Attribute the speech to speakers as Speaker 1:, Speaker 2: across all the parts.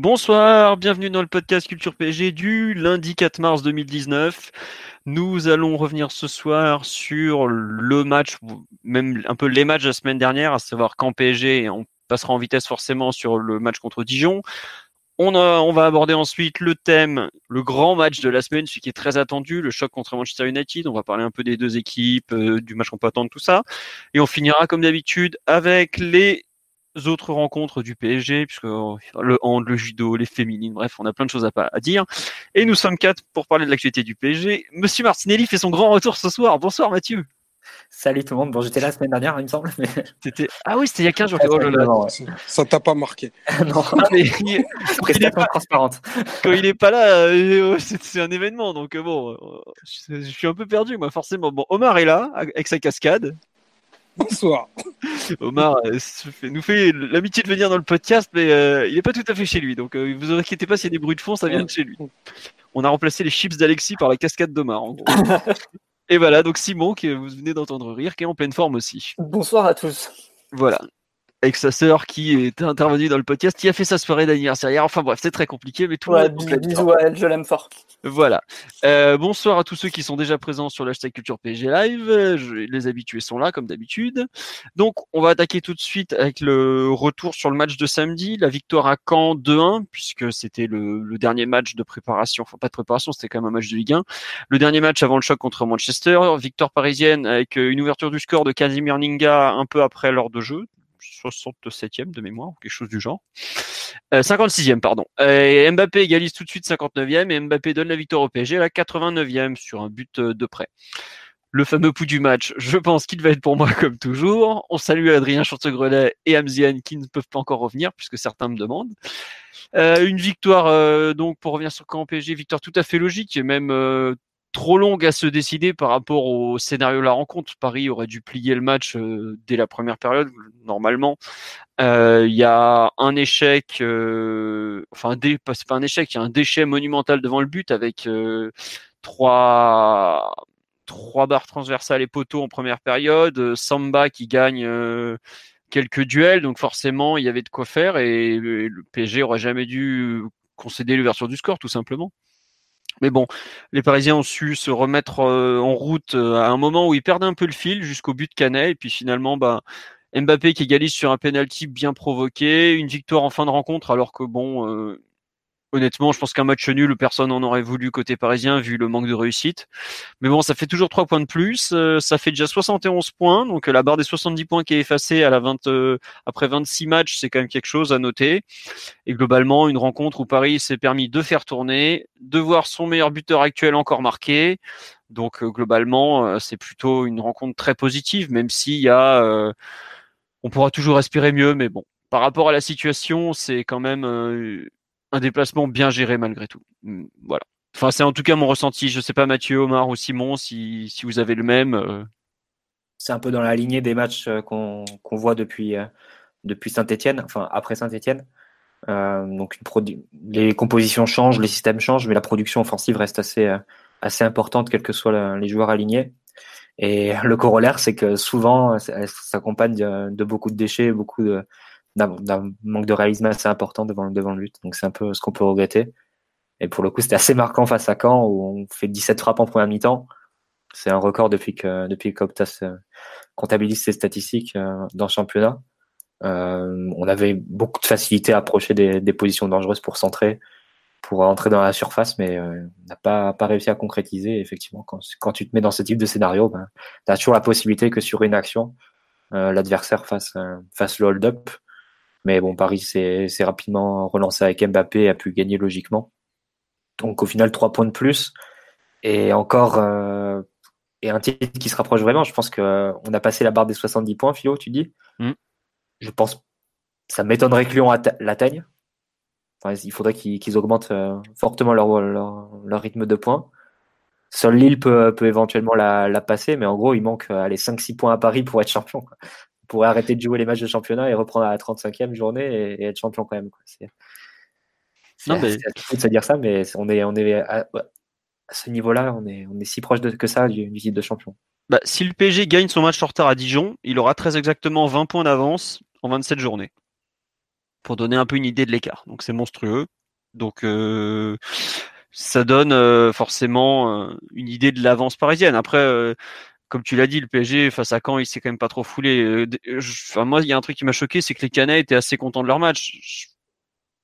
Speaker 1: Bonsoir, bienvenue dans le podcast Culture PSG du lundi 4 mars 2019. Nous allons revenir ce soir sur le match, même un peu les matchs de la semaine dernière, à savoir quand PSG, on passera en vitesse forcément sur le match contre Dijon. On, va aborder ensuite le thème, le grand match de la semaine, celui qui est très attendu, le choc contre Manchester United. On va parler un peu des deux équipes, euh, du match qu'on peut attendre, tout ça. Et on finira comme d'habitude avec les autres rencontres du PSG, puisque euh, le hand, le judo, les féminines, bref, on a plein de choses à, à dire. Et nous sommes quatre pour parler de l'actualité du PSG. Monsieur Martinelli fait son grand retour ce soir. Bonsoir Mathieu.
Speaker 2: Salut tout le monde. Bon, j'étais là la semaine dernière, il me semble. Mais...
Speaker 1: Ah oui, c'était il y a 15 jours.
Speaker 3: Oh là là. Ça t'a pas marqué.
Speaker 2: non, mais il, il est pas transparente.
Speaker 1: Quand il est pas là, euh, c'est, un événement. Donc euh, bon, je, je suis un peu perdu, moi, forcément. Bon, Omar est là, avec sa cascade.
Speaker 3: Bonsoir.
Speaker 1: Omar euh, nous fait l'amitié de venir dans le podcast, mais euh, il n'est pas tout à fait chez lui. Donc, euh, vous inquiétez pas s'il y a des bruits de fond, ça vient de chez lui. On a remplacé les chips d'Alexis par la cascade d'Omar, en gros. Et voilà, donc Simon, que vous venez d'entendre rire, qui est en pleine forme aussi.
Speaker 4: Bonsoir à tous.
Speaker 1: Voilà avec sa sœur qui est intervenue dans le podcast, qui a fait sa soirée d'anniversaire hier. Enfin bref, c'est très compliqué, mais tout
Speaker 4: ouais, le monde. Bisous à elle, je l'aime fort.
Speaker 1: Voilà. Euh, bonsoir à tous ceux qui sont déjà présents sur l'hashtag Culture PSG Live. Je, les habitués sont là, comme d'habitude. Donc, on va attaquer tout de suite avec le retour sur le match de samedi, la victoire à Caen 2-1, puisque c'était le, le, dernier match de préparation. Enfin, pas de préparation, c'était quand même un match de Ligue 1. Le dernier match avant le choc contre Manchester. Victoire parisienne avec une ouverture du score de Casimir Ninga un peu après l'heure de jeu. 67e de mémoire, quelque chose du genre. Euh, 56e, pardon. Et Mbappé égalise tout de suite 59e et Mbappé donne la victoire au PSG à la 89e sur un but de près. Le fameux pouls du match, je pense qu'il va être pour moi comme toujours. On salue Adrien Chantegrelet et Amzian qui ne peuvent pas encore revenir puisque certains me demandent. Euh, une victoire euh, donc pour revenir sur camp PSG, victoire tout à fait logique et même euh, trop longue à se décider par rapport au scénario de la rencontre. Paris aurait dû plier le match euh, dès la première période, normalement. Il euh, y a un échec, euh, enfin, pas un échec, il y a un déchet monumental devant le but avec trois, barres transversales et poteaux en première période. Samba qui gagne quelques duels, donc forcément, il y avait de quoi faire et, et le PSG aurait jamais dû concéder l'ouverture du score, tout simplement. Mais bon, les Parisiens ont su se remettre euh, en route euh, à un moment où ils perdaient un peu le fil jusqu'au but de Canet. Et puis finalement, bah, Mbappé qui égalise sur un penalty bien provoqué, une victoire en fin de rencontre, alors que bon, euh, honnêtement, je pense qu'un match nul, personne n'en aurait voulu côté parisien vu le manque de réussite. Mais bon, ça fait toujours 3 points de plus. Euh, ça fait déjà 71 points. Donc la barre des 70 points qui est effacée à la 20, euh, après 26 matchs, c'est quand même quelque chose à noter. Et globalement, une rencontre où Paris s'est permis de faire tourner, de voir son meilleur buteur actuel encore marqué. Donc euh, globalement, c'est plutôt une rencontre très positive, même s'il y a... on pourra toujours respirer mieux, mais bon, par rapport à la situation, c'est quand même un déplacement bien géré malgré tout. Mmh, voilà. Enfin, c'est en tout cas mon ressenti. Je sais pas, Mathieu, Omar ou Simon, si, si vous avez le même. Euh...
Speaker 2: C'est un peu dans la lignée des matchs qu'on qu voit depuis, euh, depuis Saint-Etienne, enfin après Saint-Etienne. Euh, donc les compositions changent, les systèmes changent, mais la production offensive reste assez, euh, assez importante, quels que soient les joueurs alignés. Et le corollaire, c'est que souvent, ça s'accompagne de, de, beaucoup de déchets, beaucoup de, d'un manque de réalisme assez important devant, devant le but. Donc c'est un peu ce qu'on peut regretter. Et pour le coup, c'était assez marquant face à Caen où on fait 17 frappes en première mi-temps. C'est un record depuis que depuis comptabilise ses statistiques euh, dans le championnat. Euh, on avait beaucoup de facilité à approcher des, positions dangereuses pour centrer, pour entrer dans la surface, mais euh, on n'a pas, pas réussi à concrétiser. Effectivement, quand, quand, tu te mets dans ce type de scénario, ben, tu as toujours la possibilité que sur une action, l'adversaire fasse, fasse le hold-up mais bon, Paris s'est rapidement relancé avec Mbappé et a pu gagner logiquement. Donc au final, trois points de plus. Et encore, euh, et un titre qui se rapproche vraiment. Je pense qu'on a passé la barre des 70 points, Philo, tu dis?
Speaker 1: Mm.
Speaker 2: Je pense ça m'étonnerait que Lyon atte- l'atteigne. Enfin, il faudrait qu'ils augmentent euh, fortement leur, leur, leur rythme de points. Seul Lille peut, peut éventuellement la, la passer, mais en gros, il manque euh, allez, 5-6 points à Paris pour être champion. Quoi. Pourrait arrêter de jouer les matchs de championnat et reprendre à la 35e journée et, et être champion quand même. C'est,
Speaker 1: mais-
Speaker 2: de se dire ça, mais on est, on est à, à ce niveau-là, on est, on est si proche de, que ça du, du titre de champion.
Speaker 1: Bah, si le PSG gagne son match en retard à Dijon, il aura très exactement 20 points d'avance en 27 journées. Pour donner un peu une idée de l'écart. Donc c'est monstrueux. Donc euh, ça donne euh, forcément euh, une idée de l'avance parisienne. Après, comme tu l'as dit, le PSG face à Caen, il s'est quand même pas trop foulé. Euh, Enfin, moi, il y a un truc qui m'a choqué, c'est que les Canets étaient assez contents de leur match.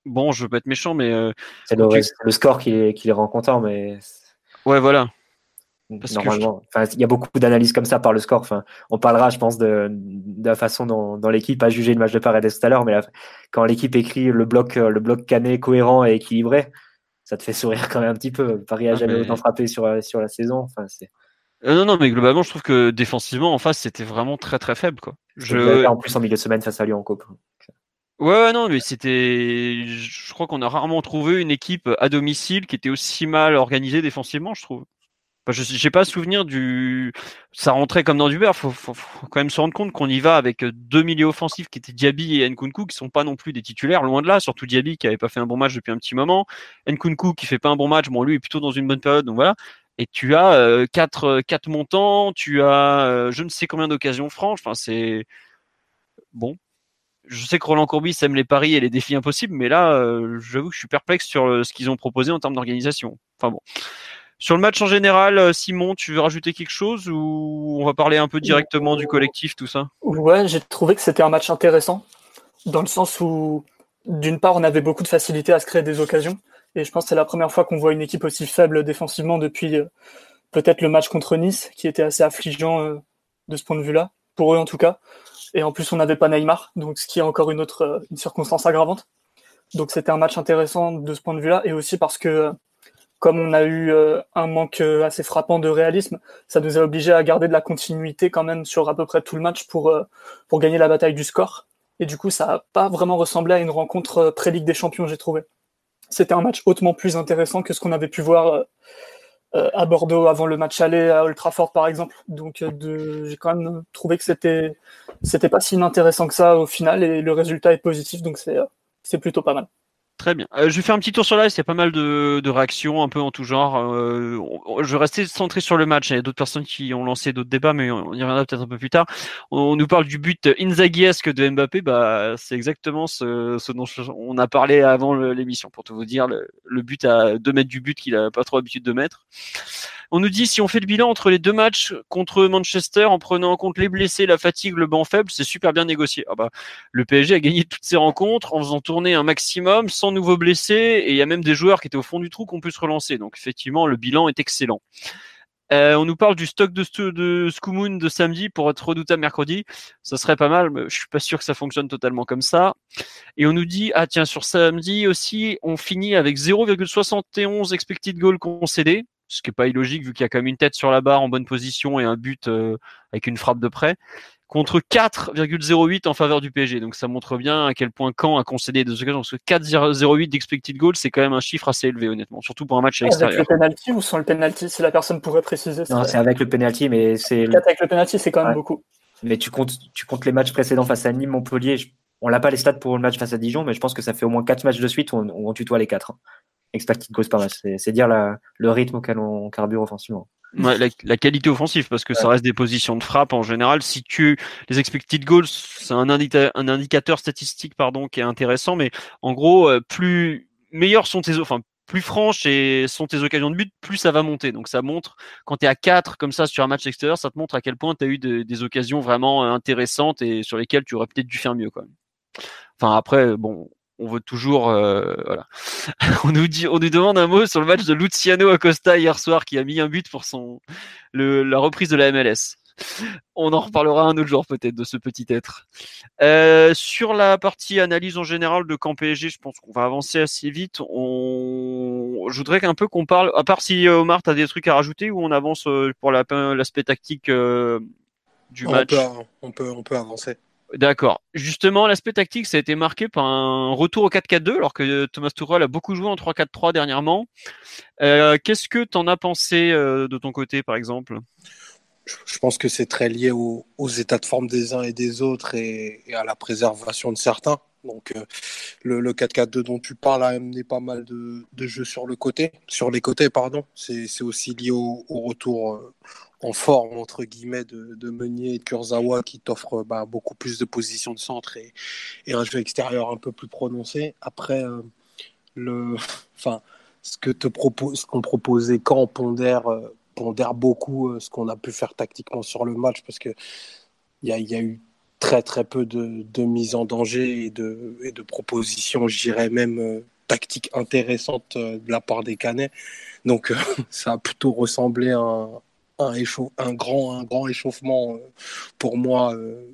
Speaker 1: Bon, je veux pas être méchant, mais euh,
Speaker 2: C'est le,
Speaker 1: Tu-
Speaker 2: c'est le score qui les, qui les rend contents, mais
Speaker 1: ouais, voilà. Parce
Speaker 2: normalement, il y a beaucoup d'analyses comme ça par le score. Enfin, on parlera, je pense, de, de la façon dont, dont l'équipe a jugé le match de Paredes tout à l'heure, mais la- quand l'équipe écrit le bloc, euh, le bloc cané, cohérent et équilibré, ça te fait sourire quand même un petit peu. Paris a
Speaker 1: Ah,
Speaker 2: jamais
Speaker 1: mais-
Speaker 2: autant frappé sur, la- sur la saison. Enfin, c'est
Speaker 1: Euh, non, non, mais globalement, je trouve que défensivement, en face, c'était vraiment très très faible, quoi.
Speaker 2: je... En plus en milieu de semaine face à Lyon en coupe.
Speaker 1: Ouais, ouais, non, mais c'était. Je crois qu'on a rarement trouvé une équipe à domicile qui était aussi mal organisée défensivement, je trouve. Enfin, je j'ai pas souvenir du. Ça rentrait comme dans du beurre. Faut, faut, faut quand même se rendre compte qu'on y va avec deux milieux offensifs qui étaient Diaby et Nkunku, qui sont pas non plus des titulaires, loin de là. Surtout Diaby qui avait pas fait un bon match depuis un petit moment. Nkunku qui fait pas un bon match. Bon, lui est plutôt dans une bonne période, donc voilà. Et tu as euh, quatre, euh, quatre montants, tu as euh, je ne sais combien d'occasions franches. Enfin, c'est bon je sais que Roland Courbis aime les paris et les défis impossibles, mais là, euh, j'avoue que je suis perplexe sur ce qu'ils ont proposé en termes d'organisation. Enfin bon. Sur le match en général, Simon, tu veux rajouter quelque chose ou on va parler un peu directement du collectif, tout ça?
Speaker 4: Ouais, j'ai trouvé que c'était un match intéressant, dans le sens où, d'une part, on avait beaucoup de facilité à se créer des occasions, et je pense que c'est la première fois qu'on voit une équipe aussi faible défensivement depuis euh, peut-être le match contre Nice, qui était assez affligeant euh, de ce point de vue-là, pour eux en tout cas. Et en plus, on n'avait pas Neymar, donc ce qui est encore une autre euh, une circonstance aggravante. Donc c'était un match intéressant de ce point de vue-là, et aussi parce que comme on a eu un manque assez frappant de réalisme, ça nous a obligé à garder de la continuité quand même sur à peu près tout le match pour, pour gagner la bataille du score. Et du coup, ça n'a pas vraiment ressemblé à une rencontre pré-Ligue des Champions, j'ai trouvé. C'était un match hautement plus intéressant que ce qu'on avait pu voir euh, euh, à Bordeaux avant le match aller à Old par exemple. Donc, euh, j'ai quand même trouvé que c'était c'était pas si inintéressant que ça au final, et le résultat est positif, donc c'est plutôt pas mal.
Speaker 1: Très bien. Euh, je vais faire un petit tour sur live, il y a pas mal de, de réactions un peu en tout genre. Euh, je vais rester centré sur le match. Il y a d'autres personnes qui ont lancé d'autres débats, mais on y reviendra peut-être un peu plus tard. On nous parle du but Inzaghiesque de Mbappé. Bah, c'est exactement ce, ce dont on a parlé avant l'émission. Pour tout vous dire, le, le but à 2 mètres du but qu'il a pas trop l'habitude de mettre. On nous dit si on fait le bilan entre les deux matchs contre Manchester en prenant en compte les blessés, la fatigue, le banc faible, c'est super bien négocié. Ah bah, le PSG a gagné toutes ses rencontres en faisant tourner un maximum, sans nouveaux blessés, et il y a même des joueurs qui étaient au fond du trou qu'on peut se relancer. Donc effectivement, le bilan est excellent. Euh, on nous parle du stock de, de de samedi pour être redoutable mercredi. Ça serait pas mal, mais je suis pas sûr que ça fonctionne totalement comme ça. Et on nous dit, ah tiens, sur samedi aussi, on finit avec 0,71 expected goal concédé, ce qui n'est pas illogique vu qu'il y a quand même une tête sur la barre en bonne position et un but euh, avec une frappe de près, contre 4,08 en faveur du PSG. Donc ça montre bien à quel point Caen a concédé de ce occasions. Parce que 4,08 d'expected goal, c'est quand même un chiffre assez élevé honnêtement, surtout pour un match à l'extérieur.
Speaker 4: Avec le penalty ou sans le penalty, si la personne pourrait préciser.
Speaker 2: Non, c'est avec le penalty, mais c'est.
Speaker 4: 4 avec le penalty, c'est quand même beaucoup.
Speaker 2: Mais tu comptes, tu comptes les matchs précédents face à Nîmes, Montpellier. On n'a pas les stats pour le match face à Dijon, mais je pense que ça fait au moins 4 matchs de suite où on, où on tutoie les 4. Expected goals par match. C'est dire la- le rythme auquel on carbure offensivement.
Speaker 1: Ouais, la, la qualité offensive, parce que ça reste des positions de frappe en général. Si tu les expected goals, c'est un, indita- un indicateur statistique pardon qui est intéressant, mais en gros, euh, plus meilleurs sont tes, enfin plus franches et sont tes occasions de but, plus ça va monter. Donc ça montre quand tu es à 4 comme ça sur un match extérieur, ça te montre à quel point tu as eu de- des occasions vraiment euh, intéressantes et sur lesquelles tu aurais peut-être dû faire mieux quand même. Enfin après, bon, on veut toujours, euh, voilà. on nous dit, on nous demande un mot sur le match de Luciano Acosta hier soir qui a mis un but pour son le, la reprise de la MLS. On en reparlera un autre jour peut-être de ce petit être. Euh, sur la partie analyse en général de camp PSG, je pense qu'on va avancer assez vite. On... Je voudrais un peu qu'on parle, à part si euh, Omar, tu as des trucs à rajouter ou on avance pour l'aspect tactique du match?
Speaker 3: on peut, on peut avancer.
Speaker 1: D'accord. Justement, l'aspect tactique, ça a été marqué par un retour au 4-4-2, alors que Thomas Tuchel a beaucoup joué en 3-4-3 dernièrement. Euh, qu'est-ce que tu en as pensé euh, de ton côté, par exemple?
Speaker 3: Je pense que c'est très lié aux, états de forme des uns et des autres et, à la préservation de certains. Donc euh, le, 4-4-2 dont tu parles a amené pas mal de, jeux sur le côté, sur les côtés pardon. C'est aussi lié au, retour en forme entre guillemets de, Meunier et de Kurzawa qui t'offrent bah, beaucoup plus de positions de centre et, un jeu extérieur un peu plus prononcé. Après, euh, le, enfin, ce que te propose, qu'on proposait quand pondère, euh, pondère beaucoup euh, ce qu'on a pu faire tactiquement sur le match parce que il y a, eu très très peu de, de mise en danger et de, et de propositions, je dirais même tactiques intéressantes de la part des Canets. Donc ça a plutôt ressemblé à un, un, un, grand, un grand échauffement euh, pour moi euh,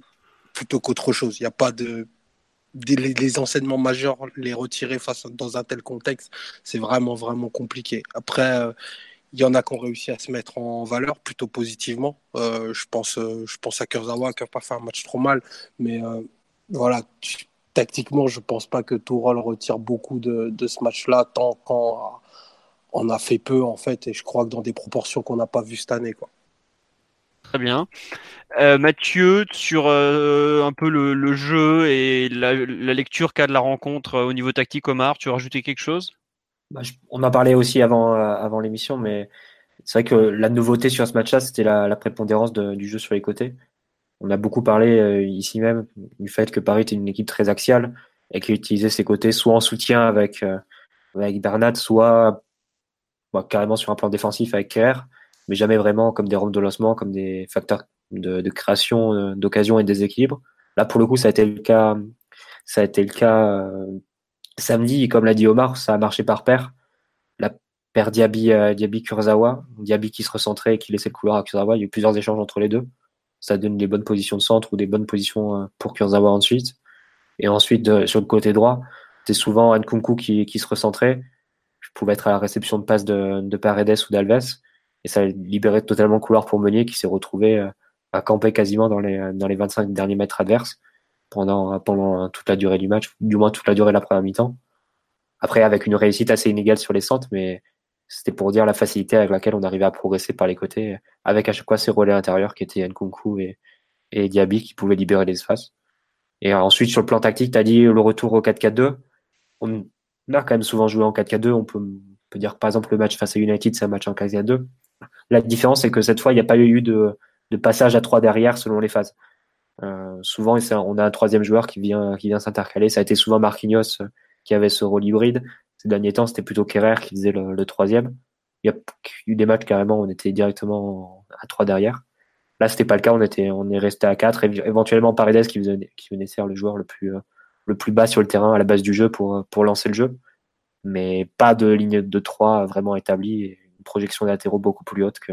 Speaker 3: plutôt qu'autre chose. Il n'y a pas de. Les, enseignements majeurs, les retirer face dans un tel contexte, c'est vraiment, vraiment compliqué. Après, euh, il y en a qui ont réussi à se mettre en valeur plutôt positivement. je, pense, je pense à Kurzawa qui n'a pas un match trop mal, mais voilà, tactiquement, je ne pense pas que Tourol retire beaucoup de, de ce match-là, tant quand on a fait peu en fait, et je crois que dans des proportions qu'on n'a pas vues cette année. Quoi.
Speaker 1: Très bien. Euh, Mathieu, sur euh, un peu le, jeu et la, lecture qu'a de la rencontre euh, au niveau tactique, Omar, tu veux rajouter quelque chose?
Speaker 2: Bah, On a parlé aussi avant, avant l'émission, mais c'est vrai que la nouveauté sur ce match-là, c'était la, prépondérance du jeu sur les côtés. On a beaucoup parlé ici même du fait que Paris était une équipe très axiale et qui utilisait ses côtés soit en soutien avec, avec Bernat, soit carrément sur un plan défensif avec Kerr, mais jamais vraiment comme des rampes de lancement, comme des facteurs de, création euh, d'occasion et de déséquilibre. Là, pour le coup, ça a été le cas, ça a été le cas euh, samedi, comme l'a dit Omar, ça a marché par paire. La paire Diaby, euh, Diaby Kurzawa, Diaby qui se recentrait et qui laissait le couloir à Kurzawa, il y a eu plusieurs échanges entre les deux. Ça donne des bonnes positions de centre ou des bonnes positions pour Kurzawa ensuite. Et ensuite, sur le côté droit, c'était souvent Nkunku qui, qui se recentrait pouvait être à la réception de passe de, de Paredes ou d'Alves. Et ça libérait totalement le couloir pour Meunier qui s'est retrouvé euh, à camper quasiment dans les, dans les 25 derniers mètres adverses pendant, pendant toute la durée du match, du moins toute la durée de la première mi-temps. Après, avec une réussite assez inégale sur les centres, mais c'était pour dire la facilité avec laquelle on arrivait à progresser par les côtés, avec à chaque fois ces relais intérieurs qui étaient Nkunku et, Diaby qui pouvaient libérer l'espace. Et ensuite, sur le plan tactique, tu as dit le retour au 4-4-2. On, on a quand même souvent joué en 4-4-2. On peut, peut, dire par exemple le match face à United, c'est un match en 4-4-2. La différence, c'est que cette fois, il n'y a pas eu de, passage à 3 derrière selon les phases. Euh, souvent, on a un troisième joueur qui vient, qui vient s'intercaler. Ça a été souvent Marquinhos euh, qui avait ce rôle hybride. Ces derniers temps, c'était plutôt Kerrer qui faisait le, troisième. Il y a eu des matchs carrément où on était directement à 3 derrière. Là, c'était pas le cas. On était, on est resté à 4. Éventuellement, Paredes qui venait, qui venait faire le joueur le plus, euh, le plus bas sur le terrain à la base du jeu pour, pour lancer le jeu. Mais pas de ligne de 3 vraiment établie et une projection latéraux beaucoup plus haute que,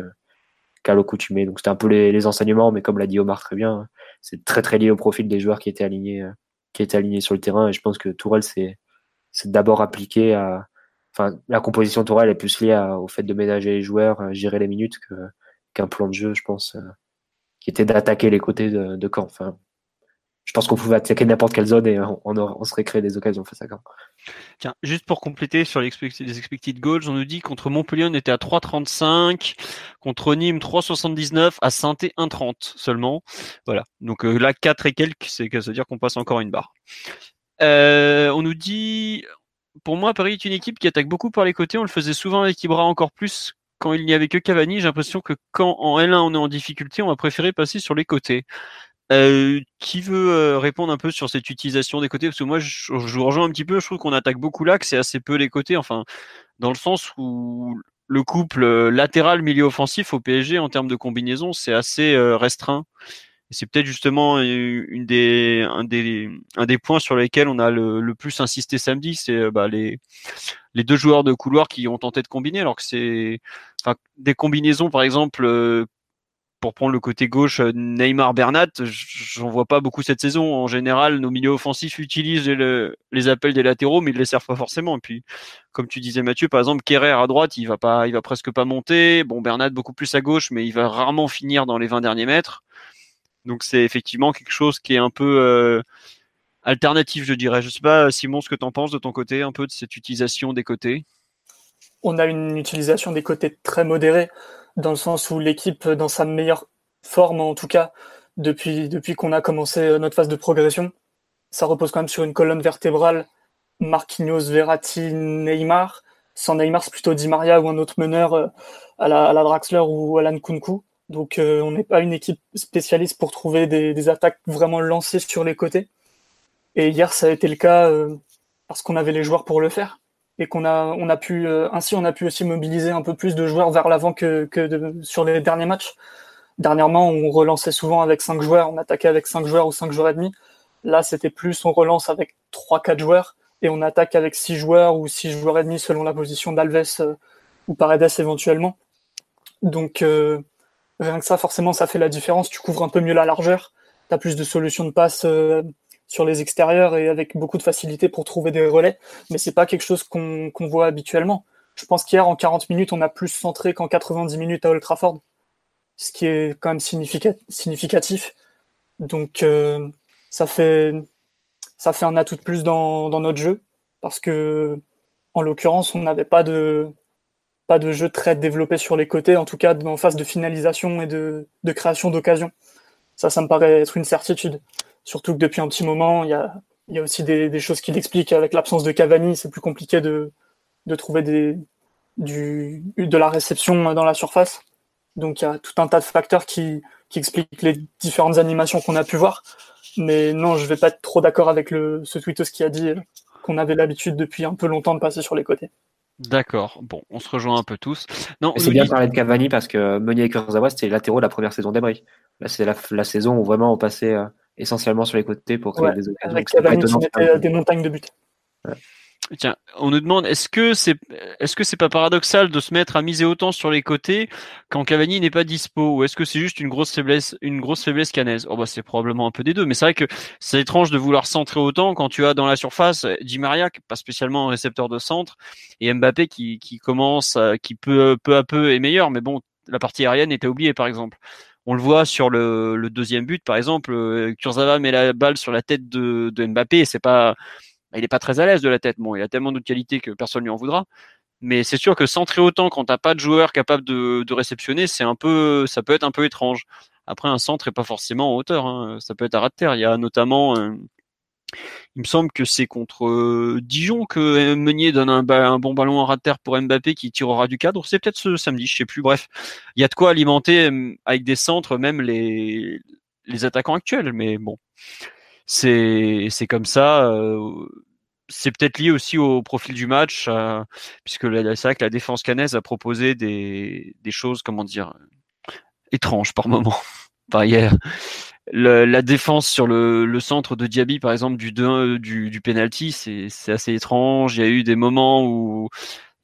Speaker 2: qu'à. Donc c'était un peu les, enseignements, mais comme l'a dit Omar très bien, c'est très très lié au profil des joueurs qui étaient alignés, euh, qui étaient alignés sur le terrain. Et je pense que Tourelle c'est, d'abord appliqué à. Enfin, la composition Tourelle est plus liée au fait de ménager les joueurs, gérer les minutes qu'un plan de jeu, je pense, euh, qui était d'attaquer les côtés de, de camp. Enfin, je pense qu'on pouvait attaquer n'importe quelle zone et on, on, serait créé des occasions face à Caen.
Speaker 1: Tiens, juste pour compléter sur les expected, goals, on nous dit contre Montpellier on était à 3,35, contre Nîmes 3,79, à saint 1,30 seulement. Voilà. Donc euh, là 4 et quelques, c'est à dire qu'on passe encore une barre. Euh, on nous dit, pour moi Paris est une équipe qui attaque beaucoup par les côtés. On le faisait souvent avec Ibra encore plus quand il n'y avait que Cavani. J'ai l'impression que quand en L1 on est en difficulté, on va préférer passer sur les côtés. Qui veut répondre un peu sur cette utilisation des côtés? Parce que moi, je, je rejoins un petit peu. Je trouve qu'on attaque beaucoup que c'est assez peu les côtés. Enfin, dans le sens où le couple latéral milieu offensif au PSG en termes de combinaison, c'est assez restreint. Et c'est peut-être justement une des, un, des, un des points sur lesquels on a le, le plus insisté samedi, c'est bah, les, les deux joueurs de couloir qui ont tenté de combiner, alors que c'est enfin, des combinaisons, par exemple, pour prendre le côté gauche, euh, Neymar Bernat, j'en vois pas beaucoup cette saison. En général, nos milieux offensifs utilisent les appels des latéraux, mais ils les servent pas forcément. Et puis, comme tu disais Mathieu, par exemple, Kerrer à droite, il va pas, il va presque pas monter. Bon, Bernat beaucoup plus à gauche, mais il va rarement finir dans les 20 derniers mètres. Donc c'est effectivement quelque chose qui est un peu euh, alternatif, je dirais. Je sais pas, Simon, ce que tu en penses de ton côté, un peu de cette utilisation des côtés?
Speaker 4: On a une utilisation des côtés très modérée dans le sens où l'équipe, dans sa meilleure forme en tout cas, depuis, depuis qu'on a commencé notre phase de progression, ça repose quand même sur une colonne vertébrale Marquinhos, Verratti, Neymar. Sans Neymar, c'est plutôt Di Maria ou un autre meneur euh, à la, à la Draxler ou Alan Kunku. Donc euh, on n'est pas une équipe spécialiste pour trouver des, attaques vraiment lancées sur les côtés. Et hier, ça a été le cas euh, parce qu'on avait les joueurs pour le faire et qu'on a, on a pu, euh, ainsi on a pu aussi mobiliser un peu plus de joueurs vers l'avant que, que sur les derniers matchs. Dernièrement, on relançait souvent avec cinq joueurs, on attaquait avec cinq joueurs ou cinq joueurs et demi. Là, c'était plus, on relance avec trois, quatre joueurs et on attaque avec six joueurs ou six joueurs et demi selon la position d'Alves euh, ou Paredes éventuellement. Donc, euh, rien que ça, forcément, ça fait la différence. Tu couvres un peu mieux la largeur, tu as plus de solutions de passe sur les extérieurs et avec beaucoup de facilité pour trouver des relais, mais c'est pas quelque chose qu'on voit habituellement. Je pense qu'hier, en 40 minutes, on a plus centré qu'en 90 minutes à Old Trafford, ce qui est quand même significatif. Donc, euh, ça, fait, ça fait un atout de plus dans, dans notre jeu, parce que, en l'occurrence, on n'avait pas de, pas de jeu très développé sur les côtés, en tout cas en phase de finalisation et de, de création d'occasion. Ça, ça me paraît être une certitude. Surtout que depuis un petit moment, il y a, y a aussi des, des, choses qui l'expliquent. Avec l'absence de Cavani, c'est plus compliqué de, de trouver des, du, de la réception dans la surface. Donc il y a tout un tas de facteurs qui, qui expliquent les différentes animations qu'on a pu voir. Mais non, je vais pas être trop d'accord avec le, ce tweetos qui a dit qu'on avait l'habitude depuis un peu longtemps de passer sur les côtés.
Speaker 1: D'accord. Bon, on se rejoint un peu tous.
Speaker 2: Non, c'est bien de parler de Cavani parce que Meunier et Kurzawa, c'était latéraux de la première saison d'Ebry. Là, c'est la, la, saison où vraiment on passait euh, essentiellement sur les côtés pour créer des occasions.
Speaker 4: Avec Cavani qui mettait des montagnes de buts.
Speaker 1: Ouais. Tiens, on nous demande est-ce que c'est est-ce que c'est pas paradoxal de se mettre à miser autant sur les côtés quand Cavani n'est pas dispo? Ou est-ce que c'est juste une grosse faiblesse une grosse faiblesse canaise? Oh bah c'est probablement un peu des deux, mais c'est vrai que c'est étrange de vouloir centrer autant quand tu as dans la surface Di Maria pas spécialement un récepteur de centre et Mbappé qui qui commence qui peut peu à peu est meilleur, mais bon la partie aérienne était oubliée par exemple. On le voit sur le, deuxième but, par exemple, euh, Kurzawa met la balle sur la tête de, Mbappé. C'est pas, il est pas très à l'aise de la tête. Bon, il a tellement d'autres qualités que personne lui en voudra. Mais c'est sûr que centrer autant quand t'as pas de joueur capable de, réceptionner, c'est un peu, ça peut être un peu étrange. Après, un centre est pas forcément en hauteur. Hein. Ça peut être à ras de terre. Il y a notamment euh, il me semble que c'est contre euh, Dijon que Meunier donne un, bon ballon en ras de terre pour Mbappé qui tirera du cadre. C'est peut-être ce samedi, je sais plus. Bref, il y a de quoi alimenter avec des centres même les attaquants actuels. Mais bon, c'est comme ça. Euh, c'est peut-être lié aussi au profil du match, euh, puisque c'est vrai que la défense canaise a proposé des, des choses, comment dire, étranges par moment. Par hier, le, la défense sur le, le, centre de Diaby, par exemple, du 2 du, du penalty, c'est assez étrange. Il y a eu des moments où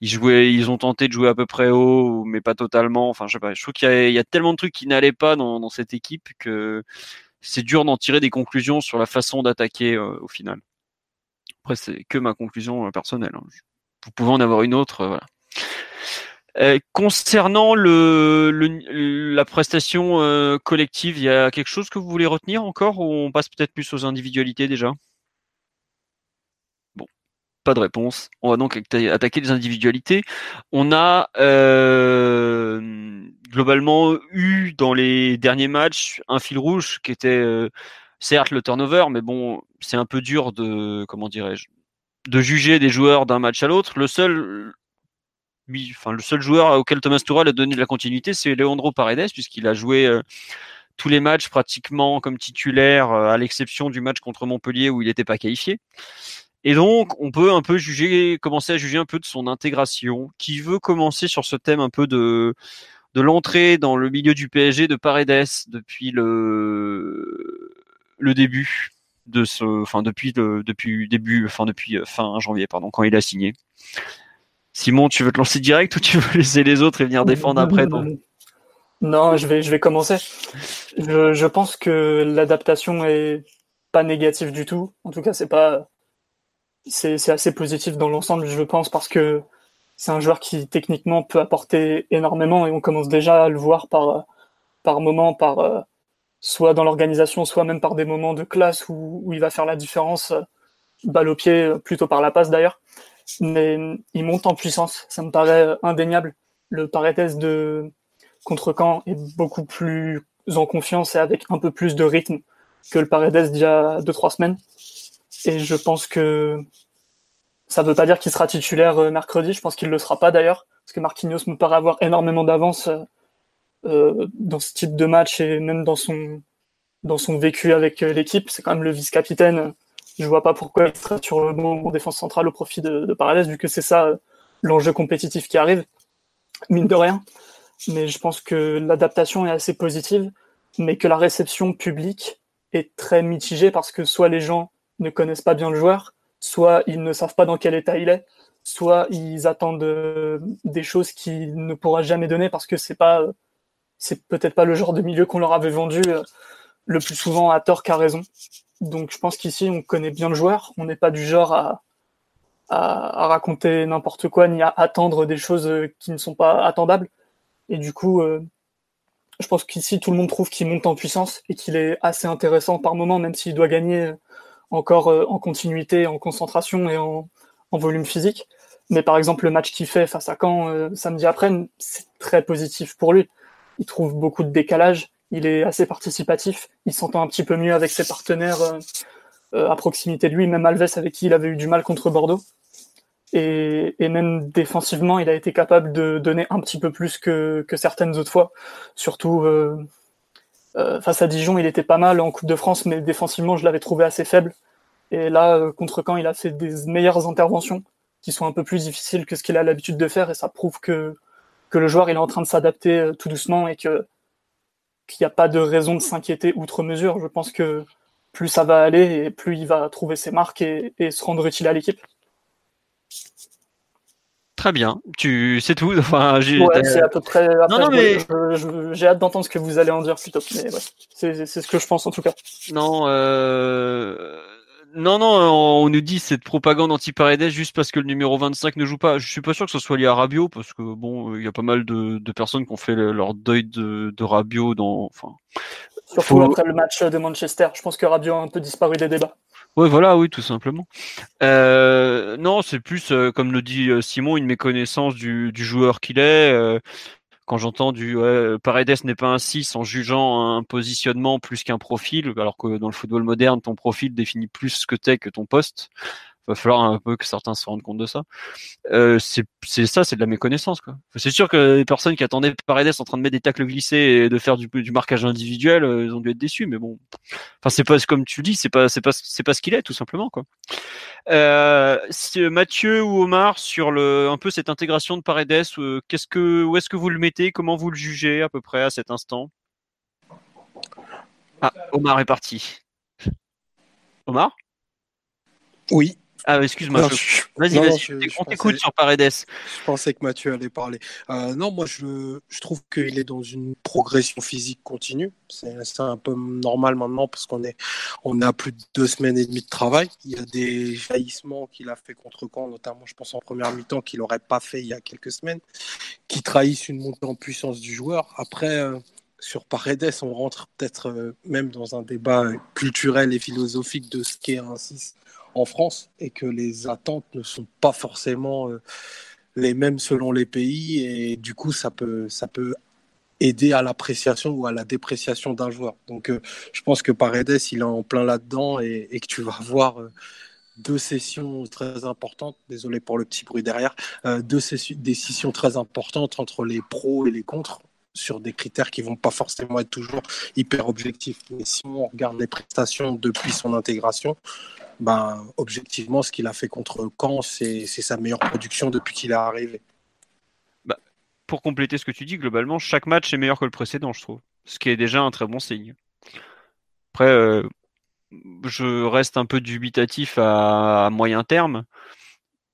Speaker 1: ils jouaient, ils ont tenté de jouer à peu près haut, mais pas totalement. Enfin, je sais pas. Je trouve qu'il y, y, a tellement de trucs qui n'allaient pas dans, dans, cette équipe que c'est dur d'en tirer des conclusions sur la façon d'attaquer euh, au final. Après, c'est que ma conclusion euh, personnelle. Hein. Vous pouvez en avoir une autre, euh, voilà. Euh, concernant le, le, la prestation euh, collective, il y a quelque chose que vous voulez retenir encore ou on passe peut-être plus aux individualités déjà? Bon, pas de réponse. On va donc attaquer les individualités. On a euh, globalement eu dans les derniers matchs un fil rouge qui était euh, certes le turnover, mais bon, c'est un peu dur de comment dirais-je de juger des joueurs d'un match à l'autre. Le seul enfin, le seul joueur auquel Thomas Tuchel a donné de la continuité, c'est Leandro Paredes, puisqu'il a joué euh, tous les matchs pratiquement comme titulaire, euh, à l'exception du match contre Montpellier où il n'était pas qualifié. Et donc, on peut un peu juger, commencer à juger un peu de son intégration. Qui veut commencer sur ce thème un peu de l'entrée dans le milieu du PSG de Paredes depuis le début de ce, enfin depuis le début, enfin depuis euh, fin janvier, pardon, quand il a signé? Simon, tu veux te lancer direct ou tu veux laisser les autres et venir défendre après
Speaker 4: non, je vais, je vais commencer. Je, je pense que l'adaptation est pas négative du tout. En tout cas, c'est pas, c'est, assez positif dans l'ensemble, je pense, parce que c'est un joueur qui techniquement peut apporter énormément et on commence déjà à le voir par, par moment, par, euh, soit dans l'organisation, soit même par des moments de classe où, où il va faire la différence, euh, balle au pied, plutôt par la passe d'ailleurs. Mais il monte en puissance, ça me paraît indéniable. Le Paredes de contre Caen est beaucoup plus en confiance et avec un peu plus de rythme que le Paredes d'il y a deux trois semaines. Et je pense que ça ne veut pas dire qu'il sera titulaire euh, mercredi. Je pense qu'il le sera pas d'ailleurs, parce que Marquinhos me paraît avoir énormément d'avance euh, dans ce type de match et même dans son dans son vécu avec euh, l'équipe. C'est quand même le vice-capitaine. Je vois pas pourquoi il serait sur le bon défense centrale au profit de, de vu que c'est ça l'enjeu compétitif qui arrive, mine de rien. Mais je pense que l'adaptation est assez positive, mais que la réception publique est très mitigée parce que soit les gens ne connaissent pas bien le joueur, soit ils ne savent pas dans quel état il est, soit ils attendent euh, des choses qu'il ne pourra jamais donner parce que c'est pas, c'est peut-être pas le genre de milieu qu'on leur avait vendu euh, le plus souvent à tort qu'à raison. Donc je pense qu'ici on connaît bien le joueur, on n'est pas du genre à, raconter n'importe quoi ni à attendre des choses qui ne sont pas attendables. Et du coup, euh, je pense qu'ici tout le monde trouve qu'il monte en puissance et qu'il est assez intéressant par moment, même s'il doit gagner encore euh, en continuité, en concentration et en, volume physique. Mais par exemple, le match qu'il fait face à Caen euh, samedi après, c'est très positif pour lui. Il trouve beaucoup de décalage, il est assez participatif, il s'entend un petit peu mieux avec ses partenaires euh, à proximité de lui, même Alves avec qui il avait eu du mal contre Bordeaux. Et, même défensivement, il a été capable de donner un petit peu plus que, que certaines autres fois. Surtout euh, euh, face à Dijon, il était pas mal en Coupe de France, mais défensivement, je l'avais trouvé assez faible. Et là, euh, contre Caen, il a fait des meilleures interventions qui sont un peu plus difficiles que ce qu'il a l'habitude de faire, et ça prouve que, que le joueur il est en train de s'adapter euh, tout doucement et que qu'il n'y a pas de raison de s'inquiéter outre mesure. Je pense que plus ça va aller et plus il va trouver ses marques et, et se rendre utile à l'équipe.
Speaker 1: Très bien, tu sais tout? Enfin,
Speaker 4: j'ai, ouais, c'est à peu près. non, non, mais j'ai hâte d'entendre ce que vous allez en dire plutôt. Mais ouais, c'est, c'est ce que je pense en tout cas.
Speaker 1: Non, euh... non, non, on nous dit cette propagande anti-Paredes juste parce que le numéro 25 ne joue pas. Je suis pas sûr que ce soit lié à Rabiot parce que bon, il y a pas mal de, de personnes qui ont fait leur deuil de, de Rabiot dans. Enfin,
Speaker 4: Surtout après le match de Manchester, je pense que Rabiot a un peu disparu des débats.
Speaker 1: Oui, voilà, oui, tout simplement. Euh, non, c'est plus, euh, comme le dit euh, Simon, une méconnaissance du, du joueur qu'il est. Euh, quand j'entends du Paredes n'est pas un 6 en jugeant un positionnement plus qu'un profil, alors que dans le football moderne, ton profil définit plus ce que t'es que ton poste va falloir un peu que certains se rendent compte de ça. Euh, c'est ça, c'est de la méconnaissance. quoi. C'est sûr que les personnes qui attendaient Paredes en train de mettre des tacles glissés et de faire du, du marquage individuel, euh, ils ont dû être déçus. Mais bon, enfin c'est pas comme tu dis, c'est pas c'est pas c'est pas ce qu'il est tout simplement quoi. Euh, Mathieu ou Omar sur le un peu cette intégration de Paredes, euh, qu'est-ce que où est-ce que vous le mettez, comment vous le jugez à peu près à cet instant? Ah, Omar est parti. Omar?
Speaker 3: Oui.
Speaker 1: Ah, excuse-moi. Vas-y, vas-y. On t'écoute sur Paredes.
Speaker 3: Je pensais que Mathieu allait parler. Euh, non, moi, je, je trouve qu'il est dans une progression physique continue. C'est un peu normal maintenant parce qu'on est, on a plus de deux semaines et demie de travail. Il y a des jaillissements qu'il a fait contre Caen, notamment, je pense, en première mi-temps, qu'il n'aurait pas fait il y a quelques semaines, qui trahissent une montée en puissance du joueur. Après, euh, sur Paredes, on rentre peut-être euh, même dans un débat culturel et philosophique de ce qu'est un 6 en France et que les attentes ne sont pas forcément euh, les mêmes selon les pays et du coup ça peut ça peut aider à l'appréciation ou à la dépréciation d'un joueur. Donc euh, je pense que Paredes il est en plein là-dedans et, que tu vas voir euh, deux sessions très importantes, désolé pour le petit bruit derrière, deux décisions très importantes entre les pros et les contres sur des critères qui vont pas forcément être toujours hyper objectifs. Mais si on regarde les prestations depuis son intégration, ben, objectivement, ce qu'il a fait contre Caen, c'est sa meilleure production depuis qu'il est arrivé.
Speaker 1: Bah, pour compléter ce que tu dis, globalement, chaque match est meilleur que le précédent, je trouve. Ce qui est déjà un très bon signe. Après, euh, je reste un peu dubitatif à, moyen terme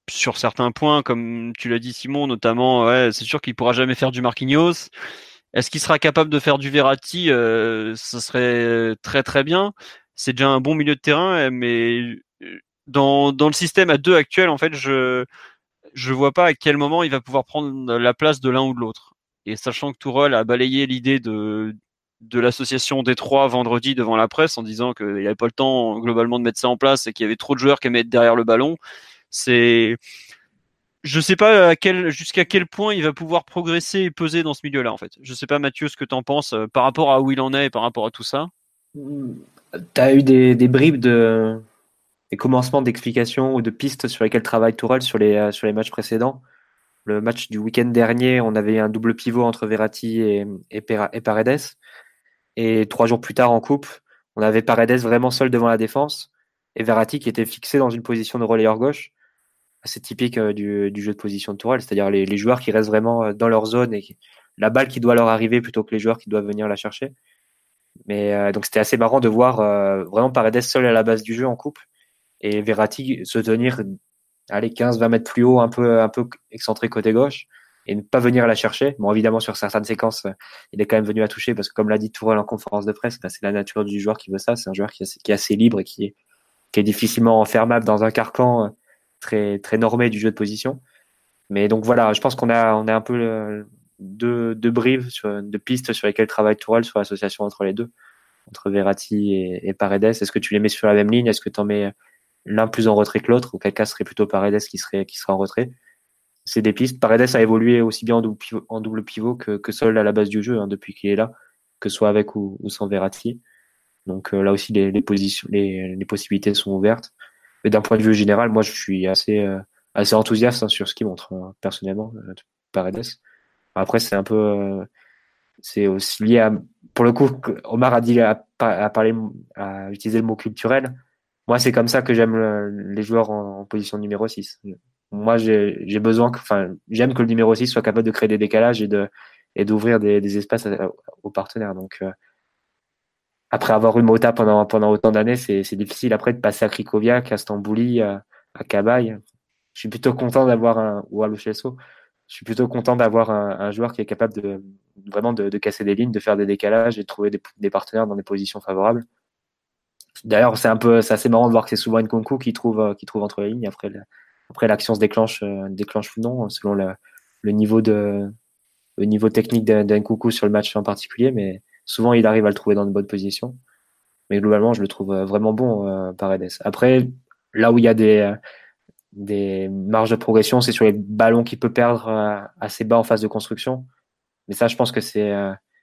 Speaker 1: sur certains points, comme tu l'as dit Simon, notamment, c'est sûr qu'il pourra jamais faire du Marquinhos. Est-ce qu'il sera capable de faire du Verratti? Euh, Ce serait très très bien. C'est déjà un bon milieu de terrain, mais dans, dans le système à deux actuel, en fait, je je vois pas à quel moment il va pouvoir prendre la place de l'un ou de l'autre. Et sachant que Tourelle a balayé l'idée de de l'association des trois vendredi devant la presse en disant qu'il n'y avait pas le temps globalement de mettre ça en place et qu'il y avait trop de joueurs qui aimaient être derrière le ballon, c'est je sais pas jusqu'à quel point il va pouvoir progresser et peser dans ce milieu-là, en fait. Je sais pas, Mathieu, ce que tu en penses euh, par rapport à où il en est et par rapport à tout ça.
Speaker 2: Tu as eu des, bribes de des commencements d'explications ou de pistes sur lesquelles travaille Tourelle sur les, euh, sur les matchs précédents? Le match du week-end dernier, on avait un double pivot entre Verratti et, Paredes. Et trois jours plus tard en coupe, on avait Paredes vraiment seul devant la défense et Verratti qui était fixé dans une position de relayeur gauche assez typique euh, du, jeu de position de Tourelle, c'est-à-dire les, les, joueurs qui restent vraiment euh, dans leur zone et la balle qui doit leur arriver plutôt que les joueurs qui doivent venir la chercher. Mais euh, donc c'était assez marrant de voir euh, vraiment Paredes seul à la base du jeu en coupe et Verratti se tenir allez 15-20 mètres plus haut, un peu un peu excentré côté gauche et ne pas venir la chercher. Bon évidemment sur certaines séquences il est quand même venu à toucher parce que comme l'a dit Tourelle en conférence de presse, bah, c'est la nature du joueur qui veut ça. C'est un joueur qui est, qui est assez libre et qui est, qui est difficilement enfermable dans un carcan très, très normé du jeu de position. Mais donc voilà, je pense qu'on a, on a un peu deux, deux brives, sur, deux pistes sur lesquelles travaille Tourelle sur l'association entre les deux, entre Verratti et, Paredes. Est-ce que tu les mets sur la même ligne? Est-ce que tu en mets l'un plus en retrait que l'autre? Auquel cas, serait plutôt Paredes qui serait, qui sera en retrait C'est des pistes. Paredes a évolué aussi bien en double pivot, en double pivot que, que seul à la base du jeu hein, depuis qu'il est là, que ce soit avec ou, ou sans Verratti. Donc euh, là aussi, les, les, positions, les, les possibilités sont ouvertes. Mais d'un point de vue général, moi, je suis assez, euh, assez enthousiaste hein, sur ce qu'il montre, hein, personnellement, euh, Paredes. Après, c'est un peu. Euh, c'est aussi lié à. Pour le coup, Omar a dit, à parler, à utiliser le mot culturel. Moi, c'est comme ça que j'aime les joueurs en, en, position numéro 6. Moi, j'ai besoin, enfin, j'aime que le numéro 6 soit capable de créer des décalages et de et d'ouvrir des, espaces aux partenaires. Donc, euh, après avoir eu Mota pendant, pendant autant d'années, c'est, c'est difficile après de passer à Krikoviak, à Stambouli, à, à Cabaye. Je suis plutôt content d'avoir un, ou à Luchesso. Je suis plutôt content d'avoir un, joueur qui est capable de, vraiment de, casser des lignes, de faire des décalages et de trouver des, partenaires dans des positions favorables. D'ailleurs, c'est un peu, c'est assez marrant de voir que c'est souvent Nkunku qui trouve, qui trouve entre les lignes. Après, après l'action se déclenche, euh, déclenche ou non, selon le, niveau de, le niveau technique d'Nkunku sur le match en particulier, mais Souvent, il arrive à le trouver dans de bonnes positions. Mais globalement, je le trouve euh, vraiment bon, euh, Paredes. Après, là où il y a des, des marges de progression, c'est sur les ballons qu'il peut perdre euh, assez bas en phase de construction. Mais ça, je pense que c'est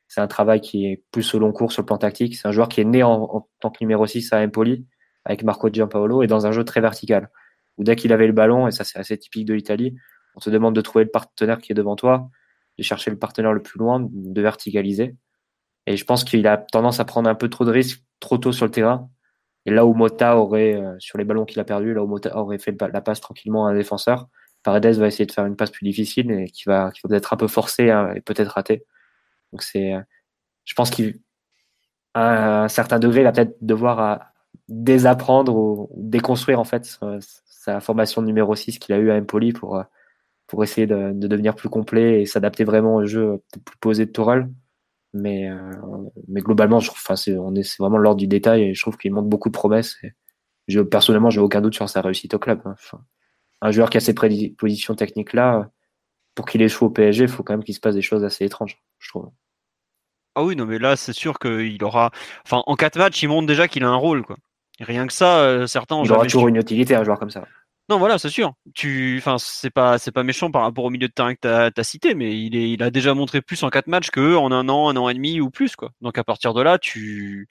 Speaker 2: c'est un travail qui est plus au long cours sur le plan tactique. C'est un joueur qui est né en, en, tant que numéro 6 à Empoli avec Marco Giampaolo et dans un jeu très vertical. Où dès qu'il avait le ballon, et ça c'est assez typique de l'Italie, on te demande de trouver le partenaire qui est devant toi, de chercher le partenaire le plus loin, de verticaliser. Et je pense qu'il a tendance à prendre un peu trop de risques trop tôt sur le terrain. Et là où Mota aurait, euh, sur les ballons qu'il a perdus, là où Mota aurait fait la passe tranquillement à un défenseur, Paredes va essayer de faire une passe plus difficile et qui va, peut-être un peu forcer hein, et peut-être rater. Donc euh, je pense qu'à un certain degré, il va peut-être devoir euh, désapprendre ou déconstruire en fait sa, formation numéro 6 qu'il a eu à Empoli pour, essayer de, de devenir plus complet et s'adapter vraiment au jeu plus posé de Tourelle. Mais, euh, mais globalement, je, enfin, c'est, on est, c'est vraiment l'ordre du détail et je trouve qu'il manque beaucoup de promesses. Et je, personnellement, j'ai aucun doute sur sa réussite au club. Hein. Enfin, un joueur qui a ces prédispositions techniques-là, pour qu'il échoue au PSG, il faut quand même qu'il se passe des choses assez étranges, je trouve.
Speaker 1: Ah oui, non, mais là, c'est sûr qu'il aura. Enfin, en quatre matchs, il montre déjà qu'il a un rôle, quoi. rien que ça, euh, certains.
Speaker 2: Il aura toujours une utilité, un joueur comme ça.
Speaker 1: Non, voilà, c'est sûr. Tu, enfin, c'est pas, c'est pas méchant par rapport au milieu de terrain que t'as as cité, mais il est, il a déjà montré plus en quatre matchs que en un an, un an et demi ou plus, quoi. Donc à partir de là, tu,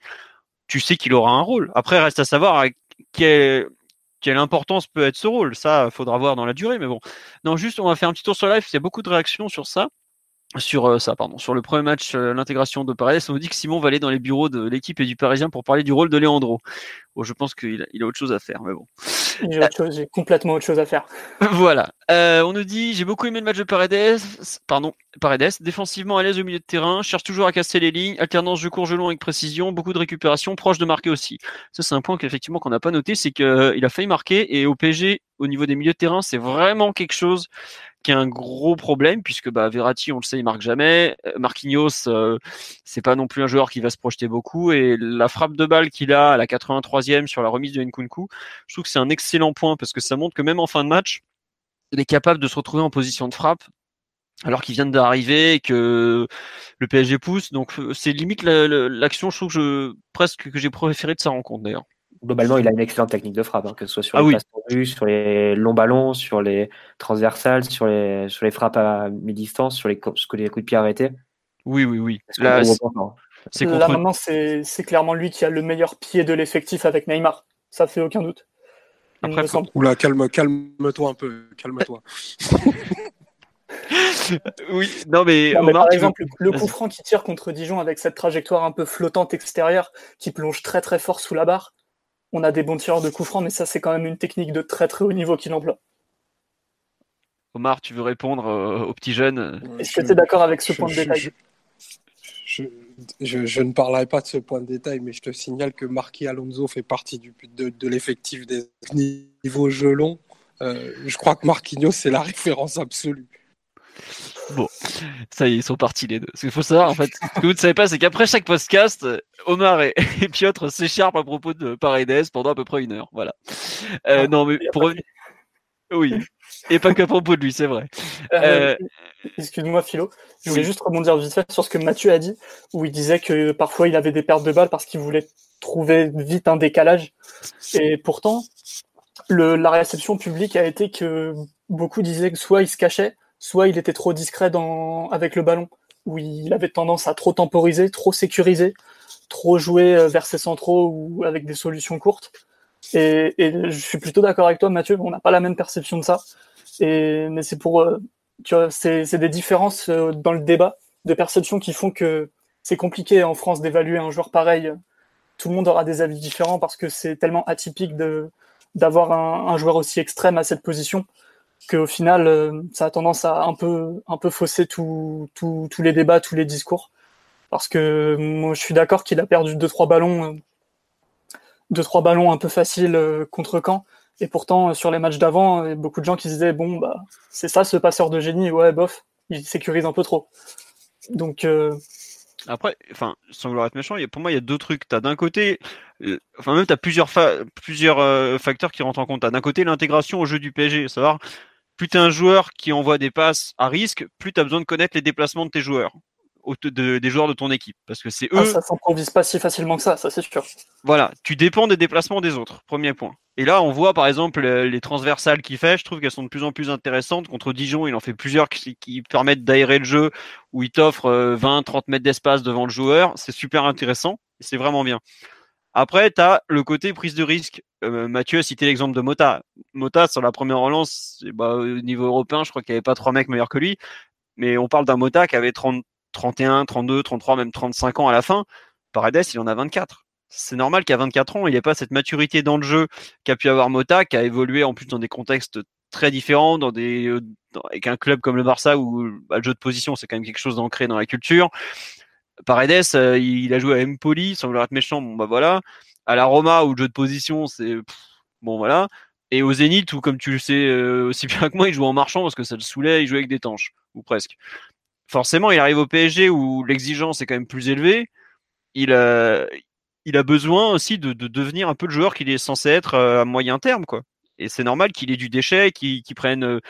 Speaker 1: tu sais qu'il aura un rôle. Après, reste à savoir quelle, quelle importance peut être ce rôle. Ça, faudra voir dans la durée, mais bon. Non, juste, on va faire un petit tour sur live. Il y a beaucoup de réactions sur ça sur euh, ça, pardon, sur le premier match, euh, l'intégration de Paredes, on nous dit que Simon va aller dans les bureaux de l'équipe et du Parisien pour parler du rôle de Leandro. Bon, je pense qu'il a, il a autre chose à faire, mais bon.
Speaker 4: J'ai, autre chose, j'ai complètement autre chose à faire.
Speaker 1: voilà. Euh, on nous dit, j'ai beaucoup aimé le match de Paredes, pardon, Paredes, défensivement à l'aise au milieu de terrain, cherche toujours à casser les lignes, alternance jeu court, jeu long avec précision, beaucoup de récupération, proche de marquer aussi. Ça, c'est un point qu'effectivement qu'on n'a pas noté, c'est qu'il a failli marquer et au PSG, au niveau des milieux de terrain, c'est vraiment quelque chose qui est un gros problème puisque bah, Verratti, on le sait, il marque jamais. Euh, Marquinhos, euh, c'est pas non plus un joueur qui va se projeter beaucoup et la frappe de balle qu'il a à la 83e sur la remise de Nkunku, je trouve que c'est un excellent point parce que ça montre que même en fin de match, il est capable de se retrouver en position de frappe alors qu'il vient d'arriver et que le PSG pousse. Donc euh, c'est limite l'action, je trouve que je, presque que j'ai préféré de sa rencontre d'ailleurs.
Speaker 2: Globalement, il a une excellente technique de frappe, hein, que ce soit sur ah les passes sur les longs ballons, sur les transversales, sur les, sur les frappes à mi-distance, sur les, coups de pied arrêtés.
Speaker 1: Oui, oui, oui.
Speaker 4: Là, c'est contre... maintenant, c'est clairement lui qui a le meilleur pied de l'effectif avec Neymar. Ça fait aucun doute.
Speaker 3: Après, Oula, calme, calme-toi un peu, calme-toi.
Speaker 1: oui, non mais,
Speaker 4: par exemple, le coup franc qui tire contre Dijon avec cette trajectoire un peu flottante extérieure qui plonge très très fort sous la barre. On a des bons tireurs de coup franc, mais ça c'est quand même une technique de très très haut niveau qu'il emploie.
Speaker 1: Omar, tu veux répondre euh, aux petits jeunes
Speaker 4: Est-ce que tu es d'accord avec ce point de détail
Speaker 3: je, ne parlerai pas de ce point de détail, mais je te signale que Marquis Alonso fait partie du, de, de l'effectif des niveaux. Euh, je crois que Marquinhos, c'est la référence absolue.
Speaker 1: Bon, ça y est, ils sont partis les deux. Ce qu'il faut savoir, en fait, ce que vous ne savez pas, c'est qu'après chaque podcast, Omar et, Piotr s'écharpent à propos de Paredes pendant à peu près une heure. Voilà. Euh, ah, non, mais pour Oui. Et pas qu'à propos de lui, c'est vrai.
Speaker 4: Euh, euh, excuse-moi, Philo. Je voulais juste rebondir vite fait sur ce que Mathieu a dit, où il disait que parfois il avait des pertes de balles parce qu'il voulait trouver vite un décalage. Et pourtant, le, la réception publique a été que beaucoup disaient que soit il se cachait, soit il était trop discret avec le ballon, où il avait tendance à trop temporiser, trop sécuriser, trop jouer euh, vers ses centraux ou avec des solutions courtes. Et, je suis plutôt d'accord avec toi, Mathieu, on n'a pas la même perception de ça. Et, mais c'est pour, euh, tu vois, c'est des différences euh, dans le débat de perception qui font que c'est compliqué en France d'évaluer un joueur pareil. Tout le monde aura des avis différents parce que c'est tellement atypique d'avoir un, joueur aussi extrême à cette position qu'au final, euh, ça a tendance à un peu, un peu fausser tous les débats, tous les discours. Parce que moi, je suis d'accord qu'il a perdu deux trois ballons, euh, deux trois ballons un peu faciles euh, contre Caen. Et pourtant, sur les matchs d'avant, beaucoup de gens qui disaient bon, bah, c'est ça ce passeur de génie. Ouais, bof, il sécurise un peu trop. Donc
Speaker 1: après, enfin, sans vouloir être méchant, pour moi, il y a deux trucs. T'as d'un côté, enfin même t'as plusieurs plusieurs facteurs qui rentrent en compte. T'as d'un côté l'intégration au jeu du PSG, savoir plus tu es un joueur qui envoie des passes à risque, plus tu as besoin de connaître les déplacements de tes joueurs, des joueurs de ton équipe. Parce que c'est ah, eux.
Speaker 4: ça s'improvise pas si facilement que ça, ça c'est sûr.
Speaker 1: Voilà, tu dépends des déplacements des autres, premier point. Et là, on voit par exemple les transversales qu'il fait, je trouve qu'elles sont de plus en plus intéressantes. Contre Dijon, il en fait plusieurs qui, qui permettent d'aérer le jeu, où il t'offre 20-30 mètres d'espace devant le joueur. C'est super intéressant, c'est vraiment bien. Après, tu as le côté prise de risque. Euh, Mathieu a cité l'exemple de Mota. Mota, sur la première relance, bah, au niveau européen, je crois qu'il n'y avait pas trois mecs meilleurs que lui. Mais on parle d'un Mota qui avait 30, 31, 32, 33, même 35 ans à la fin. Paredes, il en a 24. C'est normal qu'à 24 ans, il n'y ait pas cette maturité dans le jeu qu'a pu avoir Mota, qui a évolué en plus dans des contextes très différents, euh, avec un club comme le Barça où bah, le jeu de position, c'est quand même quelque chose d'ancré dans la culture. Paredes, euh, il a joué à Empoli, sans vouloir être méchant, bon bah voilà. À la Roma, où le jeu de position, c'est bon voilà. Et au Zénith, où comme tu le sais euh, aussi bien que moi, il joue en marchant parce que ça le saoulait, il jouait avec des tanches, ou presque. Forcément, il arrive au PSG où l'exigence est quand même plus élevée. Il a, il a besoin aussi de, devenir un peu le joueur qu'il est censé être euh, à moyen terme, quoi. Et c'est normal qu'il ait du déchet, qu'il prenne,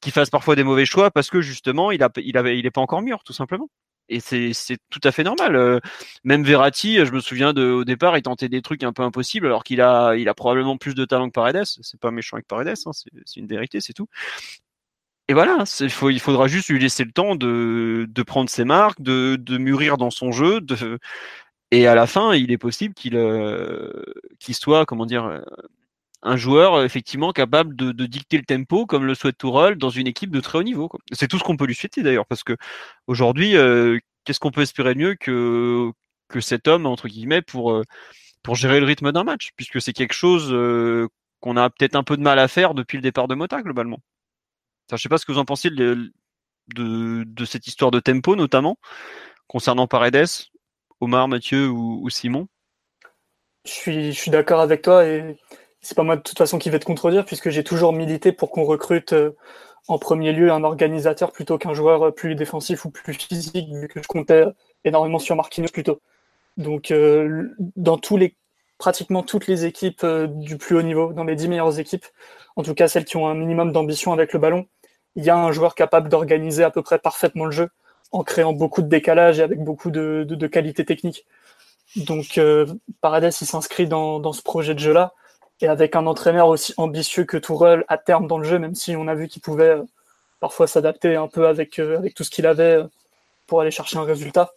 Speaker 1: qu'il fasse parfois des mauvais choix parce que justement, il a, il il est pas encore mûr, tout simplement et c'est tout à fait normal. Euh, même Verratti, je me souviens de, au départ, il tentait des trucs un peu impossibles alors qu'il a, il a probablement plus de talent que Paredes. C'est pas méchant avec Paredes, hein, c'est une vérité, c'est tout. Et voilà, il, faut, il faudra juste lui laisser le temps de, de prendre ses marques, de, de mûrir dans son jeu, de, et à la fin, il est possible qu'il euh, qu'il soit, comment dire, euh, un joueur euh, effectivement capable de, dicter le tempo comme le souhaite Tourelle dans une équipe de très haut niveau. C'est tout ce qu'on peut lui souhaiter d'ailleurs parce que aujourd'hui, euh, qu'est-ce qu'on peut espérer mieux que que cet homme entre guillemets pour euh, pour gérer le rythme d'un match puisque c'est quelque chose qu'on a peut-être un peu de mal à faire depuis le départ de Mota globalement. Enfin, je sais pas ce que vous en pensez de, de, cette histoire de tempo notamment concernant Paredes, Omar, Mathieu ou, ou Simon.
Speaker 4: Je suis, je suis d'accord avec toi et c'est pas moi de toute façon qui vais te contredire, puisque j'ai toujours milité pour qu'on recrute euh, en premier lieu un organisateur plutôt qu'un joueur euh, plus défensif ou plus physique, vu que je comptais énormément sur Marquinhos plutôt. Donc, euh, dans tous les, pratiquement toutes les équipes du plus haut niveau, dans les dix meilleures équipes, en tout cas celles qui ont un minimum d'ambition avec le ballon, il y a un joueur capable d'organiser à peu près parfaitement le jeu en créant beaucoup de décalage et avec beaucoup de, de, de qualité technique. Donc, euh, il s'inscrit dans, dans ce projet de jeu-là et avec un entraîneur aussi ambitieux que Tourelle à terme dans le jeu, même si on a vu qu'il pouvait euh, parfois s'adapter un peu avec, euh, avec tout ce qu'il avait euh, pour aller chercher un résultat.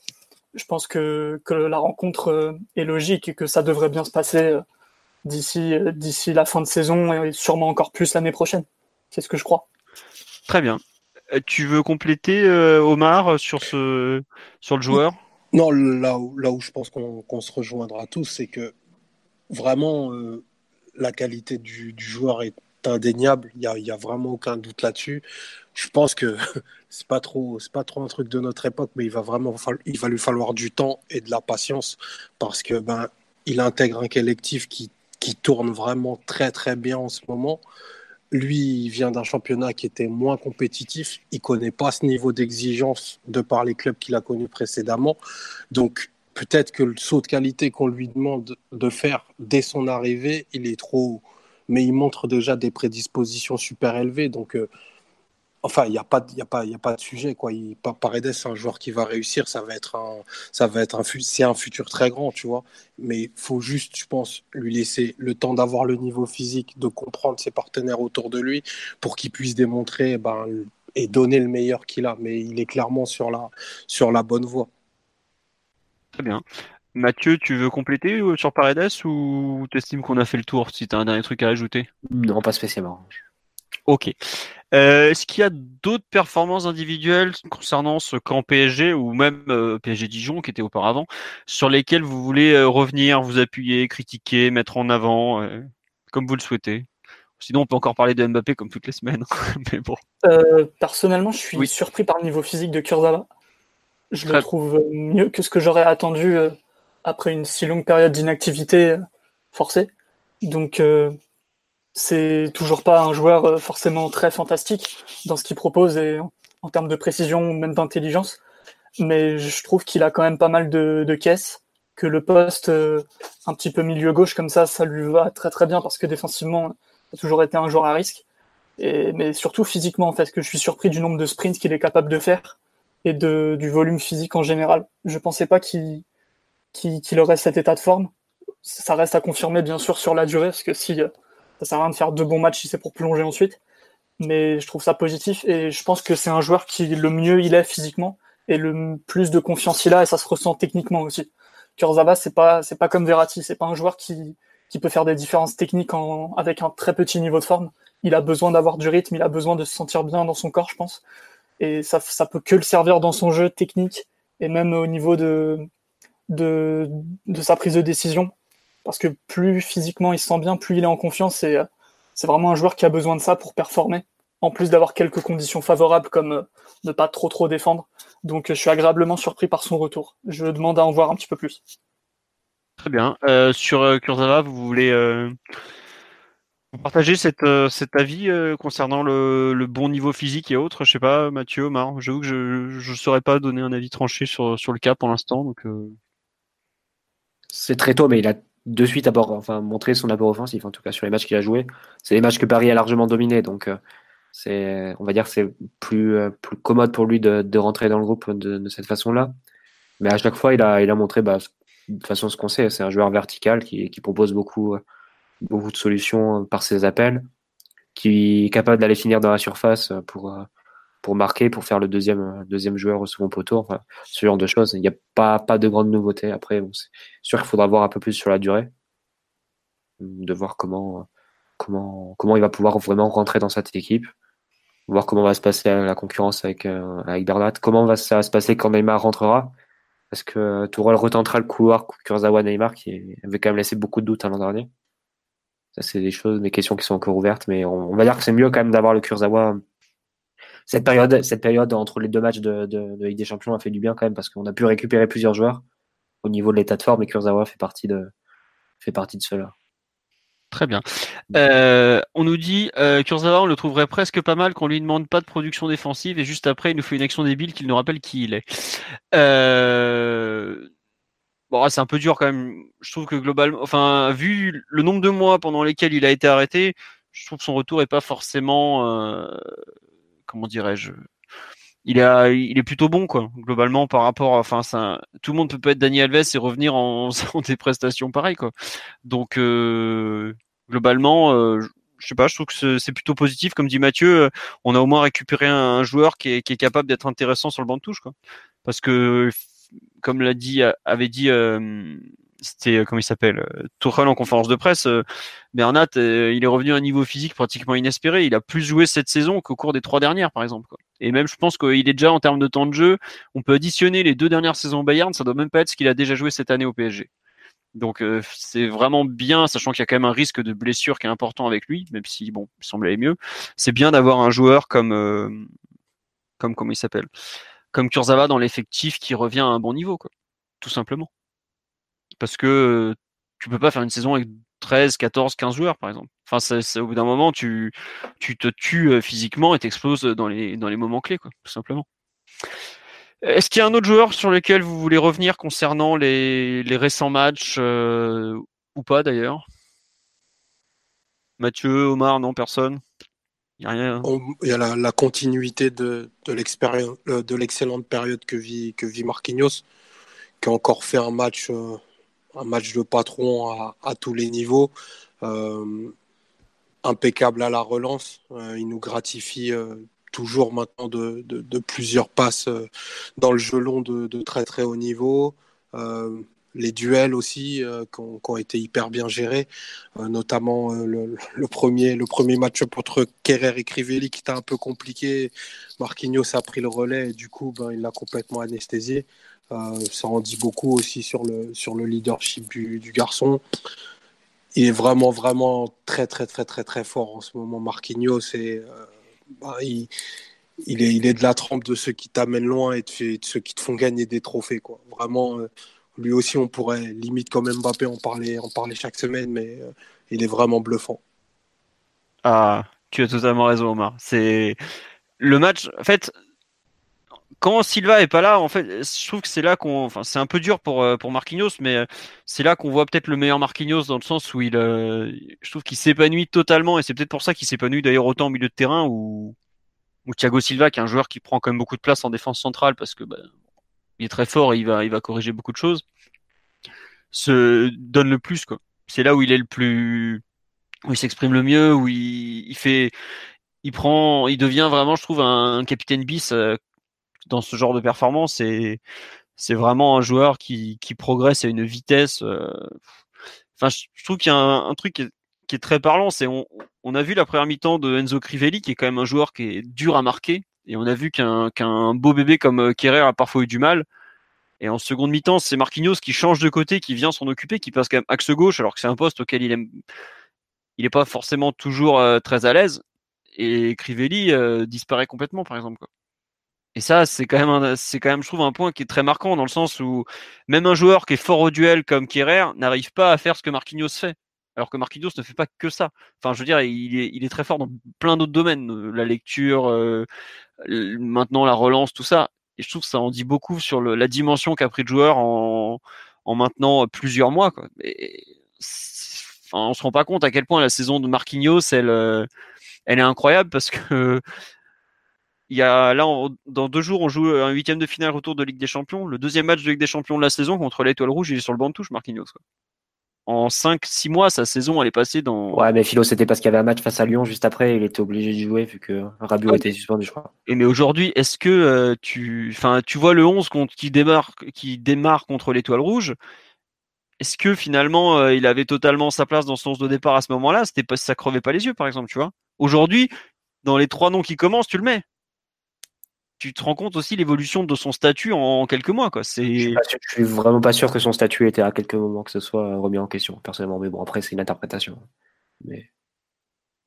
Speaker 4: Je pense que, que la rencontre est logique et que ça devrait bien se passer d'ici d'ici la fin de saison et sûrement encore plus l'année prochaine. C'est ce que je crois.
Speaker 1: Très bien. Tu veux compléter, Omar, sur, ce, sur le joueur?
Speaker 3: Non, là où, là où je pense qu'on qu'on se rejoindra tous, c'est que vraiment, euh, la qualité du, joueur est indéniable. Il y a, vraiment aucun doute là-dessus. Je pense que c'est pas trop, c'est pas trop un truc de notre époque, mais il va vraiment, il va lui falloir du temps et de la patience parce que ben, il intègre un collectif qui, qui tourne vraiment très très bien en ce moment. Lui, il vient d'un championnat qui était moins compétitif. Il connaît pas ce niveau d'exigence de par les clubs qu'il a connus précédemment. Donc, peut-être que le saut de qualité qu'on lui demande de faire dès son arrivée, il est trop haut. Mais il montre déjà des prédispositions super élevées. Donc, euh, enfin, il n'y a, pas a, pas- a pas de sujet. Quoi. Il, Pa- Paredes, c'est un joueur qui va réussir. Ça va être un, ça va être un, c'est un futur très grand, tu vois. Mais il faut juste, je pense, lui laisser le temps d'avoir le niveau physique, de comprendre ses partenaires autour de lui pour qu'il puisse démontrer ben, et donner le meilleur qu'il a. Mais il est clairement sur la, sur la bonne voie.
Speaker 1: Très bien. Mathieu, tu veux compléter euh, sur Paredes ou t'estimes qu'on a fait le tour si tu as un dernier truc à ajouter?
Speaker 2: Non, pas spécialement.
Speaker 1: Ok. Euh, Est-ce qu'il y a d'autres performances individuelles concernant ce camp PSG ou même euh, PSG Dijon qui était auparavant sur lesquelles vous voulez euh, revenir, vous appuyer, critiquer, mettre en avant, comme vous le souhaitez? Sinon, on peut encore parler de Mbappé comme toutes les semaines. Mais bon.
Speaker 4: Personnellement, je suis
Speaker 1: Oui.
Speaker 4: surpris par le niveau physique de Kurzawa. Je
Speaker 1: Très-
Speaker 4: le trouve mieux que ce que j'aurais attendu euh, après une si longue période d'inactivité euh, forcée. Donc, euh, c'est toujours pas un joueur euh, forcément très fantastique dans ce qu'il propose et en, en termes de précision ou même d'intelligence. Mais je trouve qu'il a quand même pas mal de, de caisses, que le poste euh, un petit peu milieu gauche comme ça, ça lui va très très bien parce que défensivement, ça a toujours été un joueur à risque. Et, mais surtout physiquement, en fait, que je suis surpris du nombre de sprints qu'il est capable de faire et de, du volume physique en général. Je pensais pas qu'il qu'il qu'il aurait cet état de forme. Ça reste à confirmer, bien sûr, sur la durée, parce que si ça sert à rien de faire deux bons matchs si c'est pour plonger ensuite. Mais je trouve ça positif et je pense que c'est un joueur qui, le mieux il est physiquement et le plus de confiance il a et ça se ressent techniquement aussi. Kurzawa, c'est pas, c'est pas comme Verratti, c'est pas un joueur qui, qui peut faire des différences techniques en, avec un très petit niveau de forme il a besoin d'avoir du rythme, il a besoin de se sentir bien dans son corps, je pense. Et ça, ça peut que le servir dans son jeu technique et même au niveau de, de, sa prise de décision. Parce que plus physiquement il se sent bien, plus il est en confiance et euh, c'est vraiment un joueur qui a besoin de ça pour performer. En plus d'avoir quelques conditions favorables comme euh, ne pas trop trop défendre. Donc euh, je suis agréablement surpris par son retour. Je demande à en voir un petit peu plus.
Speaker 1: Très bien. Sur Kurzawa, vous voulez vous partager cette, euh, cet avis euh, concernant le, bon niveau physique et autres Je sais pas, Mathieu, Omar. J'avoue que je ne saurais pas donner un avis tranché sur, le cas pour l'instant. Euh,
Speaker 2: C'est très tôt, mais il a de suite abord, enfin, montré son apport offensif, en tout cas sur les matchs qu'il a joués. C'est des matchs que Paris a largement dominés, donc euh, on va dire, que c'est plus, commode pour lui de, rentrer dans le groupe de, cette façon-là. Mais à chaque fois, il a, montré, bah, de toute façon, ce qu'on sait, c'est un joueur vertical qui, propose beaucoup, beaucoup de solutions par ses appels, qui est capable d'aller finir dans la surface pour, euh, pour marquer, pour faire le deuxième, euh, deuxième joueur au second poteau, enfin, ce genre de choses. Il n'y a pas, pas de grandes nouveautés. Après, bon, c'est sûr qu'il faudra voir un peu plus sur la durée, de voir comment, comment, comment il va pouvoir vraiment rentrer dans cette équipe, voir comment va se passer la concurrence avec, euh, avec Bernat, comment va ça se passer quand Neymar rentrera. Parce que Tourelle retentera le couloir Kurzawa-Neymar qui avait quand même laissé beaucoup de doutes hein, l'an dernier. Ça, c'est des choses, des questions qui sont encore ouvertes, mais on, va dire que c'est mieux quand même d'avoir le Kurzawa. Cette période, cette période entre les deux matchs de Ligue des Champions a fait du bien quand même parce qu'on a pu récupérer plusieurs joueurs au niveau de l'état de forme et Kurzawa fait partie de, fait partie de cela.
Speaker 1: Très bien. Euh, on nous dit euh, Kurzawa, on le trouverait presque pas mal qu'on lui demande pas de production défensive et juste après il nous fait une action débile qu'il nous rappelle qui il est. Euh... Bon, c'est un peu dur quand même. Je trouve que globalement, enfin, vu le nombre de mois pendant lesquels il a été arrêté, je trouve que son retour est pas forcément, euh, comment dirais-je, il est, il est plutôt bon quoi. Globalement, par rapport, enfin, ça, tout le monde peut pas être Daniel Alves et revenir en, en des prestations pareilles quoi. Donc, euh, globalement, euh, je sais pas, je trouve que c'est plutôt positif. Comme dit Mathieu, on a au moins récupéré un, joueur qui est, qui est capable d'être intéressant sur le banc de touche quoi. Parce que comme l'a dit, avait dit, euh, c'était euh, comment il s'appelle, euh, Tourelle en conférence de presse. Bernat, il est revenu à un niveau physique pratiquement inespéré. Il a plus joué cette saison qu'au cours des trois dernières, par exemple. Et même, je pense qu'il est déjà en termes de temps de jeu. On peut additionner les deux dernières saisons Bayern, ça doit même pas être ce qu'il a déjà joué cette année au PSG. Donc c'est vraiment bien, sachant qu'il y a quand même un risque de blessure qui est important avec lui, même si bon, il semble aller mieux. C'est bien d'avoir un joueur comme comme comment il s'appelle, comme Kurzawa dans l'effectif qui revient à un bon niveau, quoi. Tout simplement. Parce que tu peux pas faire une saison avec 13, 14, 15 joueurs, par exemple. Enfin, c'est, au bout d'un moment, tu, tu te tues euh, physiquement et t'exploses dans les, dans les moments clés, quoi, tout simplement. Est-ce qu'il y a un autre joueur sur lequel vous voulez revenir concernant les, les récents matchs euh, ou pas d'ailleurs? Mathieu, Omar, non, personne?
Speaker 3: Il y a, hein. il y a la, continuité de, euh, de l'excellente période que vit, que vit Marquinhos, qui a encore fait un match, euh, un match de patron à, à tous les niveaux, euh, impeccable à la relance. il nous gratifie toujours maintenant de, de, de, plusieurs passes dans le jeu long de, de très très haut niveau les duels aussi euh, qui, ont, été hyper bien gérés, euh, notamment euh, le, premier, le premier match entre Kerrer et Crivelli qui était un peu compliqué. Marquinhos a pris le relais et du coup ben, il l'a complètement anesthésié. ça en dit beaucoup aussi sur le, sur le leadership du, garçon. Il est vraiment, vraiment très, très, très, très, très fort en ce moment, Marquinhos. Et, ben, il, il, est, il est de la trempe de ceux qui t'amènent loin et de, de, ceux qui te font gagner des trophées. Quoi. Vraiment, lui aussi, on pourrait limite comme Mbappé en parler, en parler chaque semaine, mais euh, il est vraiment bluffant.
Speaker 1: Ah, tu as totalement raison, Omar. C'est le match. En fait, quand Silva est pas là, en fait, je trouve que c'est là qu'on, c'est un peu dur pour euh, pour Marquinhos, mais euh, c'est là qu'on voit peut-être le meilleur Marquinhos dans le sens où il, je trouve qu'il s'épanouit totalement et c'est peut-être pour ça qu'il s'épanouit d'ailleurs autant au milieu de terrain ou ou Thiago Silva qui est un joueur qui prend quand même beaucoup de place en défense centrale parce que bah, il est très fort et il va corriger beaucoup de choses, se donne le plus, quoi. C'est là où il est le plus, où il s'exprime le mieux, où il, il, fait, il prend, il devient vraiment, je trouve, un, capitaine bis euh, dans ce genre de performance et c'est vraiment un joueur qui, qui progresse à une vitesse. Euh, enfin, je trouve qu'il y a un, truc qui est, très parlant, c'est on, on a vu la première mi-temps de Enzo Crivelli, qui est quand même un joueur qui est dur à marquer, et on a vu qu'un beau bébé comme euh, Kerrer a parfois eu du mal. Et en seconde mi-temps, c'est Marquinhos qui change de côté, qui vient s'en occuper, qui passe quand même axe gauche, alors que c'est un poste auquel il il n'est pas forcément toujours euh, très à l'aise. Et Crivelli euh, disparaît complètement, par exemple. Et ça, c'est quand même, c'est quand même, je trouve, un point qui est très marquant dans le sens où même un joueur qui est fort au duel comme Kerrer n'arrive pas à faire ce que Marquinhos fait. Alors que Marquinhos ne fait pas que ça. Enfin, je veux dire, il est, il est très fort dans plein d'autres domaines, la lecture, maintenant la relance, tout ça. Et je trouve que ça en dit beaucoup sur la dimension qu'a pris le joueur en, en maintenant plusieurs mois. Quoi. Et, enfin, on se rend pas compte à quel point la saison de Marquinhos, elle, euh, est incroyable parce que là dans deux jours on joue un huitième de finale retour de Ligue des Champions. Le deuxième match de Ligue des Champions de la saison contre l'Étoile Rouge, il est sur le banc de touche, Marquinhos. En 5-6 mois, sa saison, elle est passée dans.
Speaker 2: Ouais, mais Philo, c'était parce qu'il y avait un match face à Lyon juste après, il était obligé de jouer vu que Rabiot était suspendu, je crois.
Speaker 1: Et mais aujourd'hui, est-ce que euh, tu, enfin, tu vois le 11 contre, qui démarre, qui démarre contre l'Étoile Rouge Est-ce que finalement, euh, il avait totalement sa place dans son 11 de départ à ce moment-là? C'était pas, ça crevait pas les yeux, par exemple, tu vois? Aujourd'hui, dans les trois noms qui commencent, tu le mets tu te rends compte aussi l'évolution de son statut en, quelques mois. Quoi.
Speaker 2: Je, suis vraiment pas sûr que son statut était à quelques moments que ce soit remis en question, personnellement. Mais bon, après, c'est une interprétation. Mais...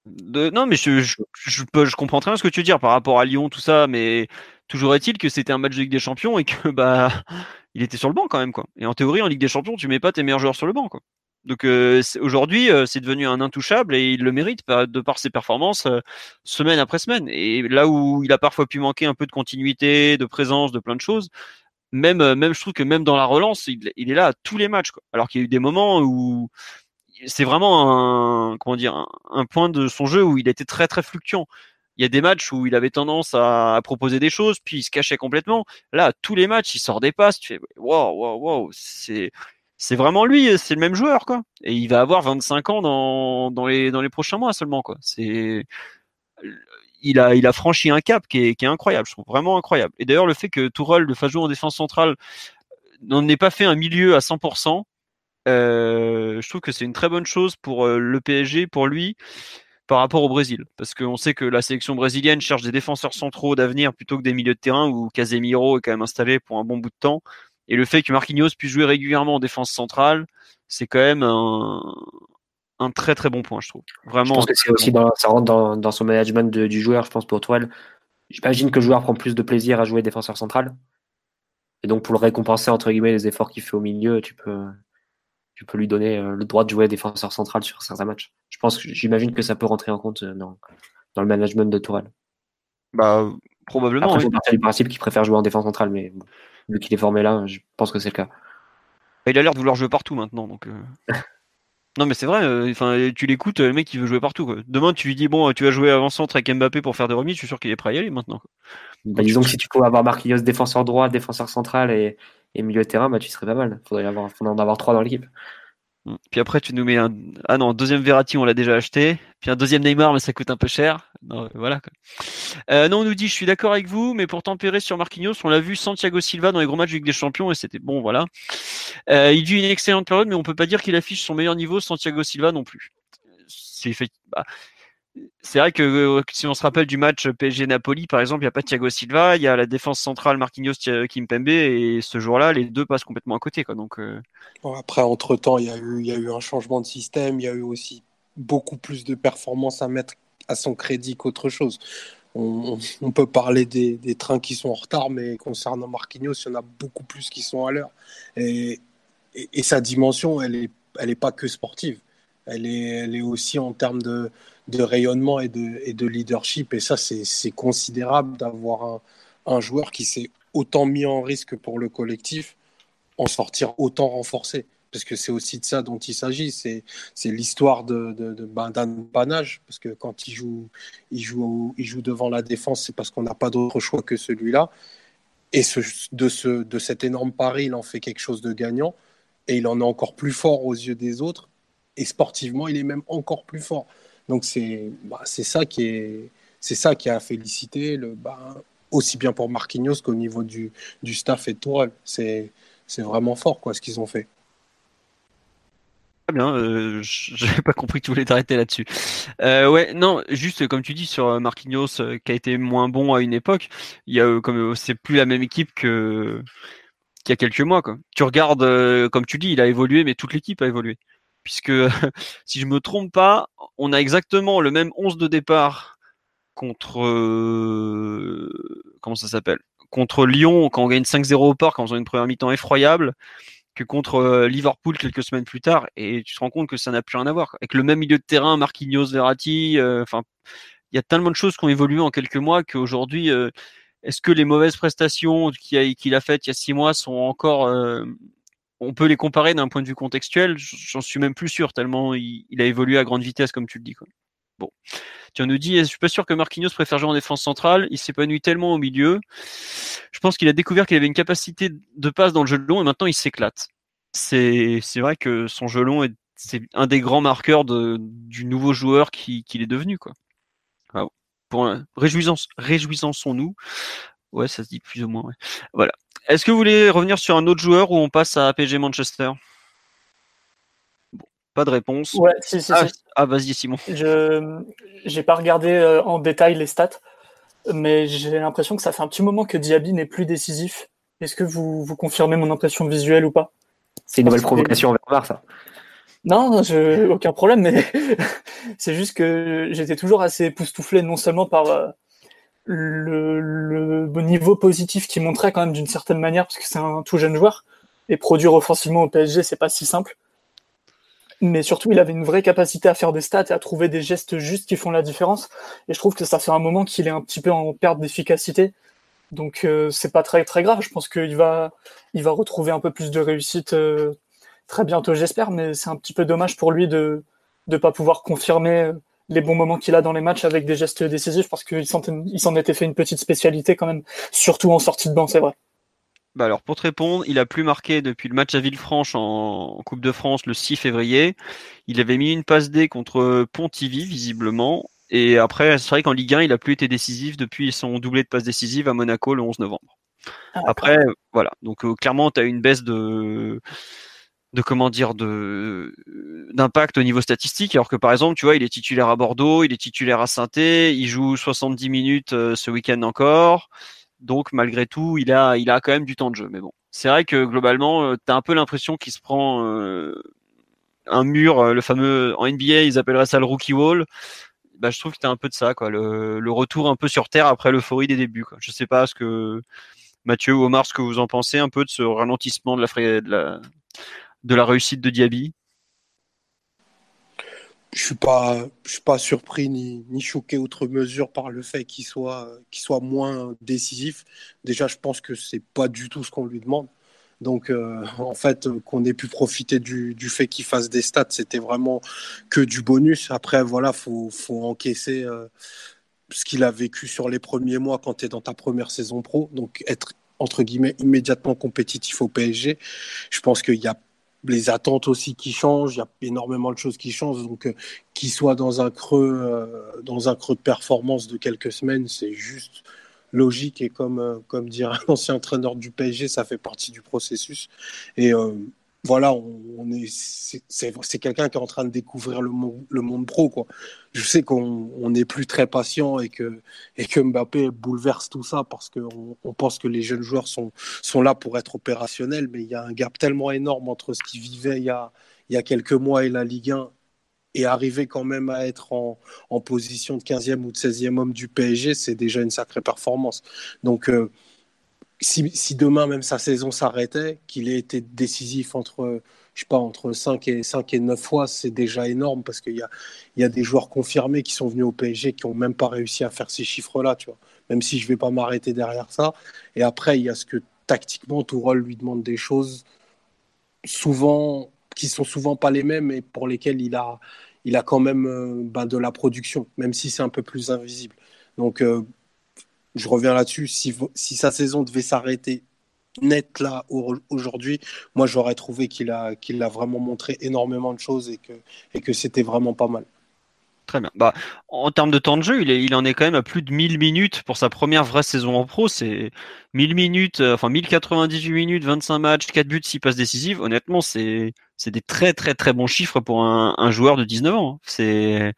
Speaker 1: non, mais je, je, je, comprends très bien ce que tu veux dire par rapport à Lyon, tout ça, mais toujours est-il que c'était un match de Ligue des Champions et que bah il était sur le banc quand même quoi. Et en théorie en Ligue des Champions tu mets pas tes meilleurs joueurs sur le banc quoi. Donc euh, aujourd'hui, euh, c'est devenu un intouchable et il le mérite de par ses performances euh, semaine après semaine. Et là où il a parfois pu manquer un peu de continuité, de présence, de plein de choses, même, même je trouve que même dans la relance, il, est là à tous les matchs. Quoi. Alors qu'il y a eu des moments où c'est vraiment un, comment dire, un, point de son jeu où il était très très fluctuant. Il y a des matchs où il avait tendance à, proposer des choses, puis il se cachait complètement. Là, tous les matchs, il sort des passes. Tu fais, waouh, waouh, waouh, c'est c'est vraiment lui, c'est le même joueur, quoi. Et il va avoir 25 ans dans, dans, les, prochains mois seulement. C'est, il a, franchi un cap qui est, incroyable, je trouve vraiment incroyable. Et d'ailleurs, le fait que Tourelle le fasse jouer en défense centrale n'en ait pas fait un milieu à 100%, euh, je trouve que c'est une très bonne chose pour euh, le PSG, pour lui, par rapport au Brésil. Parce qu'on sait que la sélection brésilienne cherche des défenseurs centraux d'avenir plutôt que des milieux de terrain où Casemiro est quand même installé pour un bon bout de temps. Et le fait que Marquinhos puisse jouer régulièrement en défense centrale, c'est quand même un, très très bon point, je trouve. Vraiment. Je
Speaker 2: pense que c'est aussi dans, ça rentre dans, dans son management du joueur, je pense pour Toile. J'imagine que le joueur prend plus de plaisir à jouer défenseur central. Et donc pour le récompenser entre guillemets les efforts qu'il fait au milieu, tu peux tu peux lui donner euh, le droit de jouer défenseur central sur certains matchs. Je pense j'imagine que ça peut rentrer en compte euh, dans, dans le management de Tourelle.
Speaker 1: Bah probablement.
Speaker 2: Après, oui. du principe qu'il préfère jouer en défense centrale, mais vu qu'il est formé là, je pense que c'est le cas.
Speaker 1: Bah, il a l'air de vouloir jouer partout maintenant, donc. Euh. non mais c'est vrai. Euh, tu l'écoutes, le mec il veut jouer partout. Demain tu lui dis bon, tu vas jouer avant centre avec Mbappé pour faire des remises, je suis sûr qu'il est prêt à y aller maintenant.
Speaker 2: Bah, disons que si tu pouvais avoir Marquinhos défenseur droit, défenseur central et, milieu de terrain, bah tu serais pas mal. Faudrait avoir, faudrait en avoir trois dans l'équipe.
Speaker 1: Mm. Puis après, tu nous mets un. Ah non, deuxième Verratti, on l'a déjà acheté. Puis un deuxième Neymar, mais ça coûte un peu cher. Non, voilà. Euh, non, on nous dit, je suis d'accord avec vous, mais pour tempérer sur Marquinhos, on l'a vu Santiago Silva dans les gros matchs de Ligue des Champions et c'était bon, voilà. Euh, il vit une excellente période, mais on peut pas dire qu'il affiche son meilleur niveau, Santiago Silva non plus. C'est bah, c'est vrai que euh, si on se rappelle du match PSG-Napoli, par exemple, il n'y a pas Thiago Silva, il y a la défense centrale Marquinhos Kimpembe, et ce jour-là, les deux passent complètement à côté. Quoi, donc, euh.
Speaker 3: après, entre-temps, il y, a eu, y a eu un changement de système, il y a eu aussi beaucoup plus de performances à mettre à son crédit qu'autre chose. On, peut parler des, trains qui sont en retard, mais concernant Marquinhos, il y en a beaucoup plus qui sont à l'heure. Et, et, sa dimension, elle n'est elle est pas que sportive. Elle est, elle est aussi en termes de, de rayonnement et de, leadership. Et ça, c'est considérable d'avoir un, joueur qui s'est autant mis en risque pour le collectif, en sortir autant renforcé. Parce que c'est aussi de ça dont il s'agit. C'est l'histoire de, de, de ben, d'un. Parce que quand il joue, il joue, devant la défense, c'est parce qu'on n'a pas d'autre choix que celui-là. Et de cet énorme pari, il en fait quelque chose de gagnant. Et il en est encore plus fort aux yeux des autres. Et sportivement, il est même encore plus fort. Donc c'est bah, ça qui est c'est ça a félicité le bah, aussi bien pour Marquinhos qu'au niveau du, staff et de. C'est c'est vraiment fort quoi ce qu'ils ont fait.
Speaker 1: Très bien, euh, je n'avais pas compris que tu voulais t'arrêter là-dessus. Euh, ouais, non, juste comme tu dis sur euh, Marquinhos euh, qui a été moins bon à une époque, il y a comme c'est plus la même équipe qu'il y a quelques mois quoi. Tu regardes comme tu dis, il a évolué mais toute l'équipe a évolué puisque si je me trompe pas, on a exactement le même 11 de départ contre euh, comment ça s'appelle? Contre Lyon quand on gagne 5-0 au parc en faisant une première mi-temps effroyable que contre euh, Liverpool quelques semaines plus tard. Et tu te rends compte que ça n'a plus rien à voir. Avec le même milieu de terrain Marquinhos Verratti euh, enfin il y a tellement de choses qui ont évolué en quelques mois qu'aujourd'hui est-ce que les mauvaises prestations qu'il a, qu'il a faites il y a six mois sont encore on peut les comparer d'un point de vue contextuel, j'en suis même plus sûr, tellement il, a évolué à grande vitesse, comme tu le dis. Bon. Tu nous dis, je suis pas sûr que Marquinhos préfère jouer en défense centrale, il s'épanouit tellement au milieu. Je pense qu'il a découvert qu'il avait une capacité de passe dans le jeu long et maintenant il s'éclate. C'est, vrai que son jeu long est, c'est un des grands marqueurs du nouveau joueur qu'il est devenu. Pour réjouissons-nous. Ouais, ça se dit plus ou moins. Voilà. Est-ce que vous voulez revenir sur un autre joueur ou on passe à PG Manchester? Bon, Pas de réponse.
Speaker 4: Ouais, si, si,
Speaker 1: ah, ah, vas-y, Simon.
Speaker 4: Je n'ai pas regardé euh, en détail les stats, mais j'ai l'impression que ça fait un petit moment que Diaby n'est plus décisif. Est-ce que vous, vous confirmez mon impression visuelle ou pas?
Speaker 2: C'est une nouvelle provocation envers Var, ça.
Speaker 4: Non, je, aucun problème, mais c'est juste que j'étais toujours assez époustouflé, non seulement par, euh, le, le niveau positif qui montrait quand même d'une certaine manière, parce que c'est un tout jeune joueur, et produire offensivement au PSG, c'est pas si simple. mais surtout il avait une vraie capacité à faire des stats et à trouver des gestes justes qui font la différence. Et je trouve que ça fait un moment qu'il est un petit peu en perte d'efficacité. Donc euh, c'est pas très très grave. Je pense qu'il va il va retrouver un peu plus de réussite euh, très bientôt, j'espère. Mais c'est un petit peu dommage pour lui de ne pas pouvoir confirmer euh, les bons moments qu'il a dans les matchs avec des gestes décisifs parce qu'il s'en était fait une petite spécialité quand même, surtout en sortie de banc, c'est vrai.
Speaker 1: Bah alors pour te répondre, il a plus marqué depuis le match à Villefranche en, Coupe de France le 6 février. Il avait mis une passe D contre Pontivy visiblement. Et après, c'est vrai qu'en Ligue 1, il a plus été décisif depuis son doublé de passe décisive à Monaco le 11 novembre. Ah, après, voilà. Donc euh, clairement, tu as une baisse de de comment dire de d'impact au niveau statistique alors que par exemple tu vois il est titulaire à Bordeaux il est titulaire à saint il joue 70 minutes euh, ce week-end encore donc malgré tout, il a, il a quand même du temps de jeu. Mais bon, c'est vrai que globalement, euh, as un peu l'impression qu'il se prend euh, un mur, euh, le fameux en NBA, ils appelleraient ça le rookie wall. Bah, je trouve que tu un peu de ça, quoi. Le, retour un peu sur terre après l'euphorie des débuts. Quoi. Je sais pas ce que Mathieu ou Omar, ce que vous en pensez un peu de ce ralentissement de la, de la, de la réussite de Diaby?
Speaker 3: Je suis suis pas surpris ni, ni choqué outre mesure par le fait qu'il soit, qu'il soit moins décisif. Déjà, je pense que c'est pas du tout ce qu'on lui demande. Donc, euh, en fait, qu'on ait pu profiter du, du fait qu'il fasse des stats, c'était vraiment que du bonus. Après, voilà, faut, faut encaisser euh, ce qu'il a vécu sur les premiers mois quand tu es dans ta première saison pro. Donc, être entre guillemets immédiatement compétitif au PSG. Je pense qu'il y a les attentes aussi qui changent, il y a énormément de choses qui changent. Donc, euh, qu'il soit dans un creux, euh, dans un creux de performance de quelques semaines, c'est juste logique et comme, euh, comme dirait l'ancien entraîneur du PSG, ça fait partie du processus. Et voilà, on, est, c'est quelqu'un qui est en train de découvrir le monde, le monde pro. Quoi. Je sais qu'on n'est plus très patient et que, et que Mbappé bouleverse tout ça parce qu'on on pense que les jeunes joueurs sont, sont là pour être opérationnels, mais il y a un gap tellement énorme entre ce qu'ils vivaient il y, a, il y a quelques mois et la Ligue 1 et arriver quand même à être en, en position de 15e ou de 16e homme du PSG, c'est déjà une sacrée performance. Donc, euh, si, demain même sa saison s'arrêtait, qu'il ait été décisif entre, je sais pas, entre 5 et, 5 et 9 fois, c'est déjà énorme parce qu'il y a, y a des joueurs confirmés qui sont venus au PSG qui n'ont même pas réussi à faire ces chiffres-là, tu vois. Même si je ne vais pas m'arrêter derrière ça. Et après, il y a ce que tactiquement, Tourol lui demande des choses souvent qui sont souvent pas les mêmes et pour lesquelles il a, il a quand même euh, ben, de la production, même si c'est un peu plus invisible. Donc, euh, je reviens là-dessus, si, si sa saison devait s'arrêter net là aujourd'hui, moi j'aurais trouvé qu'il a, qu'il a vraiment montré énormément de choses et que, et que c'était vraiment pas mal.
Speaker 1: Très bien. Bah, en termes de temps de jeu, il, en est quand même à plus de 1000 minutes pour sa première vraie saison en pro. C'est 1000 minutes, euh, enfin 1098 minutes, 25 matchs, 4 buts, 6 passes décisives. Honnêtement, c'est des très très très bons chiffres pour un, un joueur de 19 ans. C'est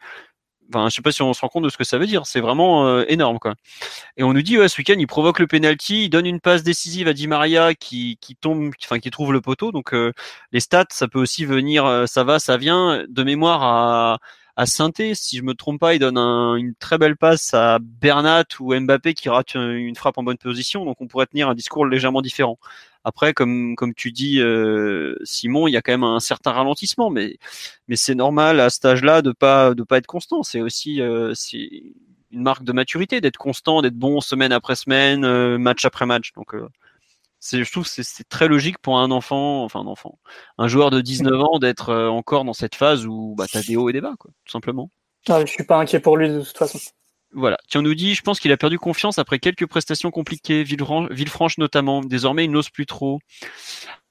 Speaker 1: Enfin, je sais pas si on se rend compte de ce que ça veut dire. C'est vraiment euh, énorme, quoi. Et on nous dit, ouais, ce week-end, il provoque le penalty, il donne une passe décisive à Di Maria qui, qui tombe, enfin, qui trouve le poteau. Donc, euh, les stats, ça peut aussi venir, euh, ça va, ça vient. De mémoire à, à Sainté, si je me trompe pas, il donne une très belle passe à Bernat ou Mbappé qui rate une frappe en bonne position. Donc, on pourrait tenir un discours légèrement différent. Après, comme comme tu dis, euh, Simon, il y a quand même un certain ralentissement, mais mais c'est normal à cet âge-là de pas de pas être constant. C'est aussi euh, une marque de maturité d'être constant, d'être bon semaine après semaine, euh, match après match. Donc c'est je trouve c'est très logique pour un enfant, enfin un enfant, un joueur de 19 ans d'être encore dans cette phase où bah, tu as des hauts et des bas, quoi, tout simplement.
Speaker 4: Ah, je suis pas inquiet pour lui de toute façon.
Speaker 1: Voilà. Tiens, on nous dit, je pense qu'il a perdu confiance après quelques prestations compliquées, Villefranche notamment. Désormais, il n'ose plus trop.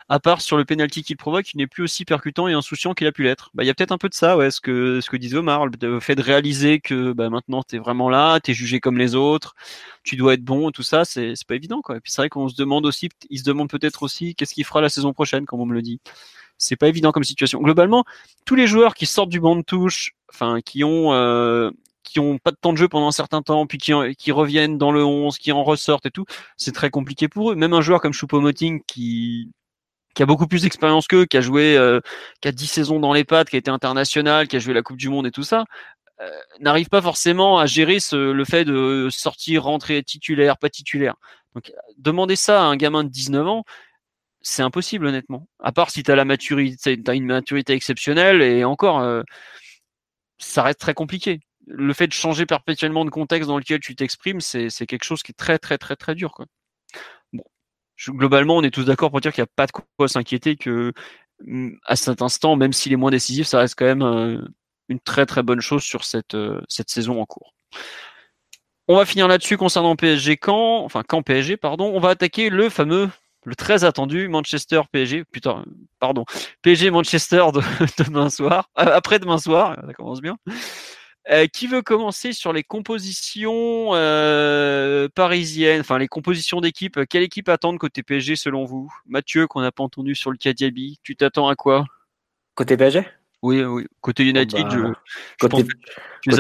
Speaker 1: À part sur le penalty qu'il provoque, il n'est plus aussi percutant et insouciant qu'il a pu l'être. Bah, il y a peut-être un peu de ça, ouais, ce que, ce que disait Omar, le fait de réaliser que, bah, maintenant, t'es vraiment là, t'es jugé comme les autres, tu dois être bon, tout ça, c'est, c'est pas évident, quoi. Et puis c'est vrai qu'on se demande aussi, il se demande peut-être aussi qu'est-ce qu'il fera la saison prochaine, comme on me le dit. C'est pas évident comme situation. Globalement, tous les joueurs qui sortent du banc de touche, enfin, qui ont, euh, qui ont pas de temps de jeu pendant un certain temps, puis qui, reviennent dans le 11, qui en ressortent et tout, c'est très compliqué pour eux. Même un joueur comme Choupo-Moting qui qui a beaucoup plus d'expérience qu'eux, qui a joué, euh, qui a 10 saisons dans les pattes, qui a été international, qui a joué la Coupe du Monde et tout ça, euh, n'arrive pas forcément à gérer ce, le fait de sortir, rentrer titulaire, pas titulaire. Donc, demander ça à un gamin de 19 ans, c'est impossible honnêtement. À part si tu as la maturité, as une maturité exceptionnelle et encore, euh, ça reste très compliqué. Le fait de changer perpétuellement de contexte dans lequel tu t'exprimes, c'est quelque chose qui est très très très très dur. Quoi. Bon, globalement, on est tous d'accord pour dire qu'il n'y a pas de quoi s'inquiéter que mm, à cet instant, même s'il est moins décisif, ça reste quand même euh, une très très bonne chose sur cette, euh, cette saison en cours. On va finir là-dessus concernant PSG quand, enfin quand PSG, pardon. On va attaquer le fameux le très attendu Manchester PSG, putain, pardon, PSG Manchester de, demain soir, euh, après demain soir, ça commence bien. Euh, qui veut commencer sur les compositions euh, parisiennes, enfin les compositions d'équipe? Quelle équipe attendre côté PSG selon vous? Mathieu, qu'on n'a pas entendu sur le Kadiabi, tu t'attends à quoi?
Speaker 2: Côté PSG
Speaker 1: Oui, oui. Côté United, je,
Speaker 2: côté,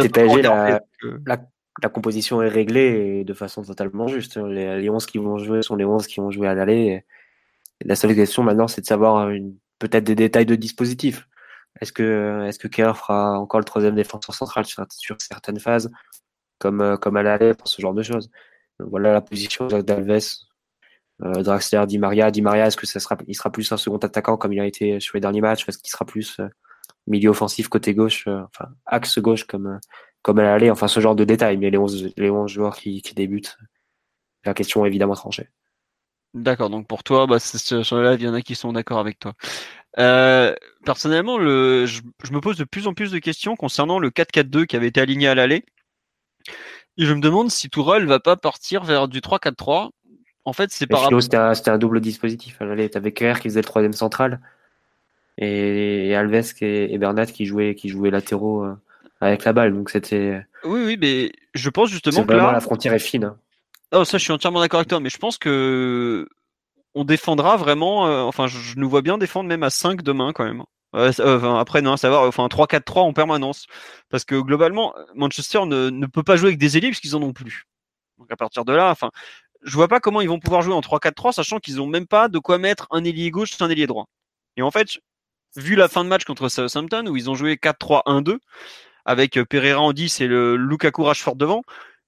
Speaker 2: PSG, la, la composition est réglée et de façon totalement juste. Les, les 11 qui vont jouer sont les 11 qui vont jouer à l'aller. La seule question maintenant, c'est de savoir peut-être des détails de dispositif. Est-ce que, est-ce que Kerr fera encore le troisième défenseur central sur, certaines phases, comme, comme à l'aller, pour ce genre de choses? Voilà la position d'Alves, euh, Draxler, Di Maria. Di Maria, est-ce que ça sera, il sera plus un second attaquant comme il a été sur les derniers matchs Est-ce qu'il sera plus euh, milieu offensif côté gauche, euh, enfin axe gauche comme, comme elle allait, enfin ce genre de détails, mais les 11, les 11 joueurs qui, qui débutent, la question est évidemment tranchée.
Speaker 1: D'accord, donc pour toi, bah, sur le live, il y en a qui sont d'accord avec toi. Euh, personnellement, le, je, me pose de plus en plus de questions concernant le 4-4-2 qui avait été aligné à l'aller. Et je me demande si Tourelle va pas partir vers du 3-4-3. En fait, c'est par
Speaker 2: rapport. C'était un, un, double dispositif à l'aller. T'avais Kerr qui faisait le troisième central et, Alves et, Bernat qui jouaient, qui jouaient latéraux. Euh, avec la balle. Donc c'était.
Speaker 1: Oui, oui, mais je pense justement que
Speaker 2: là, la frontière est fine. Hein.
Speaker 1: Oh, ça, je suis entièrement d'accord avec toi, mais je pense que on défendra vraiment. Euh, enfin, je, nous vois bien défendre même à 5 demain quand même. Euh, enfin, après, non, savoir, enfin, 3-4-3 en permanence. Parce que globalement, Manchester ne, ne peut pas jouer avec des ailiers puisqu'ils en ont plus. Donc à partir de là, enfin, je vois pas comment ils vont pouvoir jouer en 3-4-3, sachant qu'ils ont même pas de quoi mettre un ailier gauche et un ailier droit. Et en fait, vu la fin de match contre Southampton où ils ont joué 4-3-1-2, avec euh, Pereira en 10 et le Lukaku Rashford devant,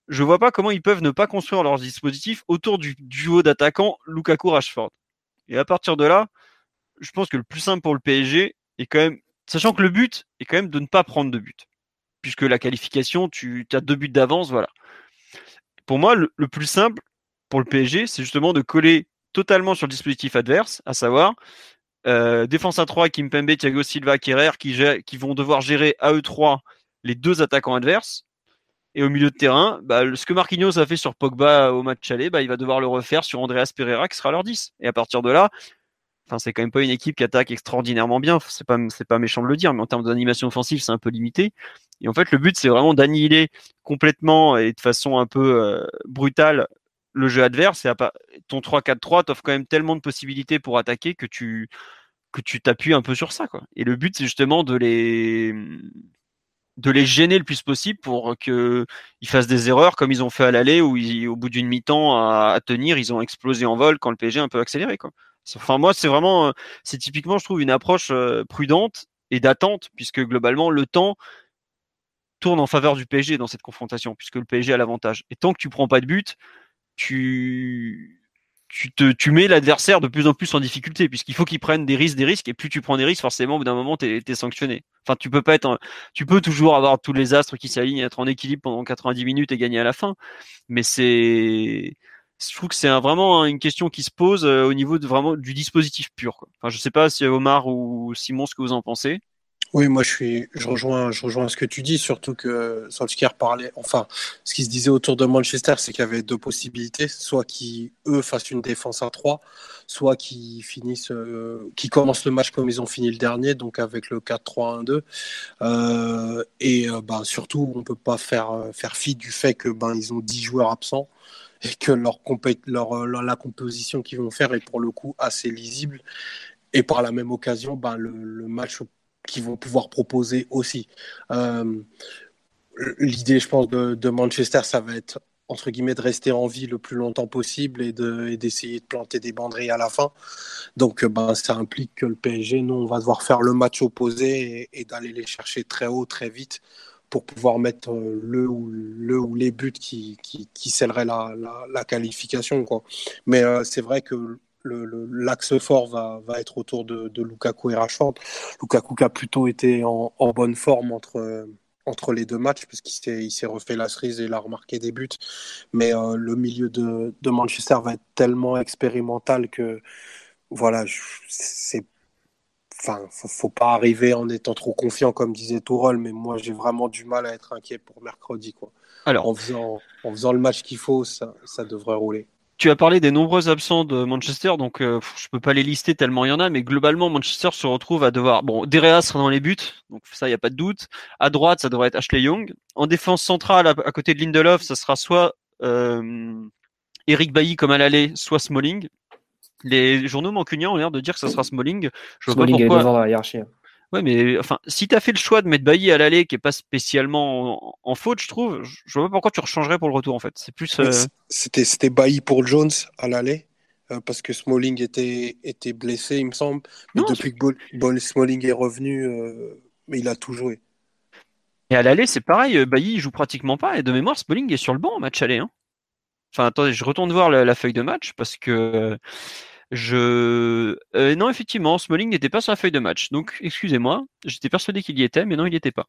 Speaker 1: je vois pas comment ils peuvent ne pas construire leur dispositif autour du duo d'attaquants Lukaku Rashford. Et à partir de là, je pense que le plus simple pour le PSG est quand même, sachant que le but est quand même de ne pas prendre de but, puisque la qualification, tu as deux buts d'avance, voilà. Pour moi, le, plus simple pour le PSG, c'est justement de coller totalement sur le dispositif adverse, à savoir euh, défense à 3, Kimpembe, Thiago Silva, Kerrer, qui, qui vont devoir gérer à eux 3 les deux attaquants adverses. Et au milieu de terrain, bah, ce que Marquinhos a fait sur Pogba au match aller, bah, il va devoir le refaire sur Andreas Pereira qui sera leur 10. Et à partir de là, enfin, c'est quand même pas une équipe qui attaque extraordinairement bien. C'est pas, c'est pas méchant de le dire, mais en termes d'animation offensive, c'est un peu limité. Et en fait, le but, c'est vraiment d'annihiler complètement et de façon un peu euh, brutale le jeu adverse. Et ton 3-4-3 t'offre quand même tellement de possibilités pour attaquer que tu, que tu t'appuies un peu sur ça. Et le but, c'est justement de les, de les gêner le plus possible pour qu'ils fassent des erreurs comme ils ont fait à l'aller où au bout d'une mi-temps à, tenir, ils ont explosé en vol quand le PSG a un peu accéléré. Quoi. Enfin, moi, c'est vraiment, c'est typiquement, je trouve, une approche euh, prudente et d'attente puisque globalement, le temps tourne en faveur du PSG dans cette confrontation puisque le PSG a l'avantage. Et tant que tu prends pas de but, tu tu, te, tu mets l'adversaire de plus en plus en difficulté puisqu'il faut qu'il prenne des risques, des risques et plus tu prends des risques, forcément au bout d'un moment tu es, sanctionné. Enfin, tu peux pas être, tu peux toujours avoir tous les astres qui s'alignent, être en équilibre pendant 90 minutes et gagner à la fin, mais c'est, je trouve que c'est vraiment une question qui se pose euh, au niveau de vraiment du dispositif pur. Quoi. Enfin, je sais pas si Omar ou Simon ce que vous en pensez.
Speaker 3: Oui, moi je suis, je rejoins, je rejoins ce que tu dis, surtout que Solskjaer parlait, enfin, ce qui se disait autour de Manchester, c'est qu'il y avait deux possibilités, soit qu'ils eux fassent une défense à 3, soit qu'ils finissent, euh, qu'ils commencent le match comme ils ont fini le dernier, donc avec le 4-3-1-2, euh, et euh, ben, surtout on peut pas faire faire fi du fait que ben ils ont 10 joueurs absents et que leur, leur, leur la composition qu'ils vont faire est pour le coup assez lisible. Et par la même occasion, ben, le, le match qui vont pouvoir proposer aussi. Euh, l'idée, je pense, de, Manchester, ça va être entre guillemets de rester en vie le plus longtemps possible et d'essayer de, planter des banderies à la fin. Donc ben, ça implique que le PSG, nous, on va devoir faire le match opposé et, d'aller les chercher très haut, très vite pour pouvoir mettre euh, le ou, le ou les buts qui, qui, scelleraient la, qualification. Mais euh, c'est vrai que l'axe fort va, va, être autour de, de, Lukaku et Rashford. Lukaku qui a plutôt été en, en bonne forme entre, entre les deux matchs, puisqu'il s'est refait la cerise et il a remarqué des buts. Mais euh, le milieu de, de, Manchester va être tellement expérimental que voilà, c'est enfin, faut, faut pas arriver en étant trop confiant, comme disait Tourol, mais moi j'ai vraiment du mal à être inquiet pour mercredi. Quoi. Alors, en faisant, en faisant le match qu'il faut, ça, ça devrait rouler.
Speaker 1: Tu as parlé des nombreux absents de Manchester, donc euh, je peux pas les lister tellement il y en a, mais globalement Manchester se retrouve à devoir. Bon, Derea sera dans les buts, donc ça il y a pas de doute. À droite, ça devrait être Ashley Young. En défense centrale, à, côté de Lindelof, ça sera soit euh, Eric Bailly comme à l'aller, soit Smalling. Les journaux mancuniens ont l'air de dire que ça sera Smalling.
Speaker 2: Je Smalling vois pas pourquoi. est devant la hiérarchie.
Speaker 1: Ouais, mais enfin, si tu as fait le choix de mettre Bailly à l'aller, qui est pas spécialement en, faute, je trouve, je, vois pas pourquoi tu rechangerais pour le retour en fait. C'est plus. Euh...
Speaker 3: C'était c'était Bailly pour Jones à l'aller. Euh, parce que Smalling était, était blessé, il me semble. Mais depuis que Smalling est revenu, euh, mais il a tout joué.
Speaker 1: Et à l'aller, c'est pareil, Bailly il joue pratiquement pas. Et de mémoire, Smalling est sur le banc en match aller. Hein. Enfin, attendez, je retourne voir la, la, feuille de match parce que je euh, non effectivement, Smalling n'était pas sur la feuille de match. Donc excusez-moi, j'étais persuadé qu'il y était, mais non, il n'y était pas.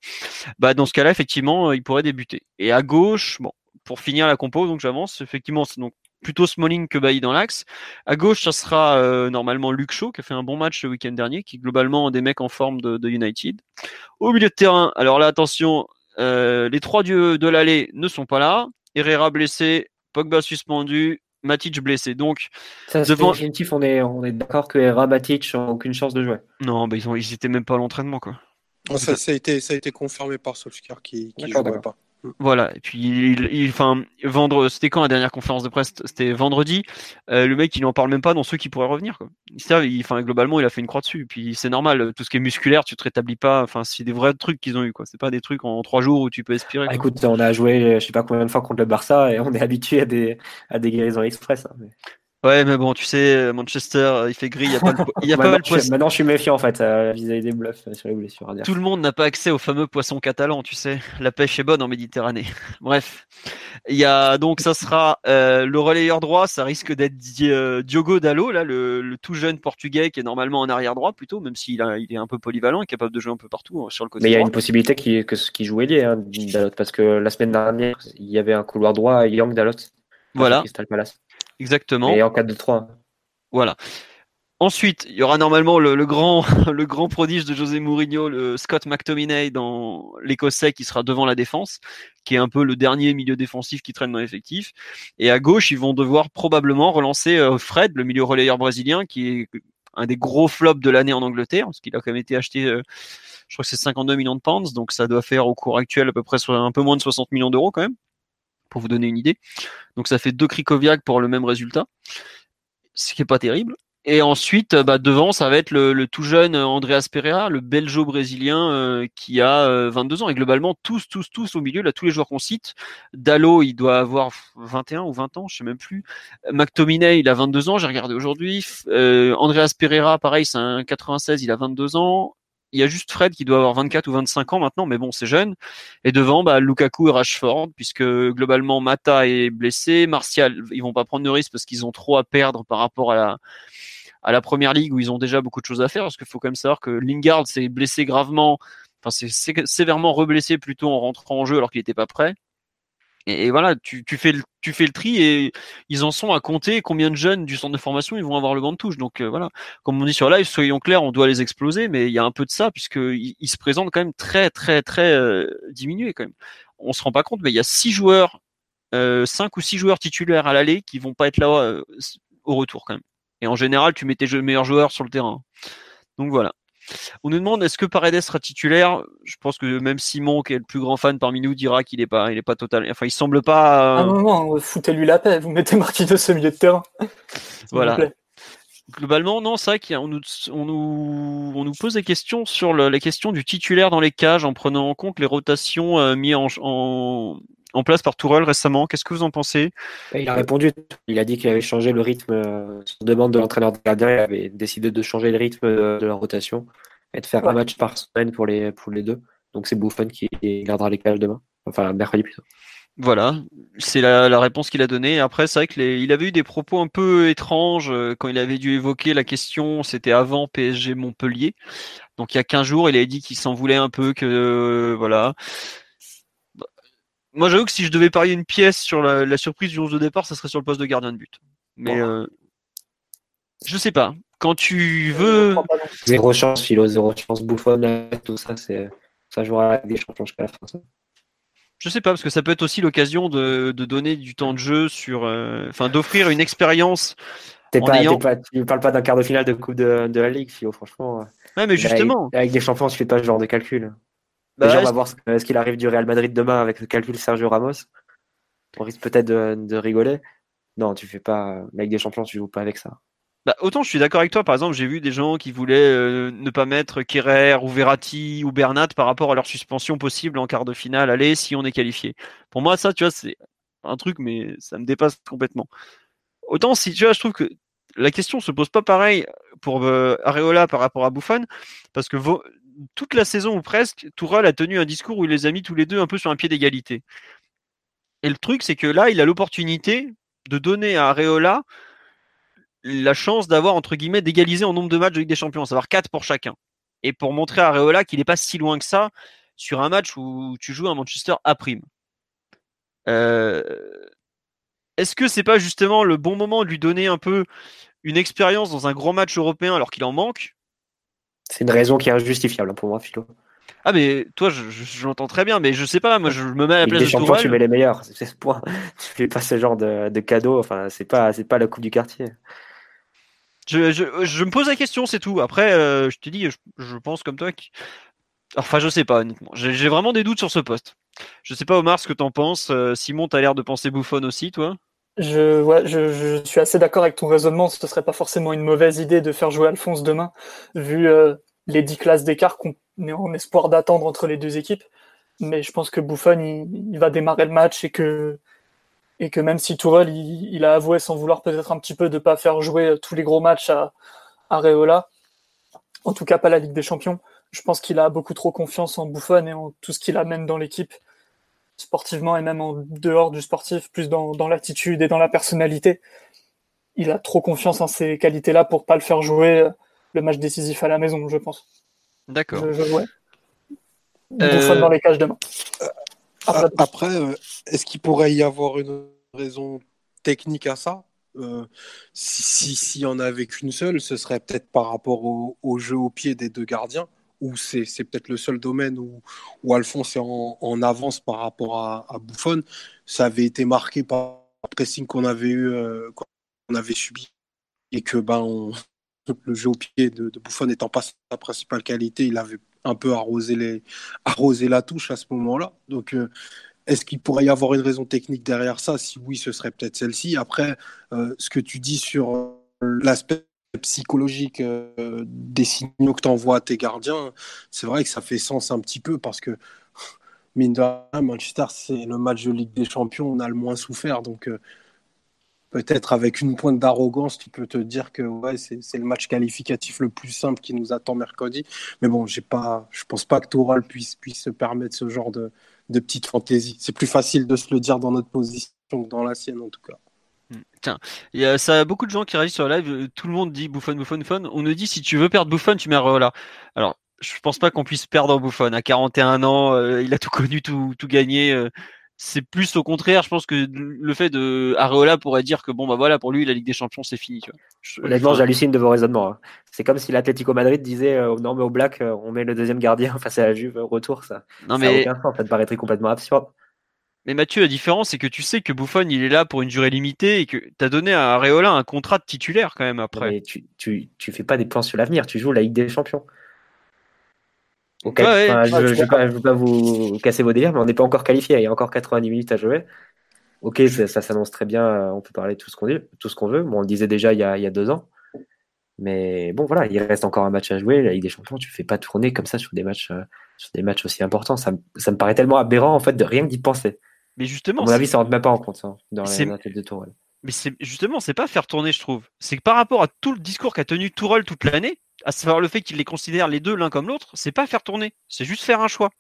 Speaker 1: Bah dans ce cas-là, effectivement, il pourrait débuter. Et à gauche, bon, pour finir la compo, donc j'avance. Effectivement, c'est donc plutôt Smalling que Bailly dans l'axe. À gauche, ça sera euh, normalement Luke Shaw qui a fait un bon match le week-end dernier, qui globalement des mecs en forme de, United. Au milieu de terrain, alors là attention, euh, les trois dieux de l'allée ne sont pas là. Herrera blessé, Pogba suspendu, Matic blessé. Donc,
Speaker 2: ça, devant... définitif, on est, on est d'accord que Hera, Matic n'ont aucune chance de jouer.
Speaker 1: Non, bah, ils, ont, ils étaient même pas à l'entraînement. quoi.
Speaker 3: ça, ça, a été, ça a été confirmé par Solskjaer qui ne jouait pas.
Speaker 1: Voilà, et puis il, il enfin, vendre, c'était quand la dernière conférence de presse? C'était vendredi. Euh, le mec, il n'en parle même pas dans ceux qui pourraient revenir. Quoi. Il, enfin, globalement, il a fait une croix dessus. Puis c'est normal, tout ce qui est musculaire, tu te rétablis pas. Enfin, c'est des vrais trucs qu'ils ont eu. Quoi. C'est pas des trucs en trois jours où tu peux aspirer.
Speaker 2: Ah, écoute, on a joué, je sais pas combien de fois contre le Barça et on est habitué à des à des guérisons express. Hein,
Speaker 1: Ouais, mais bon, tu sais, Manchester, il fait gris, il n'y a pas le, y a
Speaker 2: pas le poisson. Maintenant, je suis méfiant en fait euh, vis-à-vis des bluffs euh, sur les blessures.
Speaker 1: Tout le monde n'a pas accès au fameux poisson catalan, tu sais. La pêche est bonne en Méditerranée. Bref, il y a donc ça sera euh, le relayeur droit, ça risque d'être Diogo Dallo, là, le, tout jeune portugais qui est normalement en arrière droit plutôt, même s'il il est un peu polyvalent et capable de jouer un peu partout sur le côté.
Speaker 2: Mais il y a une possibilité qu'il que qui joue ailier, hein, Dalot, parce que la semaine dernière, il y avait un couloir droit Young Dalot.
Speaker 1: Voilà. Exactement.
Speaker 2: Et en 4-2-3.
Speaker 1: Voilà. Ensuite, il y aura normalement le, grand, le grand prodige de José Mourinho, le Scott McTominay dans l'Écossais qui sera devant la défense, qui est un peu le dernier milieu défensif qui traîne dans l'effectif. Et à gauche, ils vont devoir probablement relancer euh, Fred, le milieu relayeur brésilien, qui est un des gros flops de l'année en Angleterre, parce qu'il a quand même été acheté, euh, je crois que c'est 52 millions de pounds, donc ça doit faire au cours actuel à peu près un peu moins de 60 millions d'euros quand même pour vous donner une idée. Donc ça fait deux Krikoviak pour le même résultat, ce qui est pas terrible. Et ensuite, bah, devant, ça va être le, tout jeune Andreas Pereira, le belgeo-brésilien euh, qui a 22 euh, ans. Et globalement, tous, tous, tous au milieu, là, tous les joueurs qu'on cite. Dallo, il doit avoir 21 ou 20 ans, je sais même plus. McTominay, il a 22 ans, j'ai regardé aujourd'hui. Euh, Andreas Pereira, pareil, c'est un 96, il a 22 ans il y a juste Fred qui doit avoir 24 ou 25 ans maintenant, mais bon, c'est jeune. Et devant, bah, Lukaku et Rashford, puisque globalement Mata est blessé, Martial, ils vont pas prendre de risque parce qu'ils ont trop à perdre par rapport à la à la première ligue où ils ont déjà beaucoup de choses à faire. Parce qu'il faut quand même savoir que Lingard s'est blessé gravement, enfin c'est sévèrement reblessé plutôt en rentrant en jeu alors qu'il n'était pas prêt. Et, voilà, tu, fais le, tu fais le tri et ils en sont à compter combien de jeunes du centre de formation ils vont avoir le banc de touche. Donc euh, voilà, comme on dit sur live, soyons clairs, on doit les exploser, mais il y a un peu de ça puisqu'ils ils se présentent quand même très très très euh, diminués quand même. On se rend pas compte, mais il y a six joueurs, euh, cinq ou six joueurs titulaires à l'aller qui vont pas être là euh, au retour quand même. Et en général, tu mets tes meilleurs joueurs sur le terrain. Donc voilà. On nous demande est-ce que Paredes sera titulaire? Je pense que même Simon, qui est le plus grand fan parmi nous, dira qu'il n'est pas, il est pas total. Enfin, il semble pas.
Speaker 4: Euh... Ah non, foutez-lui la paix. Vous mettez Marquinhos au milieu de terrain.
Speaker 1: voilà. Globalement, non, c'est vrai qu'on nous, on nous, on nous pose des questions sur le, la question du titulaire dans les cages en prenant en compte les rotations euh, mises en, en, en, place par Tourelle récemment. Qu'est-ce que vous en pensez?
Speaker 2: Il a répondu. Il a dit qu'il avait changé le rythme. Euh, sur demande de l'entraîneur de gardien, il avait décidé de changer le rythme de, de la rotation et de faire un match par semaine pour les, pour les deux. Donc c'est Bouffon qui gardera les cages demain. Enfin, mercredi plutôt.
Speaker 1: Voilà, c'est la, réponse qu'il a donnée. Après, c'est vrai qu'il avait eu des propos un peu étranges euh, quand il avait dû évoquer la question. C'était avant PSG Montpellier, donc il y a 15 jours, il avait dit qu'il s'en voulait un peu, que euh, voilà. Moi, j'avoue que si je devais parier une pièce sur la, surprise du 11 de départ, ça serait sur le poste de gardien de but. Mais euh, je sais pas. Quand tu veux.
Speaker 2: Zéro chance, Philo, zéro chance, bouffonne, tout ça, c'est ça jouera avec des champions jusqu'à la fin.
Speaker 1: Je sais pas, parce que ça peut être aussi l'occasion de, donner du temps de jeu sur. Euh, enfin, d'offrir une expérience.
Speaker 2: T'es pas, ayant... pas, tu ne parles pas d'un quart de finale de Coupe de, la Ligue, Philo, franchement.
Speaker 1: Ouais, mais justement.
Speaker 2: Avec, des champions, tu fais pas ce genre de calcul. Bah Déjà, on va voir ce, qu'il arrive du Real Madrid demain avec le calcul Sergio Ramos? On risque peut-être de, rigoler. Non, tu fais pas. Avec des champions, tu joues pas avec ça.
Speaker 1: Bah, autant je suis d'accord avec toi, par exemple, j'ai vu des gens qui voulaient euh, ne pas mettre Kerrer ou Verratti ou Bernat par rapport à leur suspension possible en quart de finale, allez, si on est qualifié. Pour moi, ça, tu vois, c'est un truc, mais ça me dépasse complètement. Autant si, tu vois, je trouve que la question se pose pas pareil pour euh, Areola par rapport à Buffon, parce que toute la saison ou presque, Tourelle a tenu un discours où il les a mis tous les deux un peu sur un pied d'égalité. Et le truc, c'est que là, il a l'opportunité de donner à Areola la chance d'avoir, entre guillemets, d'égaliser en nombre de matchs de Ligue des Champions, à savoir 4 pour chacun. Et pour montrer à Reola qu'il n'est pas si loin que ça sur un match où tu joues à Manchester à prime. Euh, est-ce que c'est pas justement le bon moment de lui donner un peu une expérience dans un grand match européen alors qu'il en manque?
Speaker 2: C'est une raison qui est injustifiable pour moi, Philo.
Speaker 1: Ah mais toi je, l'entends très bien mais je sais pas moi je me mets à la place de champions,
Speaker 2: tu mets les meilleurs c'est ce point tu fais pas ce genre de, de cadeau enfin c'est pas c'est pas la coupe du quartier
Speaker 1: je, me pose la question, c'est tout. Après, euh, je te dis, je, pense comme toi. Enfin, je sais pas, honnêtement. J'ai vraiment des doutes sur ce poste. Je sais pas, Omar, ce que t'en penses. Euh, Simon, t'as l'air de penser bouffonne aussi, toi?
Speaker 4: Je, suis assez d'accord avec ton raisonnement. Ce serait pas forcément une mauvaise idée de faire jouer Alphonse demain, vu euh, les 10 classes d'écart qu'on est en espoir d'attendre entre les deux équipes. Mais je pense que Bouffon, il, va démarrer le match et que même si Tourelle il, a avoué sans vouloir peut-être un petit peu de ne pas faire jouer euh, tous les gros matchs à, à en tout cas pas la Ligue des Champions, je pense qu'il a beaucoup trop confiance en Buffon et en tout ce qu'il amène dans l'équipe, sportivement et même en dehors du sportif, plus dans, dans l'attitude et dans la personnalité. Il a trop confiance en ces qualités-là pour pas le faire jouer euh, le match décisif à la maison, je pense.
Speaker 1: D'accord.
Speaker 4: Je, je, euh, dans les cages demain.
Speaker 3: Après, euh, est-ce qu'il pourrait y avoir une raison technique à ça? Euh, si s'il y en avait qu'une seule, ce serait peut-être par rapport au, jeu au pied des deux gardiens, ou c'est peut-être le seul domaine où, où Alphonse est en, avance par rapport à, à. Ça avait été marqué par le pressing qu'on avait eu, euh, qu'on avait subi, et que ben, le jeu au pied de, de n'étant pas sa principale qualité, il avait un peu arroser, les, arroser la touche à ce moment-là. Donc, euh, est-ce qu'il pourrait y avoir une raison technique derrière ça? Si oui, ce serait peut-être celle-ci. Après, euh, ce que tu dis sur l'aspect psychologique des signaux que tu envoies à tes gardiens, c'est vrai que ça fait sens un petit peu parce que, mine de rien, Manchester, c'est le match de Ligue des Champions, on a le moins souffert. Donc, peut-être avec une pointe d'arrogance, tu peux te dire que ouais, c'est le match qualificatif le plus simple qui nous attend mercredi. Mais bon, pas, je pense pas que Toral puisse, puisse se permettre ce genre de, de petite fantaisie. C'est plus facile de se le dire dans notre position que dans la sienne, en tout cas.
Speaker 1: Tiens, il y a ça, beaucoup de gens qui réagissent sur le live. Tout le monde dit Bouffon, Bouffon, Bouffon. On nous dit si tu veux perdre Bouffon, tu mets là. Alors, je pense pas qu'on puisse perdre Bouffon. À 41 ans, euh, il a tout connu, tout, tout gagné. Euh, c'est plus au contraire, je pense que le fait de Areola pourrait dire que bon bah voilà pour lui la Ligue des Champions c'est fini. Tu
Speaker 2: vois. Honnêtement, j'hallucine de vos raisonnements. Hein. C'est comme si l'Atlético Madrid disait euh, non mais au Black euh, on met le deuxième gardien face à la Juve au retour ça. Non mais ça aucun sens, ça te paraîtrait complètement absurde.
Speaker 1: Mais Mathieu, la différence c'est que tu sais que Buffon il est là pour une durée limitée et que tu as donné à Areola un contrat de titulaire quand même après.
Speaker 2: mais tu, tu, tu fais pas des plans sur l'avenir, tu joues la Ligue des Champions je ne veux, pas vous casser vos délires, mais on n'est pas encore qualifié. Il y a encore 90 minutes à jouer. Ok, ça, s'annonce très bien. Euh, on peut parler de tout ce qu'on tout ce qu'on veut. Bon, on le disait déjà il y, a, deux ans. Mais bon, voilà, il reste encore un match à jouer. La Ligue des Champions, tu ne fais pas tourner comme ça sur des matchs, euh, sur des matchs aussi importants. Ça, me paraît tellement aberrant en fait de rien d'y penser.
Speaker 1: Mais justement,
Speaker 2: à mon avis, ça rentre même pas en compte hein, dans la tête de Tourelle.
Speaker 1: Mais c'est justement, c'est pas faire tourner, je trouve. C'est que par rapport à tout le discours qu'a tenu Tourelle toute l'année, à savoir le fait qu'il les considère les deux l'un comme l'autre, c'est pas faire tourner, c'est juste faire un choix.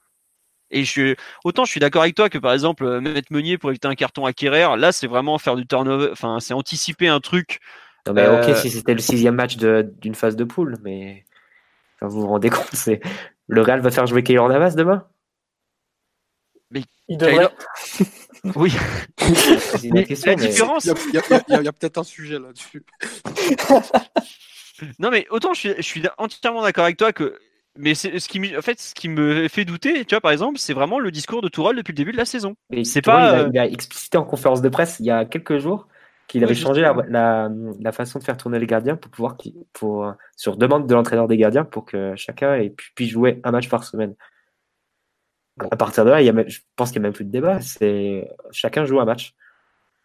Speaker 1: Et je suis, autant je suis d'accord avec toi que par exemple euh, mettre Meunier pour éviter un carton acquérir, là c'est vraiment faire du turnover, enfin c'est anticiper un truc.
Speaker 2: Non mais ok si c'était le sixième match d'une phase de poule, mais vous vous rendez compte, c'est le Real va faire jouer Keylor Navas demain?
Speaker 4: Il devrait.
Speaker 1: Oui.
Speaker 3: la différence. Il y a, peut-être un sujet là-dessus.
Speaker 1: non, mais autant je suis, je suis entièrement d'accord avec toi que. Mais ce qui, en fait, ce qui me fait douter, tu vois, par exemple, c'est vraiment le discours de Tourelle depuis le début de la saison.
Speaker 2: C'est pas. Il a, explicité en conférence de presse il y a quelques jours qu'il avait changé la, la, façon de faire tourner les gardiens pour pouvoir, pour, sur demande de l'entraîneur des gardiens, pour que chacun puisse jouer un match par semaine. À partir de là, il y a, je pense qu'il n'y a même plus de débat. C'est chacun joue un match.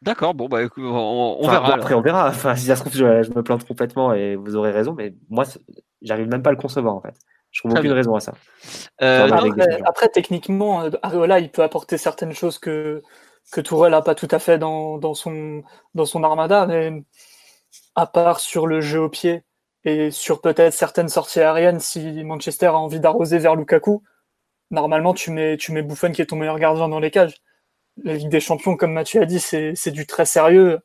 Speaker 1: D'accord, bon, bah, on, verra.
Speaker 2: après, on verra. Enfin, si ça se trouve, je, me plante complètement et vous aurez raison, mais moi, j'arrive même pas à le concevoir en fait. Je trouve aucune raison à ça.
Speaker 4: Euh, après, techniquement, euh, Areola, il peut apporter certaines choses que, que Tourelle n'a pas tout à fait dans, dans, son, dans son armada, mais à part sur le jeu au pied et sur peut-être certaines sorties aériennes, si Manchester a envie d'arroser vers Lukaku, normalement, tu mets, tu mets Buffon qui est ton meilleur gardien dans les cages. La Ligue des Champions, comme Mathieu a dit, c'est du très sérieux.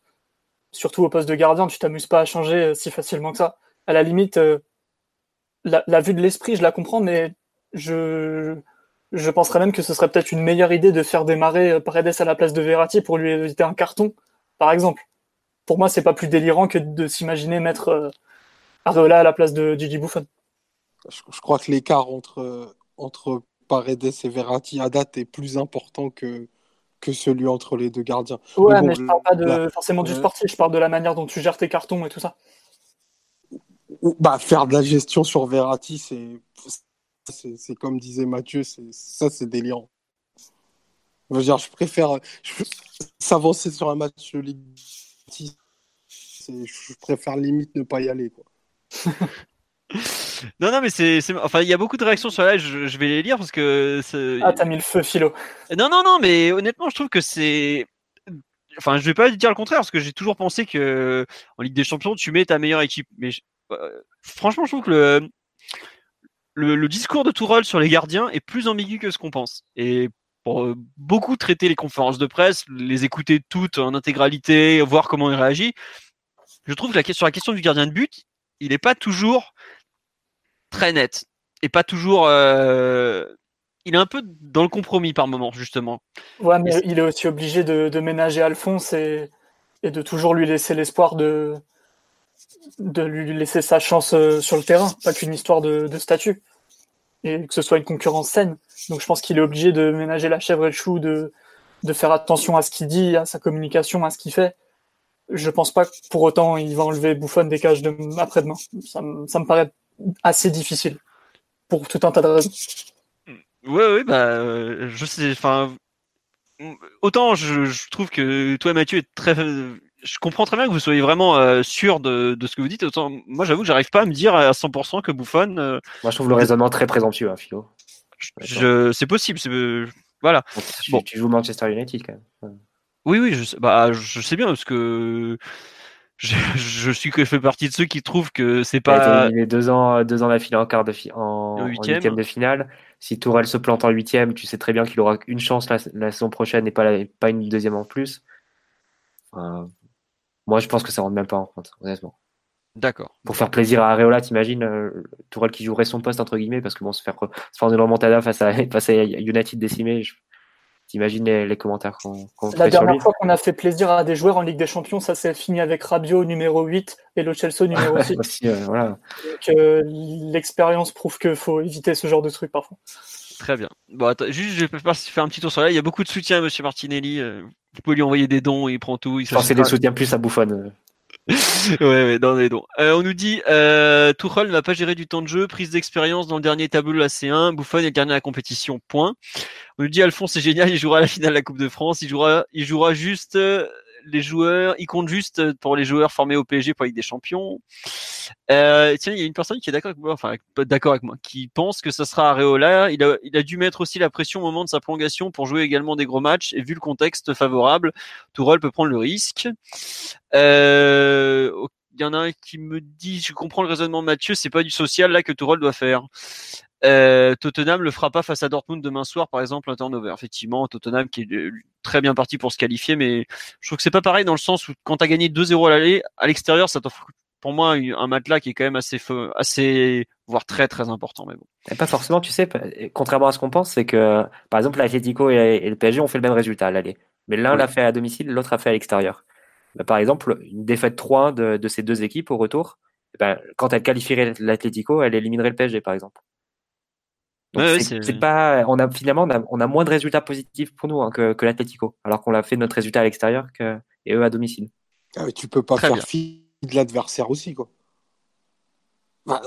Speaker 4: Surtout au poste de gardien, tu t'amuses pas à changer euh, si facilement que ça. À la limite, euh, la, vue de l'esprit, je la comprends, mais je, je penserais même que ce serait peut-être une meilleure idée de faire démarrer euh, Paredes à la place de Verratti pour lui éviter un carton, par exemple. Pour moi, c'est pas plus délirant que de s'imaginer mettre Areola à la place de Gigi Buffon.
Speaker 3: Je, crois que l'écart entre, entre Paredes et Verratti à date est plus important que, que celui entre les deux gardiens.
Speaker 4: Ouais, mais, je parle pas de, forcément du sportif, je parle de la manière dont tu gères tes cartons et tout ça.
Speaker 3: Bah, faire de la gestion sur Verratti, c'est, c'est, comme disait Mathieu, c'est, ça c'est délirant. Je, dire, je préfère s'avancer sur un match de Ligue je préfère limite ne pas y aller. Quoi.
Speaker 1: Non, non, mais c'est, enfin, il y a beaucoup de réactions sur là. Je, je vais les lire parce que.
Speaker 4: Ah, t'as mis le feu, philo.
Speaker 1: Non, non, non, mais honnêtement, je trouve que c'est. Enfin, je vais pas dire le contraire parce que j'ai toujours pensé que en Ligue des Champions, tu mets ta meilleure équipe. Mais euh, franchement, je trouve que le... le, discours de Tourelle sur les gardiens est plus ambigu que ce qu'on pense. Et pour euh, beaucoup traiter les conférences de presse, les écouter toutes en intégralité, voir comment il réagit, je trouve que la, sur la question du gardien de but, il n'est pas toujours très net et pas toujours. Euh, il est un peu dans le compromis par moment, justement.
Speaker 4: Ouais, mais il est aussi obligé de, ménager Alphonse et, et, de toujours lui laisser l'espoir de, de lui laisser sa chance euh, sur le terrain, pas qu'une histoire de, statut. Et que ce soit une concurrence saine. Donc je pense qu'il est obligé de ménager la chèvre et le chou, de, de faire attention à ce qu'il dit, à sa communication, à ce qu'il fait. Je pense pas que pour autant il va enlever Bouffon des cages de après-demain. Ça, ça me paraît assez difficile pour tout un tas de raisons.
Speaker 1: Oui, oui, bah, euh, je sais, enfin, autant je, trouve que toi, Mathieu, est très, je comprends très bien que vous soyez vraiment euh, sûr de, ce que vous dites. Autant, moi, j'avoue que j'arrive pas à me dire à 100% que Buffon. Euh,
Speaker 2: moi, je trouve le raisonnement très présomptueux, hein, Philo.
Speaker 1: Je, c'est possible, c'est, voilà.
Speaker 2: Tu, bon. tu joues Manchester United quand même.
Speaker 1: Oui, oui, je, bah, je sais bien parce que je, je, suis que je fais partie de ceux qui trouvent que c'est pas.
Speaker 2: Il est deux ans, deux ans d'affilée en quart de en, huitième. de finale. Si Tourelle se plante en huitième, tu sais très bien qu'il aura une chance la, saison prochaine et pas, pas une deuxième en plus. moi, je pense que ça rentre même pas en compte, honnêtement.
Speaker 1: D'accord.
Speaker 2: Pour faire plaisir à Areola, t'imagines euh, Tourelle qui jouerait son poste entre guillemets parce que bon, se faire se faire une remontada face à face à United décimé, je, T'imagines les, commentaires qu'on
Speaker 4: La dernière fois qu'on a fait plaisir à des joueurs en Ligue des Champions, ça s'est fini avec Rabiot numéro 8 et Lo Celso numéro 6.
Speaker 2: voilà.
Speaker 4: Euh, l'expérience prouve qu'il faut éviter ce genre de trucs parfois.
Speaker 1: Très bien. Bon, attends, juste, je vais faire un petit tour sur là. Il y a beaucoup de soutien à M. Martinelli. Euh, vous pouvez lui envoyer des dons, il prend tout. Il
Speaker 2: c'est des soutiens plus à bouffonne.
Speaker 1: ouais, les dons. Euh, on nous dit euh, Tuchel ne va pas gérer du temps de jeu, prise d'expérience dans le dernier tableau de la C1, Buffon est le dernier à la compétition, point. On nous dit Alphonse c'est génial, il jouera à la finale de la Coupe de France, il jouera, il jouera juste euh, les joueurs, il compte juste pour les joueurs formés au PSG pour la Ligue des Champions. Euh, tiens, il y a une personne qui est d'accord avec moi, enfin d'accord avec moi, qui pense que ça sera Areola. Il a, il a dû mettre aussi la pression au moment de sa prolongation pour jouer également des gros matchs. Et vu le contexte favorable, Tourelle peut prendre le risque. Euh, il y en a un qui me dit, je comprends le raisonnement de Mathieu, c'est pas du social là que Tourelle doit faire. Euh, Tottenham le fera pas face à Dortmund demain soir, par exemple, un turnover. Effectivement, Tottenham qui est euh, très bien parti pour se qualifier, mais je trouve que c'est pas pareil dans le sens où quand tu as gagné 2-0 à l'aller, à l'extérieur, ça t'offre pour moi un matelas qui est quand même assez assez voire très très important mais bon
Speaker 2: et pas forcément tu sais contrairement à ce qu'on pense c'est que par exemple l'Atlético et, le PSG ont fait le même résultat à l'aller mais l'un l'a fait à domicile l'autre a fait à l'extérieur bah, par exemple une défaite 3-1 de, de, ces deux équipes au retour eh ben, quand elle qualifierait l'Atlético elle éliminerait le PSG par exemple c'est pas, on a finalement on a, moins de résultats positifs pour nous hein, que, que l'Atlético, alors qu'on l'a fait notre résultat à l'extérieur que, et eux à domicile.
Speaker 3: Ah, mais tu peux pas faire fi de l'adversaire aussi quoi. Bah,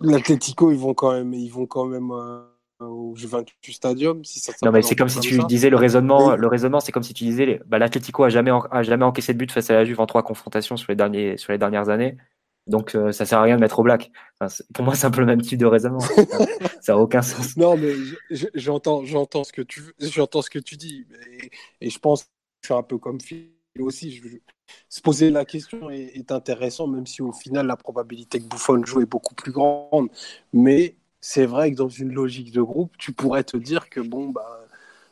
Speaker 3: L'Atlético ils vont quand même, ils vont quand même euh, au Juventus Stadium. Si ça
Speaker 2: non mais c'est comme si tu disais le raisonnement, le raisonnement c'est comme si tu disais, bah, l'Atlético a jamais a jamais encaissé de but face à la Juve en trois confrontations sur les derniers sur les dernières années. Donc euh, ça sert à rien de mettre au black. pour moi, c'est un peu le même type de raisonnement. ça n'a aucun sens.
Speaker 3: Non, mais j'entends, j'entends ce que tu, j'entends ce que tu dis, et, je pense que je suis un peu comme Phil aussi. Je, se poser la question est, intéressant, même si au final la probabilité que Buffon joue est beaucoup plus grande. Mais c'est vrai que dans une logique de groupe, tu pourrais te dire que bon bah,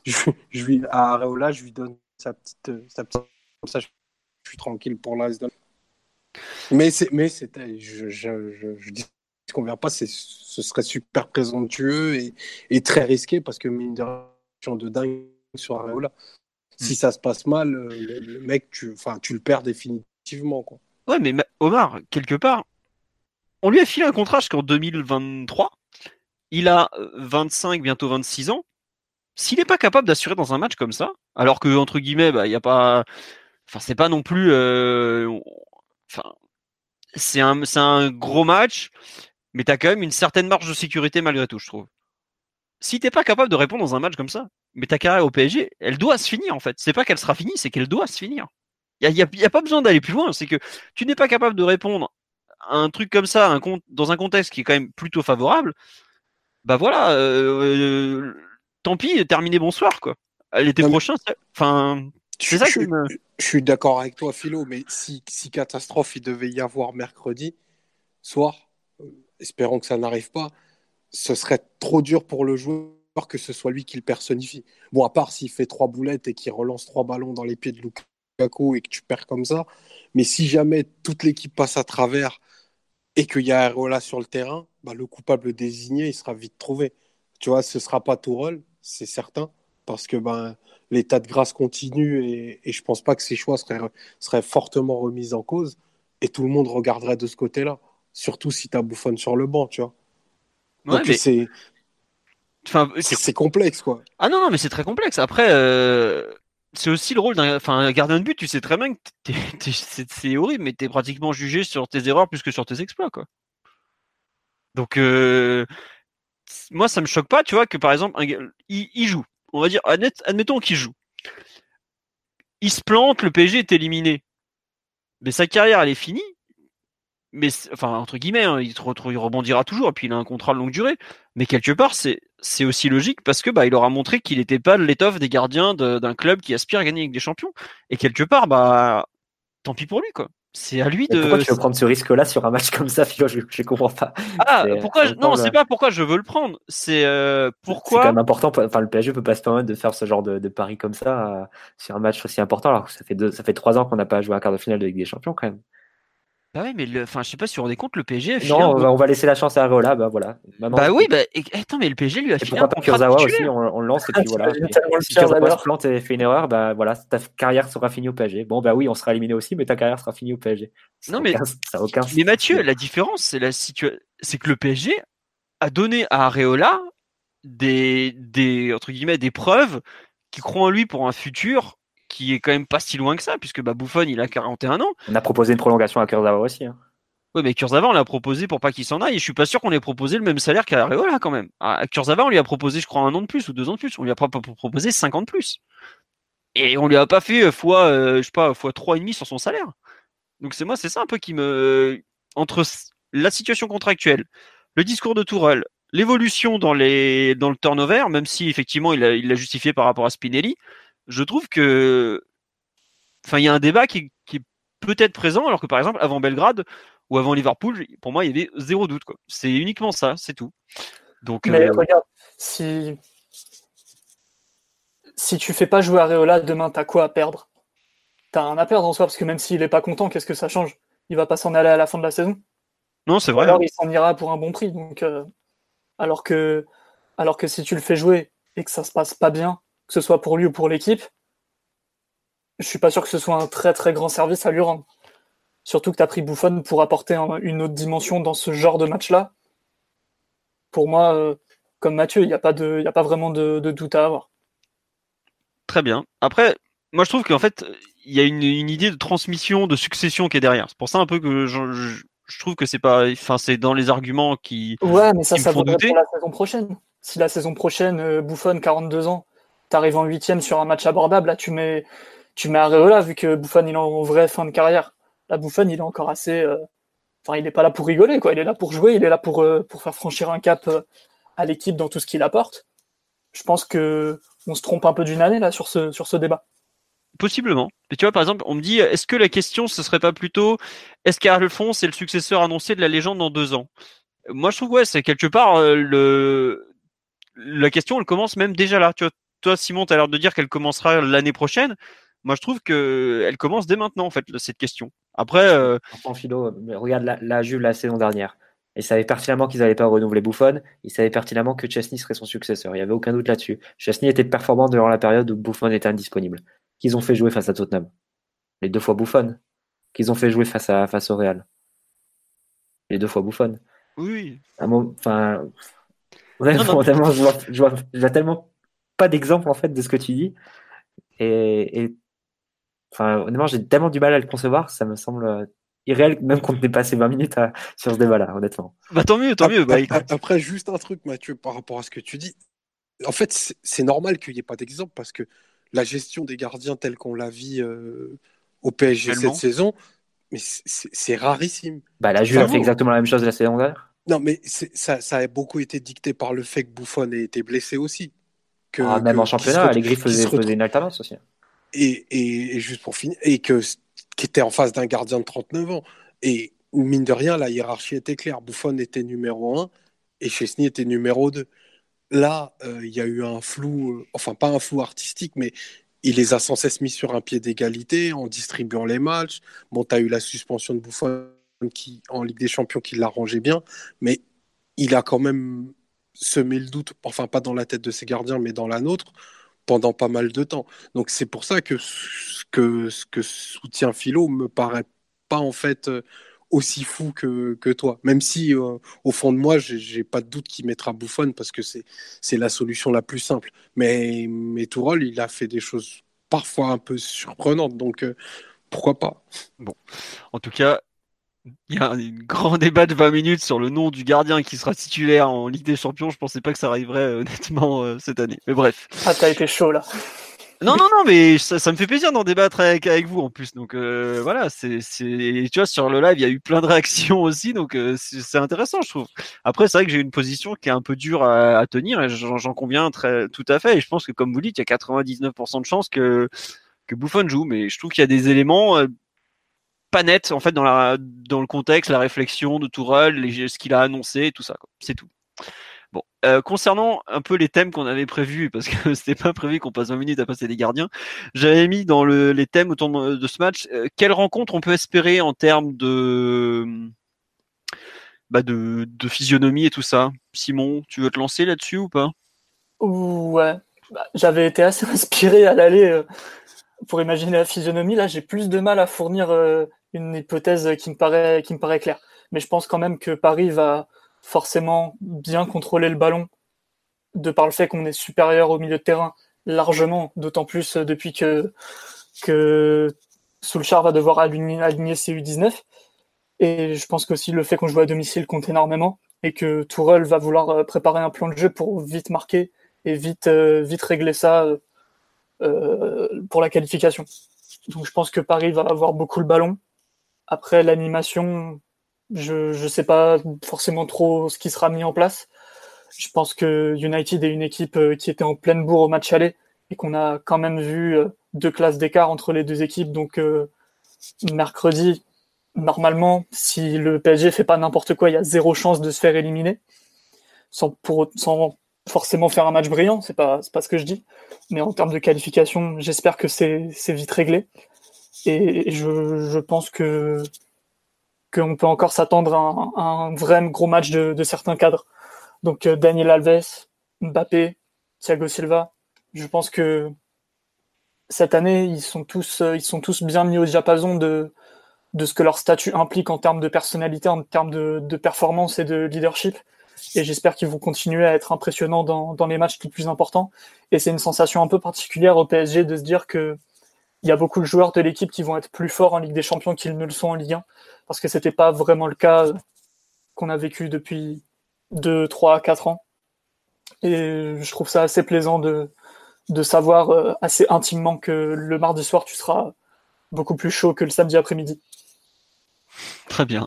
Speaker 3: je, je lui à Areola, je lui donne sa petite, sa petite comme ça, je, suis tranquille pour l'instant. Mais c'est, mais c'était, je, je, je, dis ce qu'on vient pas, c'est, ce serait super présomptueux et, et, très risqué parce que mine de de dingue sur Areola. Si hmm. ça se passe mal, euh, le, mec, tu, enfin, tu le perds définitivement, quoi.
Speaker 1: Ouais, mais Omar, quelque part, on lui a filé un contrat jusqu'en 2023. Il a 25, bientôt 26 ans. S'il n'est pas capable d'assurer dans un match comme ça, alors que entre guillemets, bah, il y a pas, enfin, c'est pas non plus, euh, enfin, c'est un, gros match, mais tu as quand même une certaine marge de sécurité malgré tout, je trouve. Si t'es pas capable de répondre dans un match comme ça, mais ta carrière au PSG, elle doit se finir en fait. C'est pas qu'elle sera finie, c'est qu'elle doit se finir. Il n'y a, pas besoin d'aller plus loin. C'est que tu n'es pas capable de répondre à un truc comme ça, dans un contexte qui est quand même plutôt favorable. Bah voilà, euh, tant pis, terminé bonsoir quoi. L'été prochain, enfin,
Speaker 3: c'est ça que je suis d'accord avec toi, Philo, mais si, si, catastrophe il devait y avoir mercredi soir, euh, espérons que ça n'arrive pas, ce serait trop dur pour le joueur que ce soit lui qui le personnifie. Bon, à part s'il fait trois boulettes et qu'il relance trois ballons dans les pieds de Lukaku et que tu perds comme ça, mais si jamais toute l'équipe passe à travers et qu'il y a Areola sur le terrain, bah, le coupable désigné, il sera vite trouvé. Tu vois, ce ne sera pas Tourelle, c'est certain, parce que ben, l'état de grâce continue et, et je pense pas que ses choix seraient, seraient, fortement remis en cause et tout le monde regarderait de ce côté-là. Surtout si tu as Bouffon sur le banc, tu vois. Donc c'est. Enfin, c'est complexe, quoi.
Speaker 1: Ah non, non, mais c'est très complexe. Après, euh, c'est aussi le rôle d'un gardien de but. Tu sais très bien que c'est horrible, mais tu es pratiquement jugé sur tes erreurs plus que sur tes exploits, quoi. Donc, euh, moi, ça me choque pas, tu vois, que par exemple, il joue on va dire, admettons qu'il joue. Il se plante, le PSG est éliminé. Mais sa carrière, elle est finie. Mais enfin, entre guillemets, hein, il, rebondira toujours, et puis il a un contrat de longue durée. Mais quelque part, c'est, aussi logique parce que bah, il aura montré qu'il n'était pas l'étoffe des gardiens d'un club qui aspire à gagner avec des champions. Et quelque part, bah, tant pis pour lui, quoi. C'est à lui de.
Speaker 2: Pourquoi tu veux prendre ce risque-là sur un match comme ça, Philo je, je comprends pas.
Speaker 1: Ah, pourquoi Non, c'est pas pourquoi je veux le prendre. C'est euh, pourquoi.
Speaker 2: C'est quand même important. Enfin, le PSG peut pas se permettre de faire ce genre de, de pari comme ça euh, sur un match aussi important. Alors que ça fait deux, ça fait trois ans qu'on n'a pas joué à quart de finale de Ligue des Champions quand même.
Speaker 1: Bah oui, mais le, enfin, je sais pas si vous vous rendez compte, le PSG.
Speaker 2: non, on va, laisser la chance à Areola, bah voilà.
Speaker 1: bah oui, bah attends, mais le PSG lui a
Speaker 2: fait. Pourquoi pas Kurzawa aussi, on, on, le lance et puis voilà. si Kurzawa se plante et fait une erreur, bah voilà, ta carrière sera finie au PSG. Bon, bah oui, on sera éliminé aussi, mais ta carrière sera finie au PSG.
Speaker 1: non, mais. ça aucun mais Mathieu, la différence, c'est la situation, c'est que le PSG a donné à Areola des, des, entre guillemets, des preuves qui croient en lui pour un futur qui est quand même pas si loin que ça, puisque bah, Buffon, il a 41 ans.
Speaker 2: On a proposé une prolongation à Kurzawa aussi. Hein.
Speaker 1: Oui, mais Kurzawa, on l'a proposé pour pas qu'il s'en aille. Et je suis pas sûr qu'on ait proposé le même salaire qu'à Areola quand même. À Kurzawa, on lui a proposé, je crois, un an de plus ou deux ans de plus. On lui a proposé 50 de plus. Et on lui a pas fait euh, fois, euh, je sais pas, fois trois et demi sur son salaire. Donc c'est moi, c'est ça un peu qui me entre la situation contractuelle, le discours de Tourelle, l'évolution dans les dans le turnover, même si effectivement il l'a il justifié par rapport à Spinelli je trouve que, enfin, il y a un débat qui, est peut-être présent, alors que par exemple, avant Belgrade ou avant Liverpool, pour moi, il y avait zéro doute. C'est uniquement ça, c'est tout. Donc,
Speaker 4: Mais regarde, si si tu fais pas jouer Areola, demain, t'as quoi à perdre? T'as un à perdre en soi, parce que même s'il est pas content, qu'est-ce que ça change? Il va pas s'en aller à la fin de la saison?
Speaker 1: Non, c'est vrai.
Speaker 4: Alors il s'en ira pour un bon prix. Donc, euh, alors, que, alors que si tu le fais jouer et que ça se passe pas bien, que ce soit pour lui ou pour l'équipe, je suis pas sûr que ce soit un très très grand service à lui rendre. Surtout que tu as pris Buffon pour apporter une autre dimension dans ce genre de match-là. Pour moi, euh, comme Mathieu, il n'y a, pas de, a pas vraiment de doute à avoir.
Speaker 1: Très bien. Après, moi je trouve qu'en fait, il y a une, idée de transmission, de succession qui est derrière. C'est pour ça un peu que je, trouve que c'est pas, enfin c'est dans les arguments qui.
Speaker 4: Ouais, mais ça, ça vaudrait pour la saison prochaine. Si la saison prochaine, euh, Buffon, 42 ans, t'arrives en huitième sur un match abordable, là tu mets, tu mets Areola vu que Buffon il est en vraie fin de carrière. Là, Buffon il est encore assez, euh, enfin il est pas là pour rigoler quoi. Il est là pour jouer, il est là pour euh, pour faire franchir un cap à l'équipe dans tout ce qu'il apporte. Je pense que on se trompe un peu d'une année là sur ce, sur ce débat.
Speaker 1: Possiblement. Mais tu vois, par exemple, on me dit, est-ce que la question, ce serait pas plutôt, est-ce qu'Alphonse est le successeur annoncé de la légende dans deux ans? Moi, je trouve, ouais, c'est quelque part, euh, le... la question, elle commence même déjà là. Tu vois, toi, Simon, tu as l'air de dire qu'elle commencera l'année prochaine. Moi, je trouve qu'elle commence dès maintenant, en fait, cette question. Après. Euh...
Speaker 2: En philo, regarde la, la Juve la saison dernière. Ils savaient pertinemment qu'ils n'allaient pas renouveler Buffon. Ils savaient pertinemment que Chesney serait son successeur. Il n'y avait aucun doute là-dessus. Chesney était performant durant la période où Buffon était indisponible. Qu'ils ont fait jouer face à Tottenham. Les deux fois Buffon. Qu'ils ont fait jouer face, à, face au Real. Les deux fois Buffon.
Speaker 1: Oui.
Speaker 2: Enfin, je, vois, vois, tellement pas d'exemple en fait de ce que tu dis. Et, et enfin, honnêtement, j'ai tellement du mal à le concevoir. Ça me semble irréel, même qu'on ait passé 20 minutes sur ce débat-là, honnêtement.
Speaker 1: Bah, tant mieux, tant mieux. Bah,
Speaker 3: après, juste un truc, Mathieu, par rapport à ce que tu dis. En fait, c'est normal qu'il n'y ait pas d'exemple parce que la gestion des gardiens telle qu'on l'a vu euh, au PSG cette saison, mais c'est rarissime.
Speaker 2: Bah, la Juve a fait exactement la même chose la saison dernière.
Speaker 3: Non, mais ça, ça, a beaucoup été dicté par le fait que Buffon ait été blessé aussi.
Speaker 2: Que, ah, même en championnat, les Griffes faisaient, une alternance aussi.
Speaker 3: Et, et, et, juste pour finir, et que qui était en face d'un gardien de 39 ans. Et mine de rien, la hiérarchie était claire. Buffon était numéro 1 et Chesney était numéro 2. Là, euh, il y a eu un flou, euh, enfin pas un flou artistique, mais il les a sans cesse mis sur un pied d'égalité en distribuant les matchs. Bon, tu as eu la suspension de Buffon qui, en Ligue des Champions qui l'arrangeait bien, mais il a quand même semé le doute, enfin pas dans la tête de ses gardiens, mais dans la nôtre, pendant pas mal de temps. Donc c'est pour ça que ce que, que soutient Philo me paraît pas en fait euh, aussi fou que, que toi. Même si euh, au fond de moi, j'ai pas de doute qu'il mettra Bouffon parce que c'est la solution la plus simple. Mais, mais il a fait des choses parfois un peu surprenantes. Donc euh, pourquoi pas?
Speaker 1: Bon, en tout cas, il y a un grand débat de 20 minutes sur le nom du gardien qui sera titulaire en Ligue des Champions. Je pensais pas que ça arriverait euh, honnêtement euh, cette année. Mais bref.
Speaker 4: Ah, t'as été chaud là.
Speaker 1: Non, non, non, mais ça, me fait plaisir d'en débattre avec, avec vous en plus. Donc euh, voilà, c'est, tu vois, sur le live, il y a eu plein de réactions aussi, donc c'est intéressant, je trouve. Après, c'est vrai que j'ai une position qui est un peu dure à, tenir, et j'en conviens très, tout à fait. Et je pense que, comme vous dites, il y a 99% de chances que, que Buffon joue, mais je trouve qu'il y a des éléments pas net en fait dans, la, dans le contexte, la réflexion de Tourelle, ce qu'il a annoncé, tout ça. C'est tout. Bon, euh, concernant un peu les thèmes qu'on avait prévus, parce que c'était pas prévu qu'on passe 20 minutes à passer des gardiens, j'avais mis dans le, les thèmes autour de, ce match, euh, quelle rencontre on peut espérer en termes de, bah de, de physionomie et tout ça? Simon, tu veux te lancer là-dessus ou pas?
Speaker 4: Ouais, bah, j'avais été assez inspiré à l'aller euh, pour imaginer la physionomie. Là, j'ai plus de mal à fournir une hypothèse qui me paraît qui me paraît claire. Mais je pense quand même que Paris va forcément bien contrôler le ballon de par le fait qu'on est supérieur au milieu de terrain largement, d'autant plus depuis que que Soulchar va devoir aligner, aligner ses U19. Et je pense qu'aussi le fait qu'on joue à domicile compte énormément et que Tourelle va vouloir euh, préparer un plan de jeu pour vite marquer et vite, euh, vite régler ça euh, pour la qualification. Donc je pense que Paris va avoir beaucoup le ballon après, l'animation, je ne sais pas forcément trop ce qui sera mis en place. Je pense que United est une équipe euh, qui était en pleine bourre au match aller et qu'on a quand même vu euh, deux classes d'écart entre les deux équipes. Donc, euh, mercredi, normalement, si le PSG fait pas n'importe quoi, il y a zéro chance de se faire éliminer, sans, pour, sans forcément faire un match brillant, c'est pas, pas ce que je dis. Mais en termes de qualification, j'espère que c'est vite réglé. Et je, pense que qu'on peut encore s'attendre à, un, vrai gros match de, certains cadres. Donc euh, Daniel Alves, Mbappé, Thiago Silva, je pense que cette année, ils sont tous, euh, ils sont tous bien mis au diapason de, de ce que leur statut implique en termes de personnalité, en termes de, de performance et de leadership. Et j'espère qu'ils vont continuer à être impressionnants dans, dans les matchs les plus importants. Et c'est une sensation un peu particulière au PSG de se dire que il y a beaucoup de joueurs de l'équipe qui vont être plus forts en Ligue des Champions qu'ils ne le sont en Ligue 1, parce que c'était pas vraiment le cas qu'on a vécu depuis 2, 3, 4 ans. Et je trouve ça assez plaisant de, de savoir euh, assez intimement que le mardi soir, tu seras beaucoup plus chaud que le samedi après-midi.
Speaker 1: Très bien.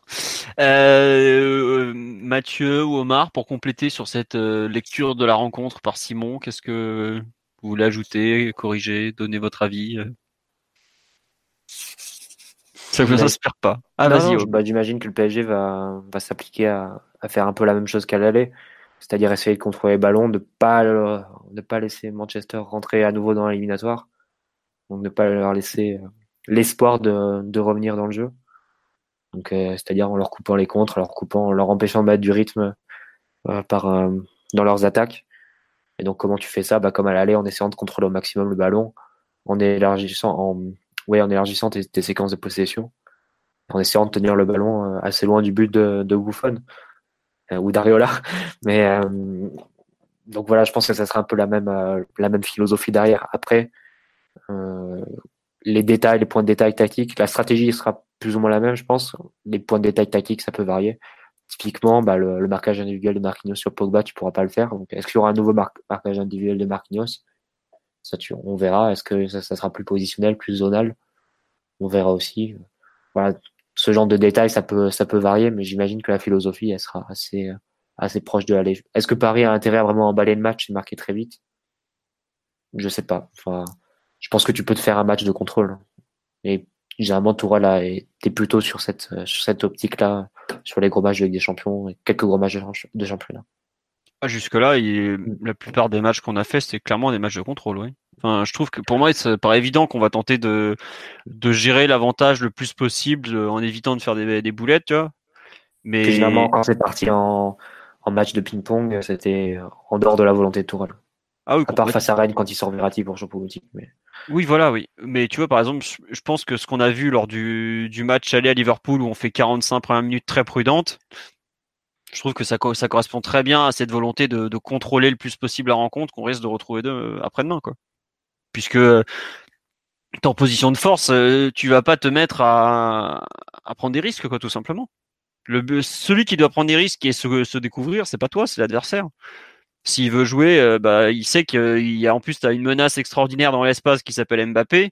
Speaker 1: Euh, Mathieu ou Omar, pour compléter sur cette euh, lecture de la rencontre par Simon, qu'est-ce que vous voulez ajouter, corriger, donner votre avis Ça vous inspire pas
Speaker 2: Ah, vas-y. Bah, J'imagine que le PSG va, va s'appliquer à, à, faire un peu la même chose qu'à l'aller c'est-à-dire essayer de contrôler le ballon, de pas ne pas laisser Manchester rentrer à nouveau dans l'éliminatoire, donc ne pas leur laisser euh, l'espoir de, de, revenir dans le jeu. Donc euh, c'est-à-dire en leur coupant les contres, en leur coupant, leur empêchant de mettre du rythme euh, par dans leurs attaques. Et donc comment tu fais ça? Bah comme à l'aller, en essayant de contrôler au maximum le ballon, en élargissant, en ouais, en élargissant tes, séquences de possession, en essayant de tenir le ballon assez loin du but de, de Buffon. Euh, ou d'Ariola. Mais euh, donc voilà, je pense que ça sera un peu la même, euh, la même philosophie derrière. Après, les détails, les points de détail tactiques, la stratégie sera plus ou moins la même, je pense. Les points de détail tactiques, ça peut varier. Typiquement, bah, le, marquage individuel de Marquinhos sur Pogba, tu pourras pas le faire. est-ce qu'il y aura un nouveau marquage individuel de Marquinhos? On verra. Est-ce que ça, sera plus positionnel, plus zonal? On verra aussi. Voilà, ce genre de détails, ça peut, varier, mais j'imagine que la philosophie, elle sera assez, assez proche de la Est-ce que Paris a intérêt à vraiment emballer le match et marquer très vite? Je sais pas. Je pense que tu peux te faire un match de contrôle. Et généralement, Tourelle a été plutôt sur cette, sur cette optique-là, sur les gros matchs de des Champions quelques gros de championnat.
Speaker 1: Ah, jusque-là, la plupart des matchs qu'on a fait, c'est clairement des matchs de contrôle, oui. Enfin, je trouve que pour moi, ça paraît évident qu'on va tenter de, de gérer l'avantage le plus possible euh, en évitant de faire des, des boulettes, tu vois.
Speaker 2: Mais finalement, quand c'est parti en, en match de ping-pong, c'était en dehors de la volonté de Tourelle. Ah oui, à part face à Rennes quand il sort Verratti pour champion mais...
Speaker 1: Oui, voilà, oui. Mais tu vois, par exemple, je pense que ce qu'on a vu lors du, du match aller à Liverpool où on fait 45 premières minutes très prudentes, je trouve que ça, ça correspond très bien à cette volonté de, de contrôler le plus possible la rencontre qu'on risque de retrouver euh, après-demain, quoi. Puisque t'es en position de force, euh, tu vas pas te mettre à, à prendre des risques, quoi, tout simplement. Le, celui qui doit prendre des risques et se, se découvrir, c'est pas toi, c'est l'adversaire. S'il veut jouer, euh, bah, il sait qu'il y a en plus as une menace extraordinaire dans l'espace qui s'appelle Mbappé.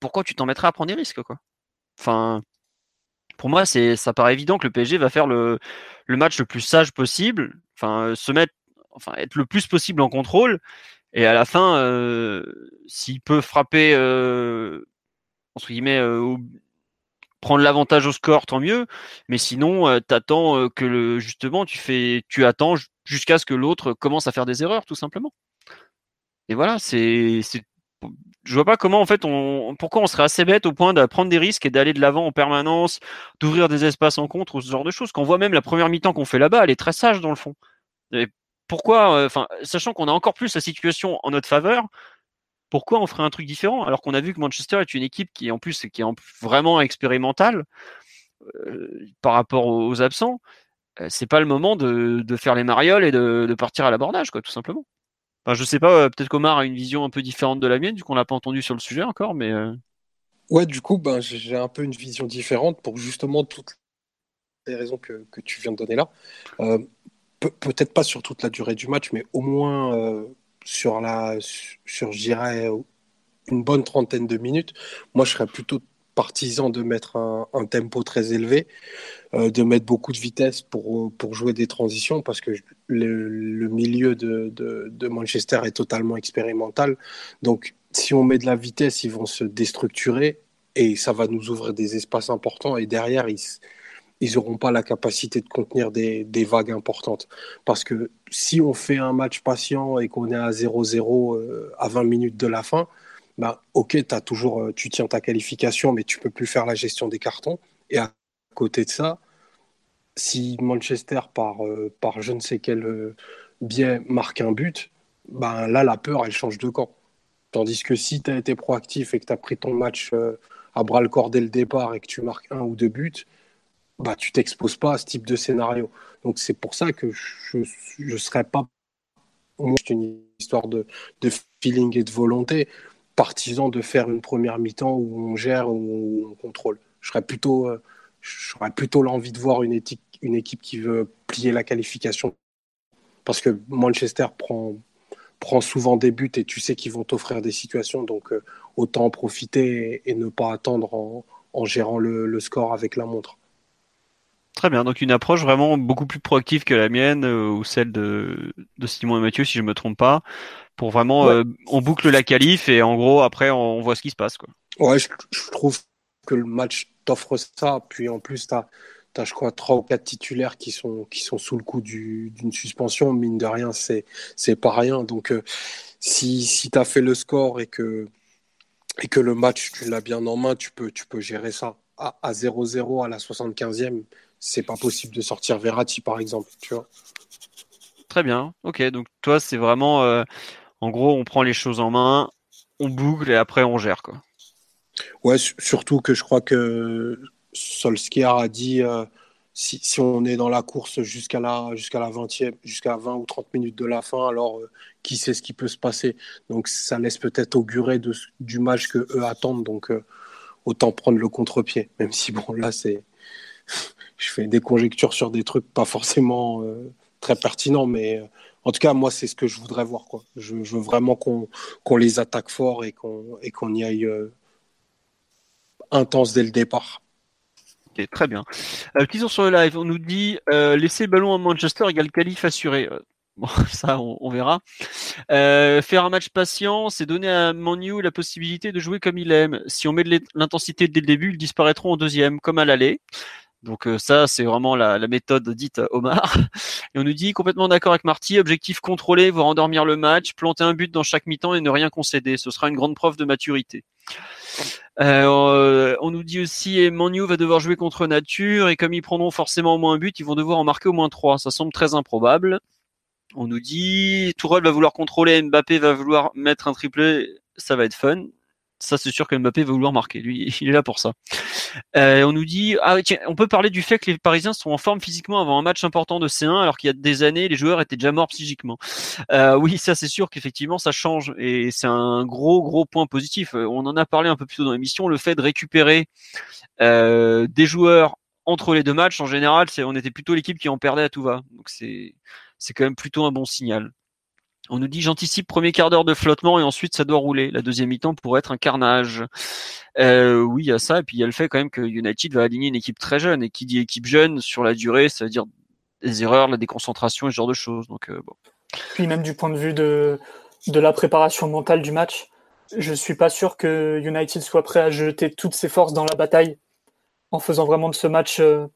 Speaker 1: Pourquoi tu t'en mettrais à prendre des risques, quoi? Enfin, pour moi, c'est ça paraît évident que le PSG va faire le, match le plus sage possible, enfin se mettre, enfin être le plus possible en contrôle, et à la fin, euh, s'il peut frapper euh, entre guillemets euh, prendre l'avantage au score, tant mieux. Mais sinon, euh, t'attends euh, que le justement, tu fais, tu attends jusqu'à ce que l'autre commence à faire des erreurs, tout simplement. Et voilà, c'est je vois pas comment en fait on pourquoi on serait assez bête au point de prendre des risques et d'aller de l'avant en permanence, d'ouvrir des espaces en contre ou ce genre de choses. Qu'on voit même la première mi-temps qu'on fait là-bas, elle est très sage dans le fond. Pourquoi, euh, enfin, sachant qu'on a encore plus la situation en notre faveur, pourquoi on ferait un truc différent alors qu'on a vu que Manchester est une équipe qui en plus qui est vraiment expérimentale euh, par rapport aux, absents. Euh, c'est pas le moment de, de, faire les marioles et de, de partir à l'abordage, quoi, tout simplement. Enfin, je sais pas, euh, peut-être qu'Omar a une vision un peu différente de la mienne, du coup on l'a pas entendu sur le sujet encore, mais. Euh.
Speaker 3: Ouais, du coup, ben, j'ai un peu une vision différente pour justement toutes les raisons que, que tu viens de donner là. Euh, peut-être pas sur toute la durée du match, mais au moins sur la, sur, je dirais, une bonne trentaine de minutes. Moi, je serais plutôt partisan de mettre un, tempo très élevé, euh, de mettre beaucoup de vitesse pour, pour jouer des transitions, parce que le, milieu de, de, Manchester est totalement expérimental. Donc, si on met de la vitesse, ils vont se déstructurer. et ça va nous ouvrir des espaces importants. Et derrière, ils n'auront pas la capacité de contenir des, des, vagues importantes. Parce que si on fait un match patient et qu'on est à 0-0 euh, à 20 minutes de la fin, bah, ok, as toujours, euh, tu tiens ta qualification, mais tu peux plus faire la gestion des cartons. Et à côté de ça, si Manchester, par, euh, par je ne sais quel biais, marque un but, bah, là, la peur, elle change de camp. Tandis que si tu as été proactif et que tu as pris ton match à bras le corps dès le départ et que tu marques un ou deux buts, bah, tu t'exposes pas à ce type de scénario. Donc c'est pour ça que je ne serais pas, c'est une histoire de, feeling et de volonté, partisan de faire une première mi-temps où on gère, où on contrôle. Je serais plutôt, euh, j'aurais plutôt l'envie de voir une, équipe, qui veut plier la qualification. Parce que Manchester prend, souvent des buts et tu sais qu'ils vont t'offrir des situations, donc euh, autant en profiter et, ne pas attendre en, gérant le, score avec la montre.
Speaker 1: Très bien, donc une approche vraiment beaucoup plus proactive que la mienne euh, ou celle de, Simon et Mathieu, si je me trompe pas, pour vraiment, euh, on boucle la qualif et en gros après on, voit ce qui se passe. Quoi.
Speaker 3: Ouais, je, trouve que le match t'offre ça, puis en plus tu as, as, je crois trois ou quatre titulaires qui sont qui sont sous le coup d'une suspension, mine de rien c'est c'est pas rien. Donc euh, si si tu as fait le score et que et que le match tu l'as bien en main, tu peux tu peux gérer ça à 0-0 à la 75e c'est pas possible de sortir Verratti par exemple, tu vois.
Speaker 1: Très bien, ok. Donc toi, c'est vraiment, euh, en gros, on prend les choses en main, on boucle et après on gère quoi.
Speaker 3: Ouais, surtout que je crois que Solskjaer a dit euh, si, on est dans la course jusqu'à la jusqu'à la 20e, jusqu'à 20 ou 30 minutes de la fin, alors euh, qui sait ce qui peut se passer. Donc ça laisse peut-être augurer du match que eux attendent. Donc autant prendre le contre-pied, même si bon là c'est je fais des conjectures sur des trucs pas forcément euh, très pertinents, mais euh, en tout cas, moi, c'est ce que je voudrais voir. Je, veux vraiment qu'on les attaque fort et qu'on y aille euh, intense dès le départ.
Speaker 1: Très bien. Euh, sur le live, on nous dit laisser le ballon à Manchester égale qualif assuré. Bon, ça, on, verra. faire un match patient, c'est donner à Manu la possibilité de jouer comme il aime. Si on met de l'intensité dès le début, ils disparaîtront en deuxième, comme à l'aller. Donc euh, ça, c'est vraiment la, méthode dite Omar. Et on nous dit complètement d'accord avec Marty, objectif contrôlé, voire endormir le match, planter un but dans chaque mi-temps et ne rien concéder. Ce sera une grande preuve de maturité. Euh, on nous dit aussi Manu va devoir jouer contre nature et comme ils prendront forcément au moins un but, ils vont devoir en marquer au moins trois. Ça semble très improbable. On nous dit Tourelle va vouloir contrôler, Mbappé va vouloir mettre un triplé, ça va être fun ça c'est sûr que Mbappé va vouloir marquer. Lui, il est là pour ça. Euh, on nous dit, ah on peut parler du fait que les Parisiens sont en forme physiquement avant un match important de C1, alors qu'il y a des années, les joueurs étaient déjà morts psychiquement. Euh, oui, ça c'est sûr qu'effectivement ça change et c'est un gros gros point positif. Euh, on en a parlé un peu plus tôt dans l'émission, le fait de récupérer des joueurs entre les deux matchs, en général, on était plutôt l'équipe qui en perdait à tout va. Donc c'est c'est quand même plutôt un bon signal. On nous dit j'anticipe premier quart d'heure de flottement et ensuite ça doit rouler. La deuxième mi-temps pourrait être un carnage. Euh, oui, il y a ça. Et puis il y a le fait quand même que United va aligner une équipe très jeune. Et qui dit équipe jeune sur la durée, ça veut dire des erreurs, la déconcentration et ce genre de choses. Donc euh.
Speaker 4: Puis même du point de vue de, de la préparation mentale du match, je suis pas sûr que United soit prêt à jeter toutes ses forces dans la bataille en faisant vraiment de ce match euh,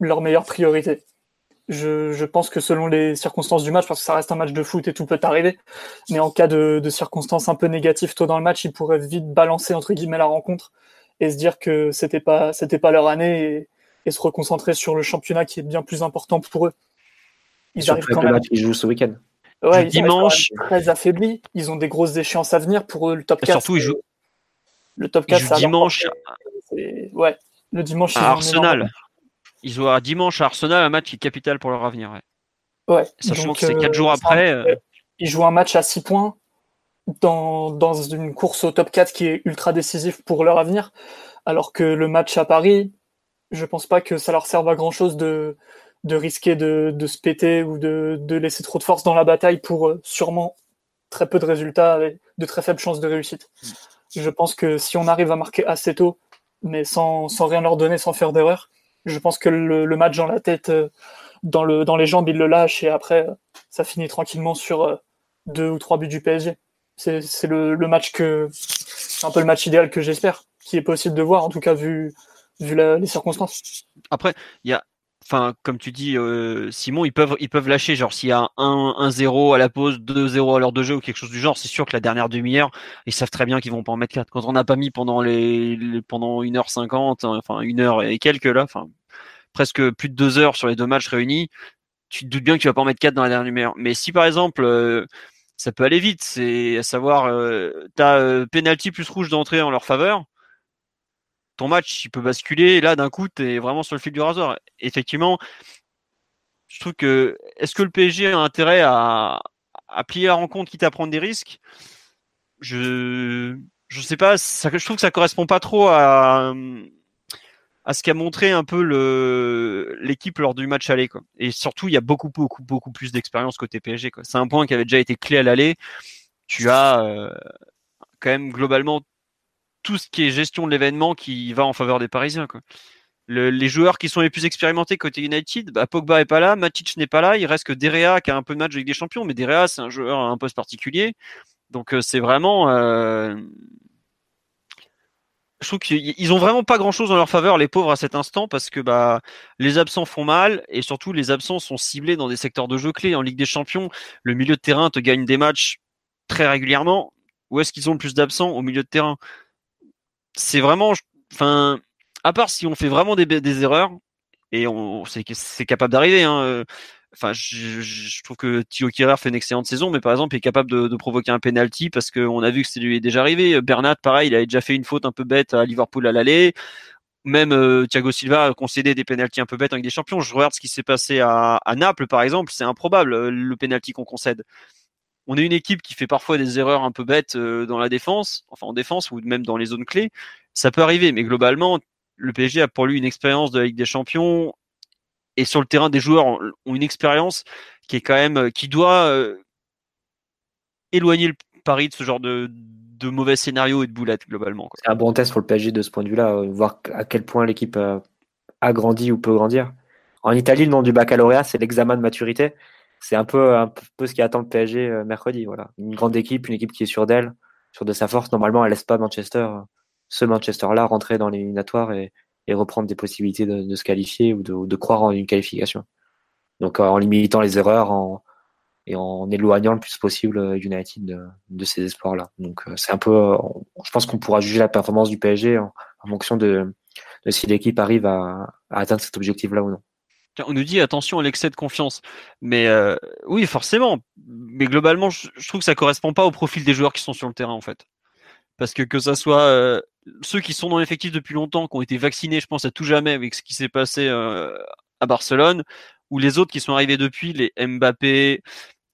Speaker 4: leur meilleure priorité. Je, je, pense que selon les circonstances du match, parce que ça reste un match de foot et tout peut arriver, mais en cas de, de circonstances un peu négatives tôt dans le match, ils pourraient vite balancer entre guillemets la rencontre et se dire que c'était pas c'était pas leur année et, et, se reconcentrer sur le championnat qui est bien plus important pour eux.
Speaker 2: Ils arrivent quand même. Ils jouent ce week-end.
Speaker 4: Ouais, ils dimanche très affaiblis. Ils ont des grosses échéances à venir pour eux. Le top 4.
Speaker 1: Surtout, ils jouent.
Speaker 4: Le top 4,
Speaker 1: ils dimanche.
Speaker 4: Ouais, le dimanche.
Speaker 1: À Arsenal. Ils jouent à dimanche à Arsenal, un match qui est capital pour leur avenir.
Speaker 4: Ouais. ouais
Speaker 1: Sachant que c'est 4 jours après. Euh,
Speaker 4: ils jouent un match à 6 points dans, dans une course au top 4 qui est ultra décisif pour leur avenir. Alors que le match à Paris, je pense pas que ça leur serve à grand chose de, de risquer de, de se péter ou de, de laisser trop de force dans la bataille pour euh, sûrement très peu de résultats avec de très faibles chances de réussite. Mm. Je pense que si on arrive à marquer assez tôt, mais sans, sans rien leur donner, sans faire d'erreur, je pense que le, match dans la tête, euh, dans, le, dans les jambes, il le lâche et après, euh, ça finit tranquillement sur euh, deux ou trois buts du PSG. C'est le, le match que, c'est un peu le match idéal que j'espère. qui est possible de voir, en tout cas vu, vu les circonstances.
Speaker 1: Après, il y a, enfin, comme tu dis, euh, Simon, ils peuvent, ils peuvent lâcher. Genre, s'il y a 1-0 à la pause, 2-0 à l'heure de jeu ou quelque chose du genre, c'est sûr que la dernière demi-heure, ils savent très bien qu'ils vont pas en mettre 4. Quand on n'a pas mis pendant les, pendant 1h50, hein, enfin, une heure et quelques là, enfin, presque plus de 2 heures sur les deux matchs réunis, tu te doutes bien que tu vas pas en mettre 4 dans la dernière demi-heure. Mais si par exemple, euh, ça peut aller vite, c'est à savoir, euh, tu as euh, penalty plus rouge d'entrée en leur faveur ton match il peut basculer. Et là, d'un coup, tu es vraiment sur le fil du rasoir. Effectivement, je trouve que est-ce que le PSG a intérêt à, à plier la rencontre quitte à prendre des risques? Je je sais pas. Je trouve que ça correspond pas trop à à ce qu'a montré un peu l'équipe lors du match aller. Et surtout, il y a beaucoup beaucoup beaucoup plus d'expérience côté PSG. C'est un point qui avait déjà été clé à l'aller. Tu as euh, quand même globalement tout ce qui est gestion de l'événement qui va en faveur des Parisiens. Les joueurs qui sont les plus expérimentés côté United, bah, Pogba est pas là, Matic n'est pas là, il reste que Derea qui a un peu de match avec des champions, mais Derea c'est un joueur à un poste particulier. Donc euh, c'est vraiment, euh... je trouve qu'ils ont vraiment pas grand chose en leur faveur les pauvres à cet instant parce que bah les absents font mal et surtout les absents sont ciblés dans des secteurs de jeu clés en Ligue des Champions. Le milieu de terrain te gagne des matchs très régulièrement. Où est-ce qu'ils ont le plus d'absents au milieu de terrain? C'est vraiment, enfin, à part si on fait vraiment des, erreurs et on, c'est capable d'arriver. Hein, euh, enfin, je, trouve que Thio Kirer fait une excellente saison, mais par exemple, il est capable de, provoquer un penalty parce qu'on a vu que c'est lui est déjà arrivé. Bernat, pareil, il avait déjà fait une faute un peu bête à Liverpool à l'aller. Même euh, Thiago Silva a concédé des penalties un peu bêtes avec des champions. Je regarde ce qui s'est passé à, à, Naples, par exemple, c'est improbable euh, le penalty qu'on concède on est une équipe qui fait parfois des erreurs un peu bêtes euh, dans la défense, enfin en défense ou même dans les zones clés. Ça peut arriver, mais globalement, le PSG a pour lui une expérience de la Ligue des Champions et sur le terrain, des joueurs ont une expérience qui est quand même euh, qui doit euh, éloigner le pari de ce genre de, de mauvais scénarios et de boulettes globalement.
Speaker 2: C'est un bon test pour le PSG de ce point de vue-là, voir à quel point l'équipe a grandi ou peut grandir. En Italie, le nom du baccalauréat, c'est l'examen de maturité c'est un peu, un ce qui attend le PSG euh, mercredi. Voilà. Une grande équipe, une équipe qui est sûre d'elle, sûre de sa force. Normalement, elle laisse pas Manchester, ce Manchester-là, rentrer dans l'éliminatoire et, reprendre des possibilités de, se qualifier ou de, croire en une qualification. Donc en limitant les erreurs et en éloignant le plus possible euh, United de, ces espoirs-là. Donc euh, c'est un peu, je pense qu'on pourra juger la performance du PSG en, fonction de, si l'équipe arrive à, à atteindre cet objectif-là ou non.
Speaker 1: On nous dit attention à l'excès de confiance. Mais euh, oui, forcément. Mais globalement, je, trouve que ça correspond pas au profil des joueurs qui sont sur le terrain, en fait. Parce que que ça soit euh, ceux qui sont dans l'effectif depuis longtemps, qui ont été vaccinés, je pense à tout jamais avec ce qui s'est passé euh, à Barcelone, ou les autres qui sont arrivés depuis, les Mbappé,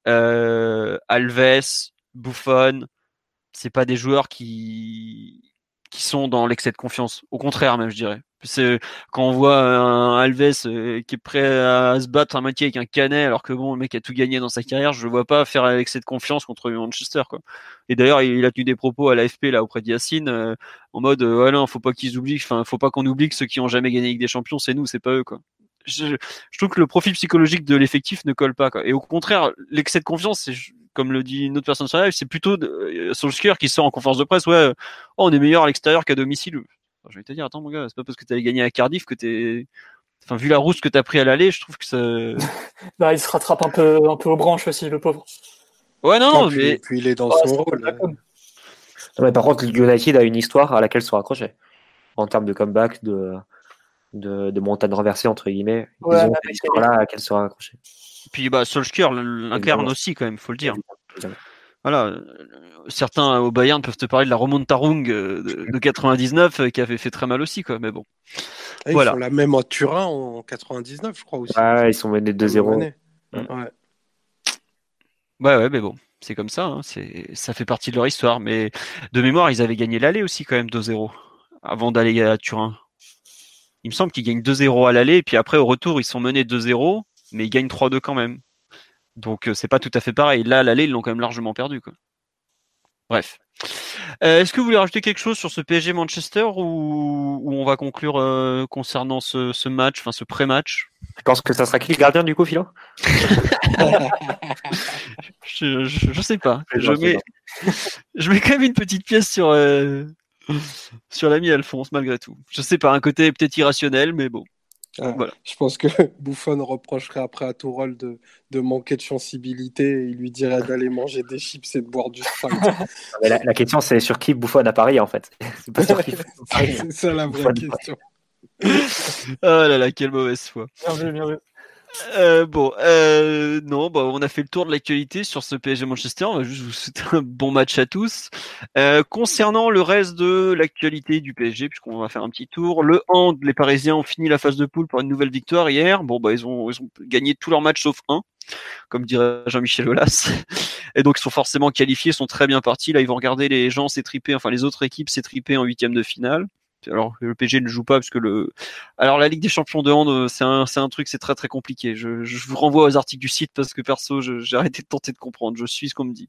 Speaker 1: Alves, Buffon, c'est pas des joueurs qui qui sont dans l'excès de confiance. Au contraire, même, je dirais. C'est quand on voit un Alves euh, qui est prêt à se battre à moitié avec un canet, alors que bon, le mec a tout gagné dans sa carrière, je le vois pas faire l'excès de confiance contre Manchester, quoi. Et d'ailleurs, il a tenu des propos à l'AFP là auprès d'Yacine euh, en mode, ouais, non, faut pas qu'ils oublient, enfin, faut pas qu'on oublie que ceux qui ont jamais gagné avec des champions, c'est nous, c'est pas eux, quoi. Je, je, trouve que le profil psychologique de l'effectif ne colle pas, quoi. Et au contraire, l'excès de confiance, comme le dit une autre personne sur live, c'est plutôt euh, Solskjaer qui sort en conférence de presse, ouais, oh, on est meilleur à l'extérieur qu'à domicile. je vais te dire, attends mon gars, c'est pas parce que tu avais gagné à Cardiff que t'es, enfin vu la rousse que t'as pris à l'aller, je trouve que ça.
Speaker 4: bah, il se rattrape un peu, un peu aux branches aussi, le pauvre.
Speaker 1: Ouais, non, non,
Speaker 3: mais... puis, il est dans son rôle.
Speaker 2: Non, mais par contre, United a une histoire à laquelle se raccrocher en termes de comeback, de de, de montagne renversée entre guillemets. Ouais, Ils ont une histoire là à laquelle se raccrocher.
Speaker 1: Puis bah, Solskjaer l'incarne aussi, quand même, faut le dire. Voilà, certains au Bayern peuvent te parler de la remontarung euh, de, 99 euh, qui avait fait très mal aussi, quoi. Mais bon.
Speaker 3: ils voilà. font la même en Turin en 99, je crois aussi.
Speaker 2: Ah, ils sont menés 2-0.
Speaker 1: Ouais. ouais, ouais, mais bon, c'est comme ça. Hein. C'est, ça fait partie de leur histoire. Mais de mémoire, ils avaient gagné l'aller aussi quand même 2-0 avant d'aller à Turin. Il me semble qu'ils gagnent 2-0 à l'aller, et puis après au retour, ils sont menés 2-0 mais ils gagnent 3-2 quand même. Donc euh, c'est pas tout à fait pareil. Là, l'aller, ils l'ont quand même largement perdu. Quoi. Bref. Euh, est-ce que vous voulez rajouter quelque chose sur ce PSG Manchester ou, on va conclure euh, concernant ce, match, enfin ce pré-match?
Speaker 2: Je pense que ça sera qui le gardien du coup, Philo?
Speaker 1: Je, je, sais pas. Je mets, je mets quand même une petite pièce sur, sur l'ami Alphonse, malgré tout. Je sais pas, un côté peut-être irrationnel, mais bon.
Speaker 3: Ah,
Speaker 1: Voilà.
Speaker 3: Je pense que Buffon reprocherait après à Tourelle de, de manquer de sensibilité et il lui dirait d'aller manger des chips et de boire du Sprite.
Speaker 2: Mais la, la question, c'est sur qui Buffon a parié, en fait. C'est pas sur qui.
Speaker 3: C'est ça la vraie
Speaker 2: Buffon.
Speaker 3: question.
Speaker 1: Oh là là, quelle mauvaise foi.
Speaker 4: Bien vu, bien vu.
Speaker 1: Euh, bon, euh, non, bah, on a fait le tour de l'actualité sur ce PSG Manchester. On va juste vous souhaiter un bon match à tous. Euh, concernant le reste de l'actualité du PSG, puisqu'on va faire un petit tour, le hand, les Parisiens ont fini la phase de poule pour une nouvelle victoire hier. Bon, bah, ils ont, ils ont gagné tous leurs matchs sauf un, comme dirait Jean-Michel Aulas. Et donc, ils sont forcément qualifiés, ils sont très bien partis. Là, ils vont regarder les gens s'étriper, enfin, les autres équipes s'étriper en huitième de finale. Alors, le PSG ne joue pas parce que le, alors la Ligue des Champions de hand, euh, c'est un, c'est un truc, c'est très très compliqué. Je, je vous renvoie aux articles du site parce que perso, j'ai arrêté de tenter de comprendre. Je suis ce qu'on me dit.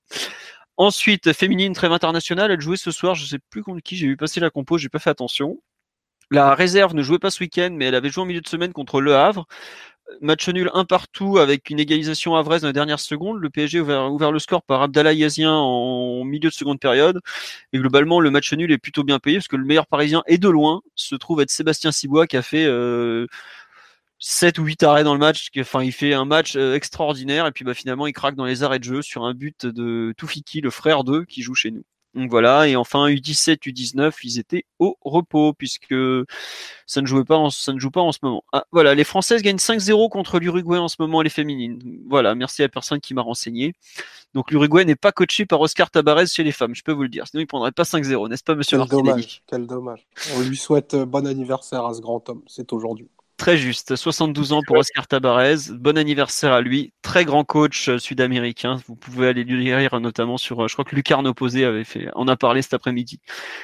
Speaker 1: Ensuite, féminine trêve internationale, elle jouait ce soir. Je sais plus contre qui. J'ai vu passer la compo, j'ai pas fait attention. La réserve ne jouait pas ce week-end, mais elle avait joué en milieu de semaine contre Le Havre. Match nul un partout avec une égalisation à dans la dernière seconde. Le PSG a ouvert, le score par Abdallah Yazien en milieu de seconde période. Et globalement, le match nul est plutôt bien payé parce que le meilleur parisien et de loin se trouve être Sébastien Cibois qui a fait euh, 7 ou 8 arrêts dans le match. Enfin, il fait un match euh, extraordinaire et puis bah, finalement, il craque dans les arrêts de jeu sur un but de Toufiki, le frère d'eux, qui joue chez nous. Donc voilà, et enfin U17, U19, ils étaient au repos puisque ça ne jouait pas, en- ça ne joue pas en ce moment. Ah, voilà, les Françaises gagnent 5-0 contre l'Uruguay en ce moment, les féminines. Voilà, merci à la personne qui m'a renseigné. Donc l'Uruguay n'est pas coaché par Oscar Tabarez chez les femmes, je peux vous le dire. Sinon, il prendrait pas 5-0, n'est-ce pas, Monsieur
Speaker 3: Quel dommage, quel dommage. On lui souhaite euh, bon anniversaire à ce grand homme. C'est aujourd'hui.
Speaker 1: Très juste, 72 ans pour Oscar Tabarez. Bon anniversaire à lui. Très grand coach euh, sud-américain. Vous pouvez aller lui lire notamment sur, euh, je crois que Lucarne Opposé avait fait, en a parlé cet après-midi.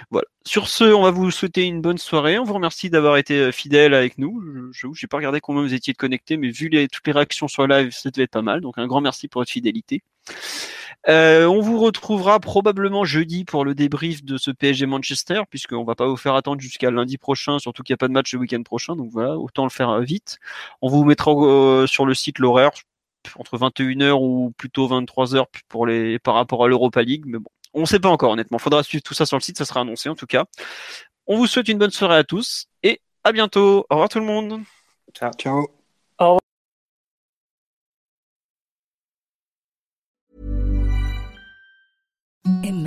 Speaker 1: Voilà. Sur ce, on va vous souhaiter une bonne soirée. On vous remercie d'avoir été euh, fidèle avec nous. Je n'ai pas regardé combien vous étiez connectés, mais vu les, toutes les réactions sur live, ça devait être pas mal. Donc un grand merci pour votre fidélité. Euh, on vous retrouvera probablement jeudi pour le débrief de ce PSG Manchester, puisqu'on va pas vous faire attendre jusqu'à lundi prochain, surtout qu'il n'y a pas de match le week-end prochain, donc voilà, autant le faire euh, vite. On vous mettra euh, sur le site l'horaire entre 21h ou plutôt 23h pour les par rapport à l'Europa League, mais bon, on ne sait pas encore honnêtement. Faudra suivre tout ça sur le site, ça sera annoncé en tout cas. On vous souhaite une bonne soirée à tous et à bientôt. Au revoir tout le monde.
Speaker 3: Ciao.
Speaker 5: en